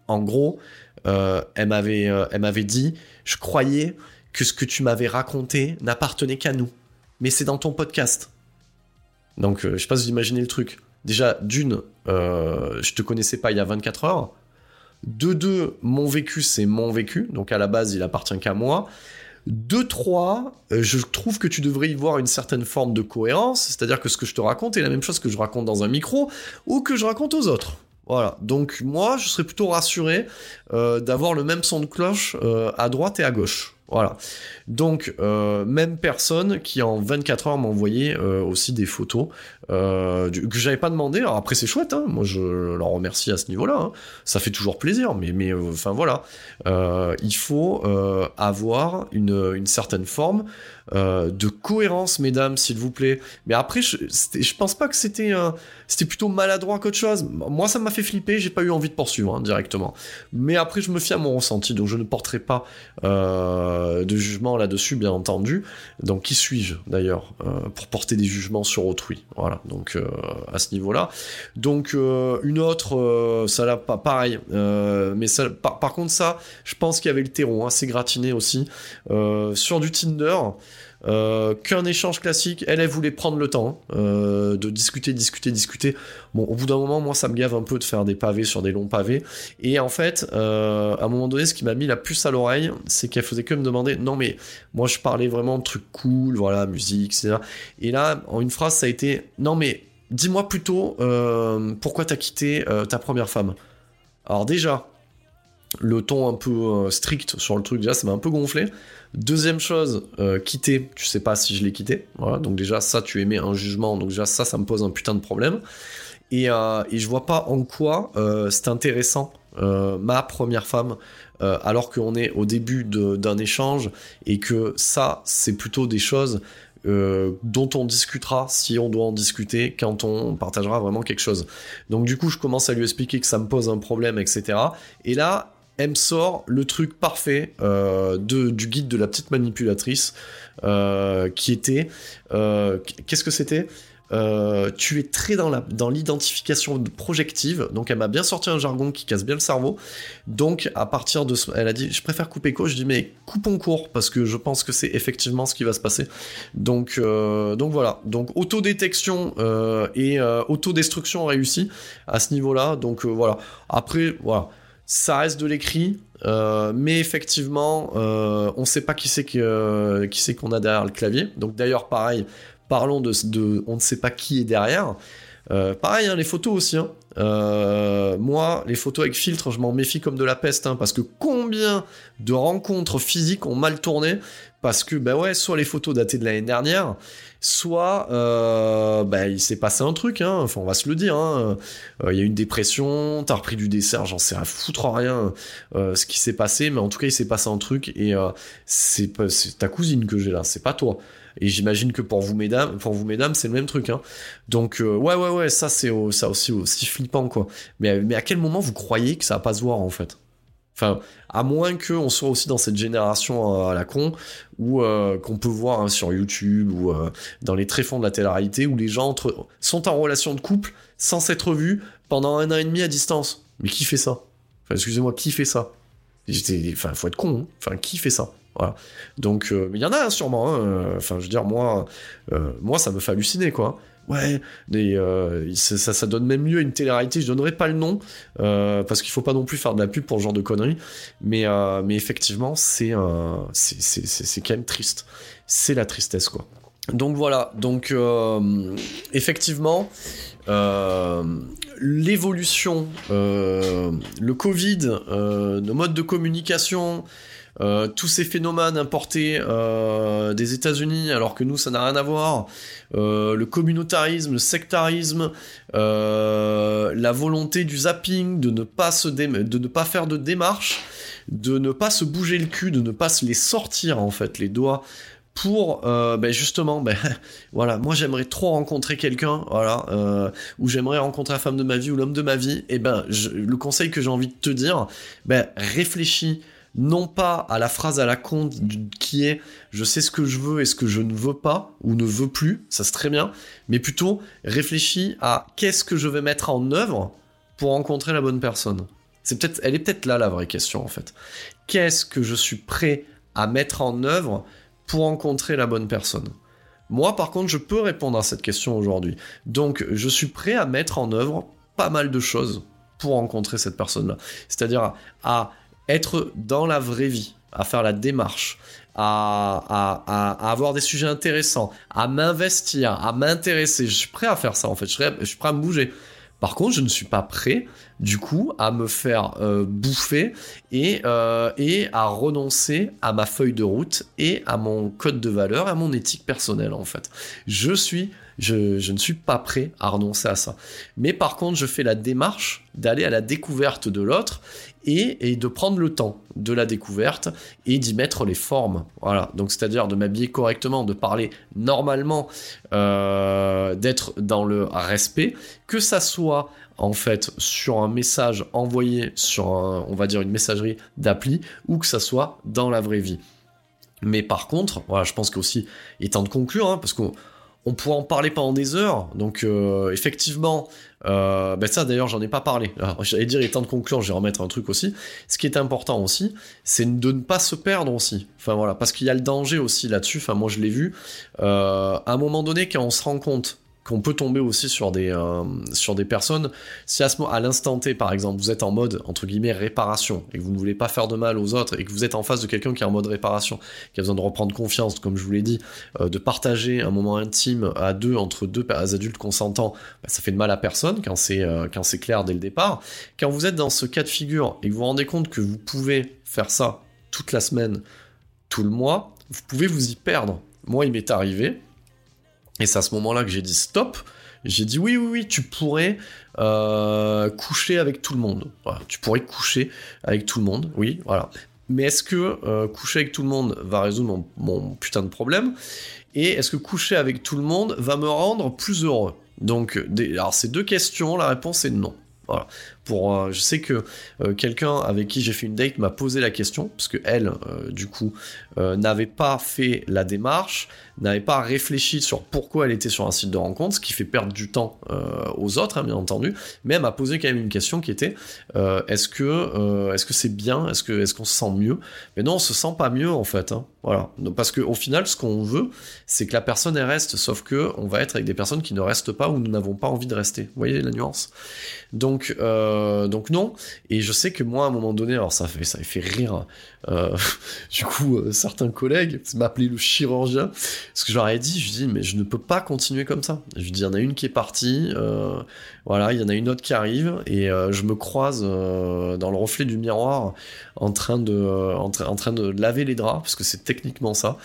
en gros elle m'avait elle m'avait dit je croyais que ce que tu m'avais raconté n'appartenait qu'à nous. Mais c'est dans ton podcast. Donc, euh, je sais pas si vous imaginez le truc. Déjà, d'une, euh, je te connaissais pas il y a 24 heures. De deux, mon vécu, c'est mon vécu. Donc, à la base, il appartient qu'à moi. De trois, euh, je trouve que tu devrais y voir une certaine forme de cohérence. C'est-à-dire que ce que je te raconte est la même chose que je raconte dans un micro ou que je raconte aux autres. Voilà, donc moi je serais plutôt rassuré d'avoir le même son de cloche à droite et à gauche. Voilà. Donc, euh, même personne qui en 24 heures m'a envoyé euh, aussi des photos euh, que j'avais pas demandé. Alors après, c'est chouette, hein. moi je leur remercie à ce niveau-là. Hein. Ça fait toujours plaisir, mais, mais enfin voilà. il faut avoir une, certaine forme euh, de cohérence, mesdames, s'il vous plaît. Mais après, je, je pense pas que c'était c'était plutôt maladroit qu'autre chose. Moi, ça m'a fait flipper, j'ai pas eu envie de poursuivre hein, directement. Mais après, je me fie à mon ressenti, donc je ne porterai pas euh, de jugement là-dessus, bien entendu. Donc, qui suis-je d'ailleurs euh, pour porter des jugements sur autrui? Voilà, donc à ce niveau-là. Donc, une autre, ça l'a pas pareil. mais par, contre, ça, je pense qu'il y avait le terreau, assez gratiné aussi. sur du Tinder. Euh, qu'un échange classique. Elle, elle voulait prendre le temps euh, de discuter, discuter, discuter. Bon, au bout d'un moment, moi, ça me gave un peu de faire des pavés sur des longs pavés. Et en fait, euh, à un moment donné, ce qui m'a mis la puce à l'oreille, c'est qu'elle faisait que me demander, non mais moi, je parlais vraiment de trucs cool, voilà, musique, etc. Et là, en une phrase, ça a été, non mais dis-moi plutôt pourquoi t'as quitté ta première femme? Alors déjà, le ton un peu strict sur le truc, déjà, ça m'a un peu gonflé. Deuxième chose, euh, quitter, tu sais pas si je l'ai quitté. Voilà, donc déjà ça, tu émets un jugement, donc déjà ça, ça me pose un putain de problème. Et, euh, et je vois pas en quoi euh, c'est intéressant ma première femme, alors qu'on est au début d'un échange et que ça, c'est plutôt des choses dont on discutera si on doit en discuter quand on partagera vraiment quelque chose. Donc du coup, je commence à lui expliquer que ça me pose un problème, etc. Et là, elle me sort le truc parfait euh, du guide de la petite manipulatrice euh, qui était euh, qu'est-ce que c'était? Tu es très dans l'identification projective, donc elle m'a bien sorti un jargon qui casse bien le cerveau. Donc à partir de ce, elle a dit, je préfère couper court. Je dis mais coupons court parce que je pense que c'est effectivement ce qui va se passer. Donc donc voilà, donc autodétection et autodestruction réussie à ce niveau-là. Donc voilà. Après voilà ça reste de l'écrit, euh, mais effectivement, euh, on ne sait pas qui c'est euh, qui c'est qu'on a derrière le clavier. Donc d'ailleurs, pareil, parlons de, on ne sait pas qui est derrière. pareil, hein, les photos aussi. Hein. moi, les photos avec filtre, je m'en méfie comme de la peste, hein, parce que combien de rencontres physiques ont mal tourné? Parce que ben ouais, soit les photos datées de l'année dernière, soit euh, bah, il s'est passé un truc, hein, enfin on va se le dire, hein. euh, il y a eu une dépression, t'as repris du dessert, j'en sais à foutre rien euh, ce qui s'est passé, mais en tout cas il s'est passé un truc et c'est ta cousine que j'ai là, c'est pas toi. Et j'imagine que pour vous, mesdames, pour vous, mesdames, c'est le même truc. Hein. Donc, euh, ouais, ouais, ouais, ça, c'est aussi flippant, quoi. Mais, mais à quel moment vous croyez que ça va pas se voir, en fait? Enfin, à moins qu'on soit aussi dans cette génération à la con, ou euh, qu'on peut voir hein, sur YouTube, ou euh, dans les tréfonds de la télé-réalité, où les gens sont en relation de couple sans s'être vus pendant un an et demi à distance. Mais qui fait ça? Enfin, excusez-moi, qui fait ça? Enfin, faut être con. Hein. Enfin, qui fait ça? Voilà. Donc, euh, il y en a sûrement. Hein. Enfin, je veux dire, moi, moi, ça me fait halluciner, quoi ouais, euh, ça, donne même mieux à une télé-réalité. Je donnerai pas le nom euh, parce qu'il faut pas non plus faire de la pub pour ce genre de conneries. Mais, euh, effectivement, c'est c'est quand même triste. C'est la tristesse, quoi. Donc voilà. Donc effectivement, l'évolution, le Covid, nos modes de communication. Euh, tous ces phénomènes importés euh, des États-Unis, alors que nous, ça n'a rien à voir, euh, le communautarisme, le sectarisme, la volonté du zapping, de ne pas se ne pas faire de démarche, de ne pas se bouger le cul, de ne pas se les sortir en fait les doigts pour ben justement ben voilà moi j'aimerais trop rencontrer quelqu'un voilà ou j'aimerais rencontrer la femme de ma vie ou l'homme de ma vie et ben le conseil que j'ai envie de te dire ben réfléchis non pas à la phrase à la con qui est je sais ce que je veux et ce que je ne veux pas ou ne veux plus, ça c'est très bien, mais plutôt réfléchis à qu'est-ce que je vais mettre en œuvre pour rencontrer la bonne personne. C'est peut-être, elle est peut-être là la vraie question en fait. Qu'est-ce que je suis prêt à mettre en œuvre pour rencontrer la bonne personne? Moi par contre, je peux répondre à cette question aujourd'hui. Donc, je suis prêt à mettre en œuvre pas mal de choses pour rencontrer cette personne-là. C'est-à-dire à être dans la vraie vie, à faire la démarche, à, avoir des sujets intéressants, à m'investir, à m'intéresser. Je suis prêt à faire ça en fait, je suis, prêt à me bouger. Par contre, je ne suis pas prêt, du coup, à me faire euh, bouffer et, euh, et à renoncer à ma feuille de route et à mon code de valeur, à mon éthique personnelle, en fait. Je suis je, ne suis pas prêt à renoncer à ça. Mais par contre, je fais la démarche d'aller à la découverte de l'autre et, de prendre le temps de la découverte et d'y mettre les formes. Voilà, donc c'est-à-dire de m'habiller correctement, de parler normalement, euh, d'être dans le respect, que ça soit en fait sur un message envoyé sur, on va dire, une messagerie d'appli ou que ça soit dans la vraie vie. Mais par contre, voilà, je pense qu'aussi, est temps de conclure, hein, parce qu'on on pourrait en parler pendant des heures. Donc euh, effectivement, euh, ben ça d'ailleurs j'en ai pas parlé. J'allais dire il est temps de conclure, je vais remettre un truc aussi. Ce qui est important aussi, c'est de ne pas se perdre aussi. Enfin voilà, parce qu'il y a le danger aussi là-dessus. Enfin moi je l'ai vu. Euh, à un moment donné, quand on se rend compte qu'on peut tomber aussi sur des, euh, sur des personnes. Si à, l'instant T, par exemple, vous êtes en mode, entre guillemets, réparation, et que vous ne voulez pas faire de mal aux autres, et que vous êtes en face de quelqu'un qui est en mode réparation, qui a besoin de reprendre confiance, comme je vous l'ai dit, euh, de partager un moment intime à deux, entre deux adultes consentants, bah, ça fait de mal à personne quand c'est, euh, quand c'est clair dès le départ. Quand vous êtes dans ce cas de figure, et que vous vous rendez compte que vous pouvez faire ça toute la semaine, tout le mois, vous pouvez vous y perdre. Moi, il m'est arrivé, et c'est à ce moment-là que j'ai dit stop. J'ai dit oui, oui, oui, tu pourrais euh, coucher avec tout le monde. tu pourrais coucher avec tout le monde, oui, voilà. Mais est-ce que euh, coucher avec tout le monde va résoudre mon, putain de problème? Et est-ce que coucher avec tout le monde va me rendre plus heureux? Donc, alors ces deux questions, la réponse est non. Voilà. Euh, je sais que euh, quelqu'un avec qui j'ai fait une date m'a posé la question, parce que elle, euh, du coup, n'avait pas fait la démarche, n'avait pas réfléchi sur pourquoi elle était sur un site de rencontre, ce qui fait perdre du temps aux autres, hein, bien entendu. Mais elle m'a posé quand même une question qui était est-ce que est-ce que c'est bien, est-ce que est-ce qu'on se sent mieux? Mais non, on se sent pas mieux en fait. Hein. Voilà, parce qu'au final, ce qu'on veut, c'est que la personne reste, sauf que on va être avec des personnes qui ne restent pas ou nous n'avons pas envie de rester. Vous voyez la nuance? Donc euh, donc non. Et je sais que moi, à un moment donné, alors ça fait, ça fait rire, euh, du coup, euh, certains collègues m'appelaient le chirurgien, parce que je leur ai dit, je dis, mais je ne peux pas continuer comme ça. Je dis, il y en a une qui est partie, voilà, il y en a une autre qui arrive, et je me croise dans le reflet du miroir en train de, en, train de laver les draps, parce que c'est techniquement ça.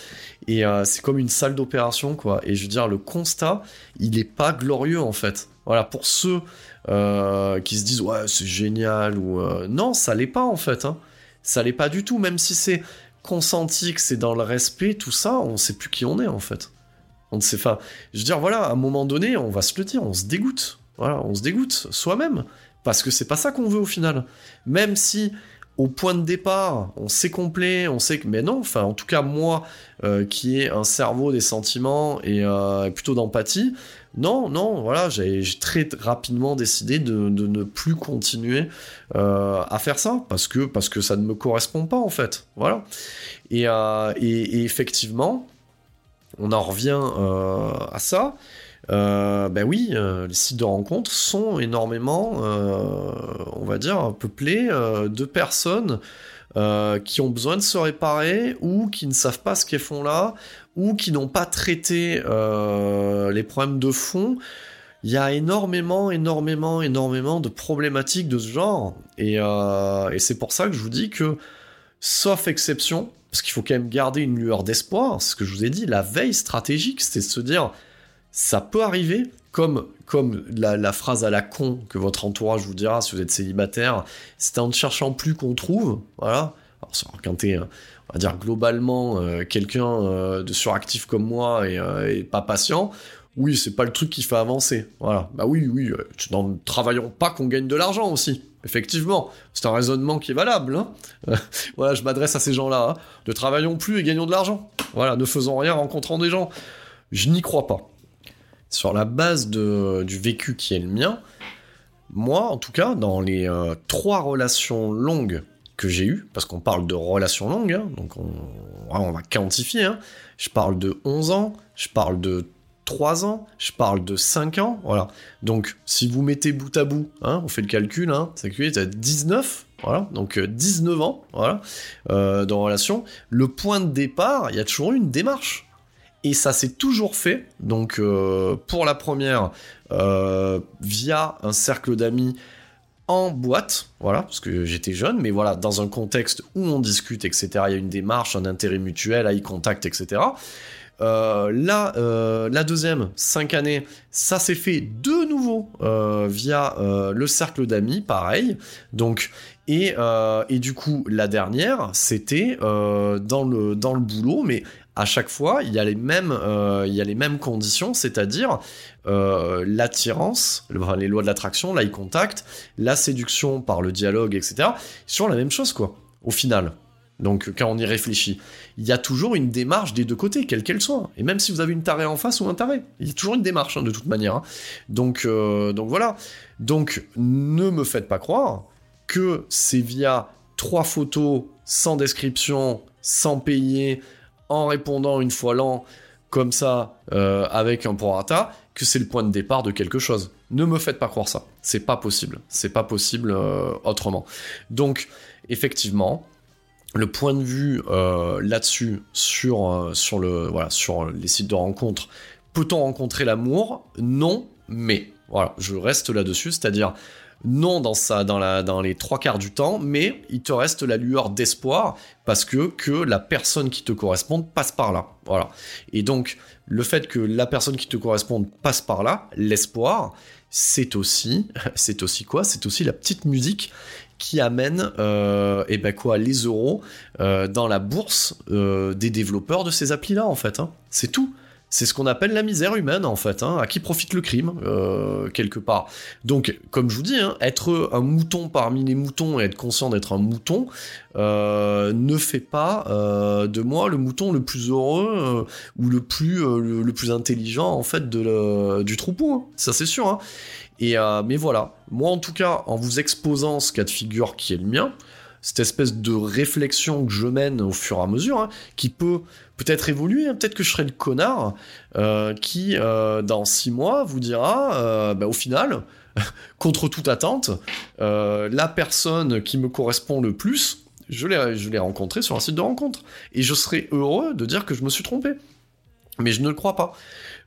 Et c'est comme une salle d'opération, quoi. Et je veux dire, le constat, il est pas glorieux, en fait. Voilà, pour ceux euh, qui se disent ouais c'est génial ou euh, non ça l'est pas en fait hein. ça l'est pas du tout même si c'est consenti que c'est dans le respect tout ça on sait plus qui on est en fait On ne sait pas. Je veux dire, voilà, à un moment donné, on va se le dire, on se dégoûte. Voilà, on se dégoûte soi-même. Parce que c'est pas ça qu'on veut au final. Même si au point de départ, on sait complet, on sait que, mais non, enfin, en tout cas, moi, euh, qui ai un cerveau des sentiments et euh, plutôt d'empathie, non, non, voilà, j'ai très rapidement décidé de, ne plus continuer euh, à faire ça parce que, parce que ça ne me correspond pas, en fait, voilà. Et, et effectivement, on en revient à ça. Euh, ben oui, euh, les sites de rencontres sont énormément, euh, on va dire, peuplés de personnes qui ont besoin de se réparer ou qui ne savent pas ce qu'elles font là ou qui n'ont pas traité les problèmes de fond. Il y a énormément, énormément, énormément de problématiques de ce genre. Et, et c'est pour ça que je vous dis que, sauf exception, parce qu'il faut quand même garder une lueur d'espoir, ce que je vous ai dit, la veille stratégique, c'était de se dire ça peut arriver, comme, comme la, phrase à la con que votre entourage vous dira si vous êtes célibataire, c'est en ne cherchant plus qu'on trouve, voilà. Alors, quand t'es, euh, on va dire globalement, euh, quelqu'un euh, de suractif comme moi et, pas patient, oui, c'est pas le truc qui fait avancer, voilà. Bah oui, oui, ne travaillons pas qu'on gagne de l'argent aussi. Effectivement, c'est un raisonnement qui est valable. Hein. voilà, je m'adresse à ces gens-là. Hein. Ne travaillons plus et gagnons de l'argent. Voilà, ne faisons rien, rencontrant des gens. Je n'y crois pas sur la base du vécu qui est le mien, moi, en tout cas, dans les euh, trois relations longues que j'ai eues, parce qu'on parle de relations longues, hein, donc on, va quantifier, hein, je parle de 11 ans, je parle de 3 ans, je parle de 5 ans, voilà. Donc, si vous mettez bout à bout, hein, on fait le calcul, hein, ça fait 19, voilà, donc 19 euh, ans, voilà, euh, dans relation. Le point de départ, il y a toujours une démarche. Et ça s'est toujours fait, donc euh, pour la première, euh, via un cercle d'amis en boîte, voilà, parce que j'étais jeune, mais voilà, dans un contexte où on discute, etc., il y a une démarche, un intérêt mutuel, eye contact, etc. Euh, là, la deuxième, cinq années, ça s'est fait de nouveau via le cercle d'amis, pareil. Donc, et, et, du coup, la dernière, c'était dans, le, dans le boulot, mais à chaque fois, il y a les mêmes, euh, il y a les mêmes conditions, c'est-à-dire euh, l'attirance, les lois de l'attraction, l'eye contact, la séduction par le dialogue, etc. Sur la même chose, quoi, au final. Donc, quand on y réfléchit, il y a toujours une démarche des deux côtés, quelle qu'elle soit. Et même si vous avez une tarée en face ou un taré, il y a toujours une démarche, hein, de toute manière. Hein. Donc, euh, donc voilà. Donc, ne me faites pas croire que c'est via trois photos sans description, sans payer, en répondant une fois l'an, comme ça, euh, avec un prorata, que c'est le point de départ de quelque chose. Ne me faites pas croire ça. C'est pas possible. C'est pas possible euh, autrement. Donc, effectivement, le point de vue euh, là-dessus, sur, sur, les sites de rencontres, peut-on rencontrer l'amour? Non, mais. Voilà, je reste là-dessus, c'est-à-dire non dans, ça, dans, la, dans les trois quarts du temps, mais il te reste la lueur d'espoir parce que, que la personne qui te correspond passe par là. Voilà. Et donc, le fait que la personne qui te correspond passe par là, l'espoir, c'est aussi, c'est aussi quoi? C'est aussi la petite musique qui amène euh, eh ben quoi, les euros euh, dans la bourse euh, des développeurs de ces applis-là, en fait. Hein. C'est tout. C'est ce qu'on appelle la misère humaine, en fait, hein, à qui profite le crime, euh, quelque part. Donc, comme je vous dis, hein, être un mouton parmi les moutons et être conscient d'être un mouton euh, ne fait pas euh, de moi le mouton le plus heureux ou le plus, intelligent, en fait, du troupeau. Hein. Ça, c'est sûr. Et, mais voilà, moi, en tout cas, en vous exposant ce cas de figure qui est le mien, cette espèce de réflexion que je mène au fur et à mesure, hein, qui peut peut-être évoluer, hein. peut-être que je serai le connard euh, qui, euh, dans six mois, vous dira, euh, bah, au final, contre toute attente, la personne qui me correspond le plus, je l'ai rencontrée sur un site de rencontre. Et je serai heureux de dire que je me suis trompé. Mais je ne le crois pas.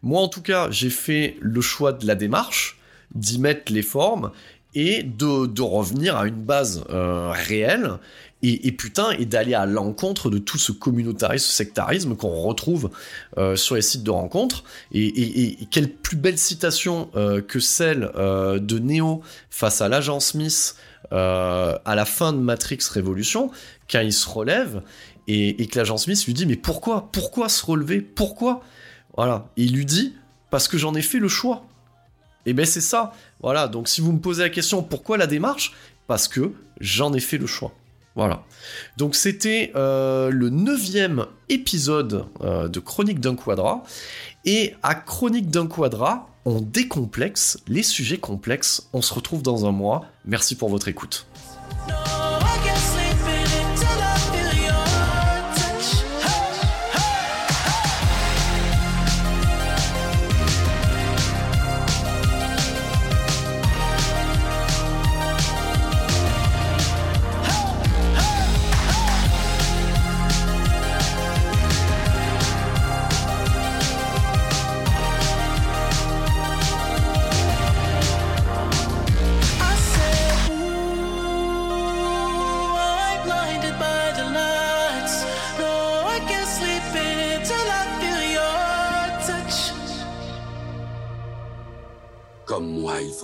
Moi, en tout cas, j'ai fait le choix de la démarche, d'y mettre les formes, et de, revenir à une base euh, réelle et, putain et d'aller à l'encontre de tout ce communautarisme, ce sectarisme qu'on retrouve euh, sur les sites de rencontres et, quelle plus belle citation euh, que celle de Neo face à l'agent Smith à la fin de Matrix Révolution quand il se relève et, que l'agent Smith lui dit mais pourquoi pourquoi se relever? Pourquoi? Voilà. Il lui dit parce que j'en ai fait le choix. Et ben c'est ça. Voilà. Donc si vous me posez la question pourquoi la démarche, parce que j'en ai fait le choix. Voilà. Donc c'était euh, le neuvième épisode euh, de Chronique d'un quadra. Et à Chronique d'un quadra, on décomplexe les sujets complexes. On se retrouve dans un mois. Merci pour votre écoute.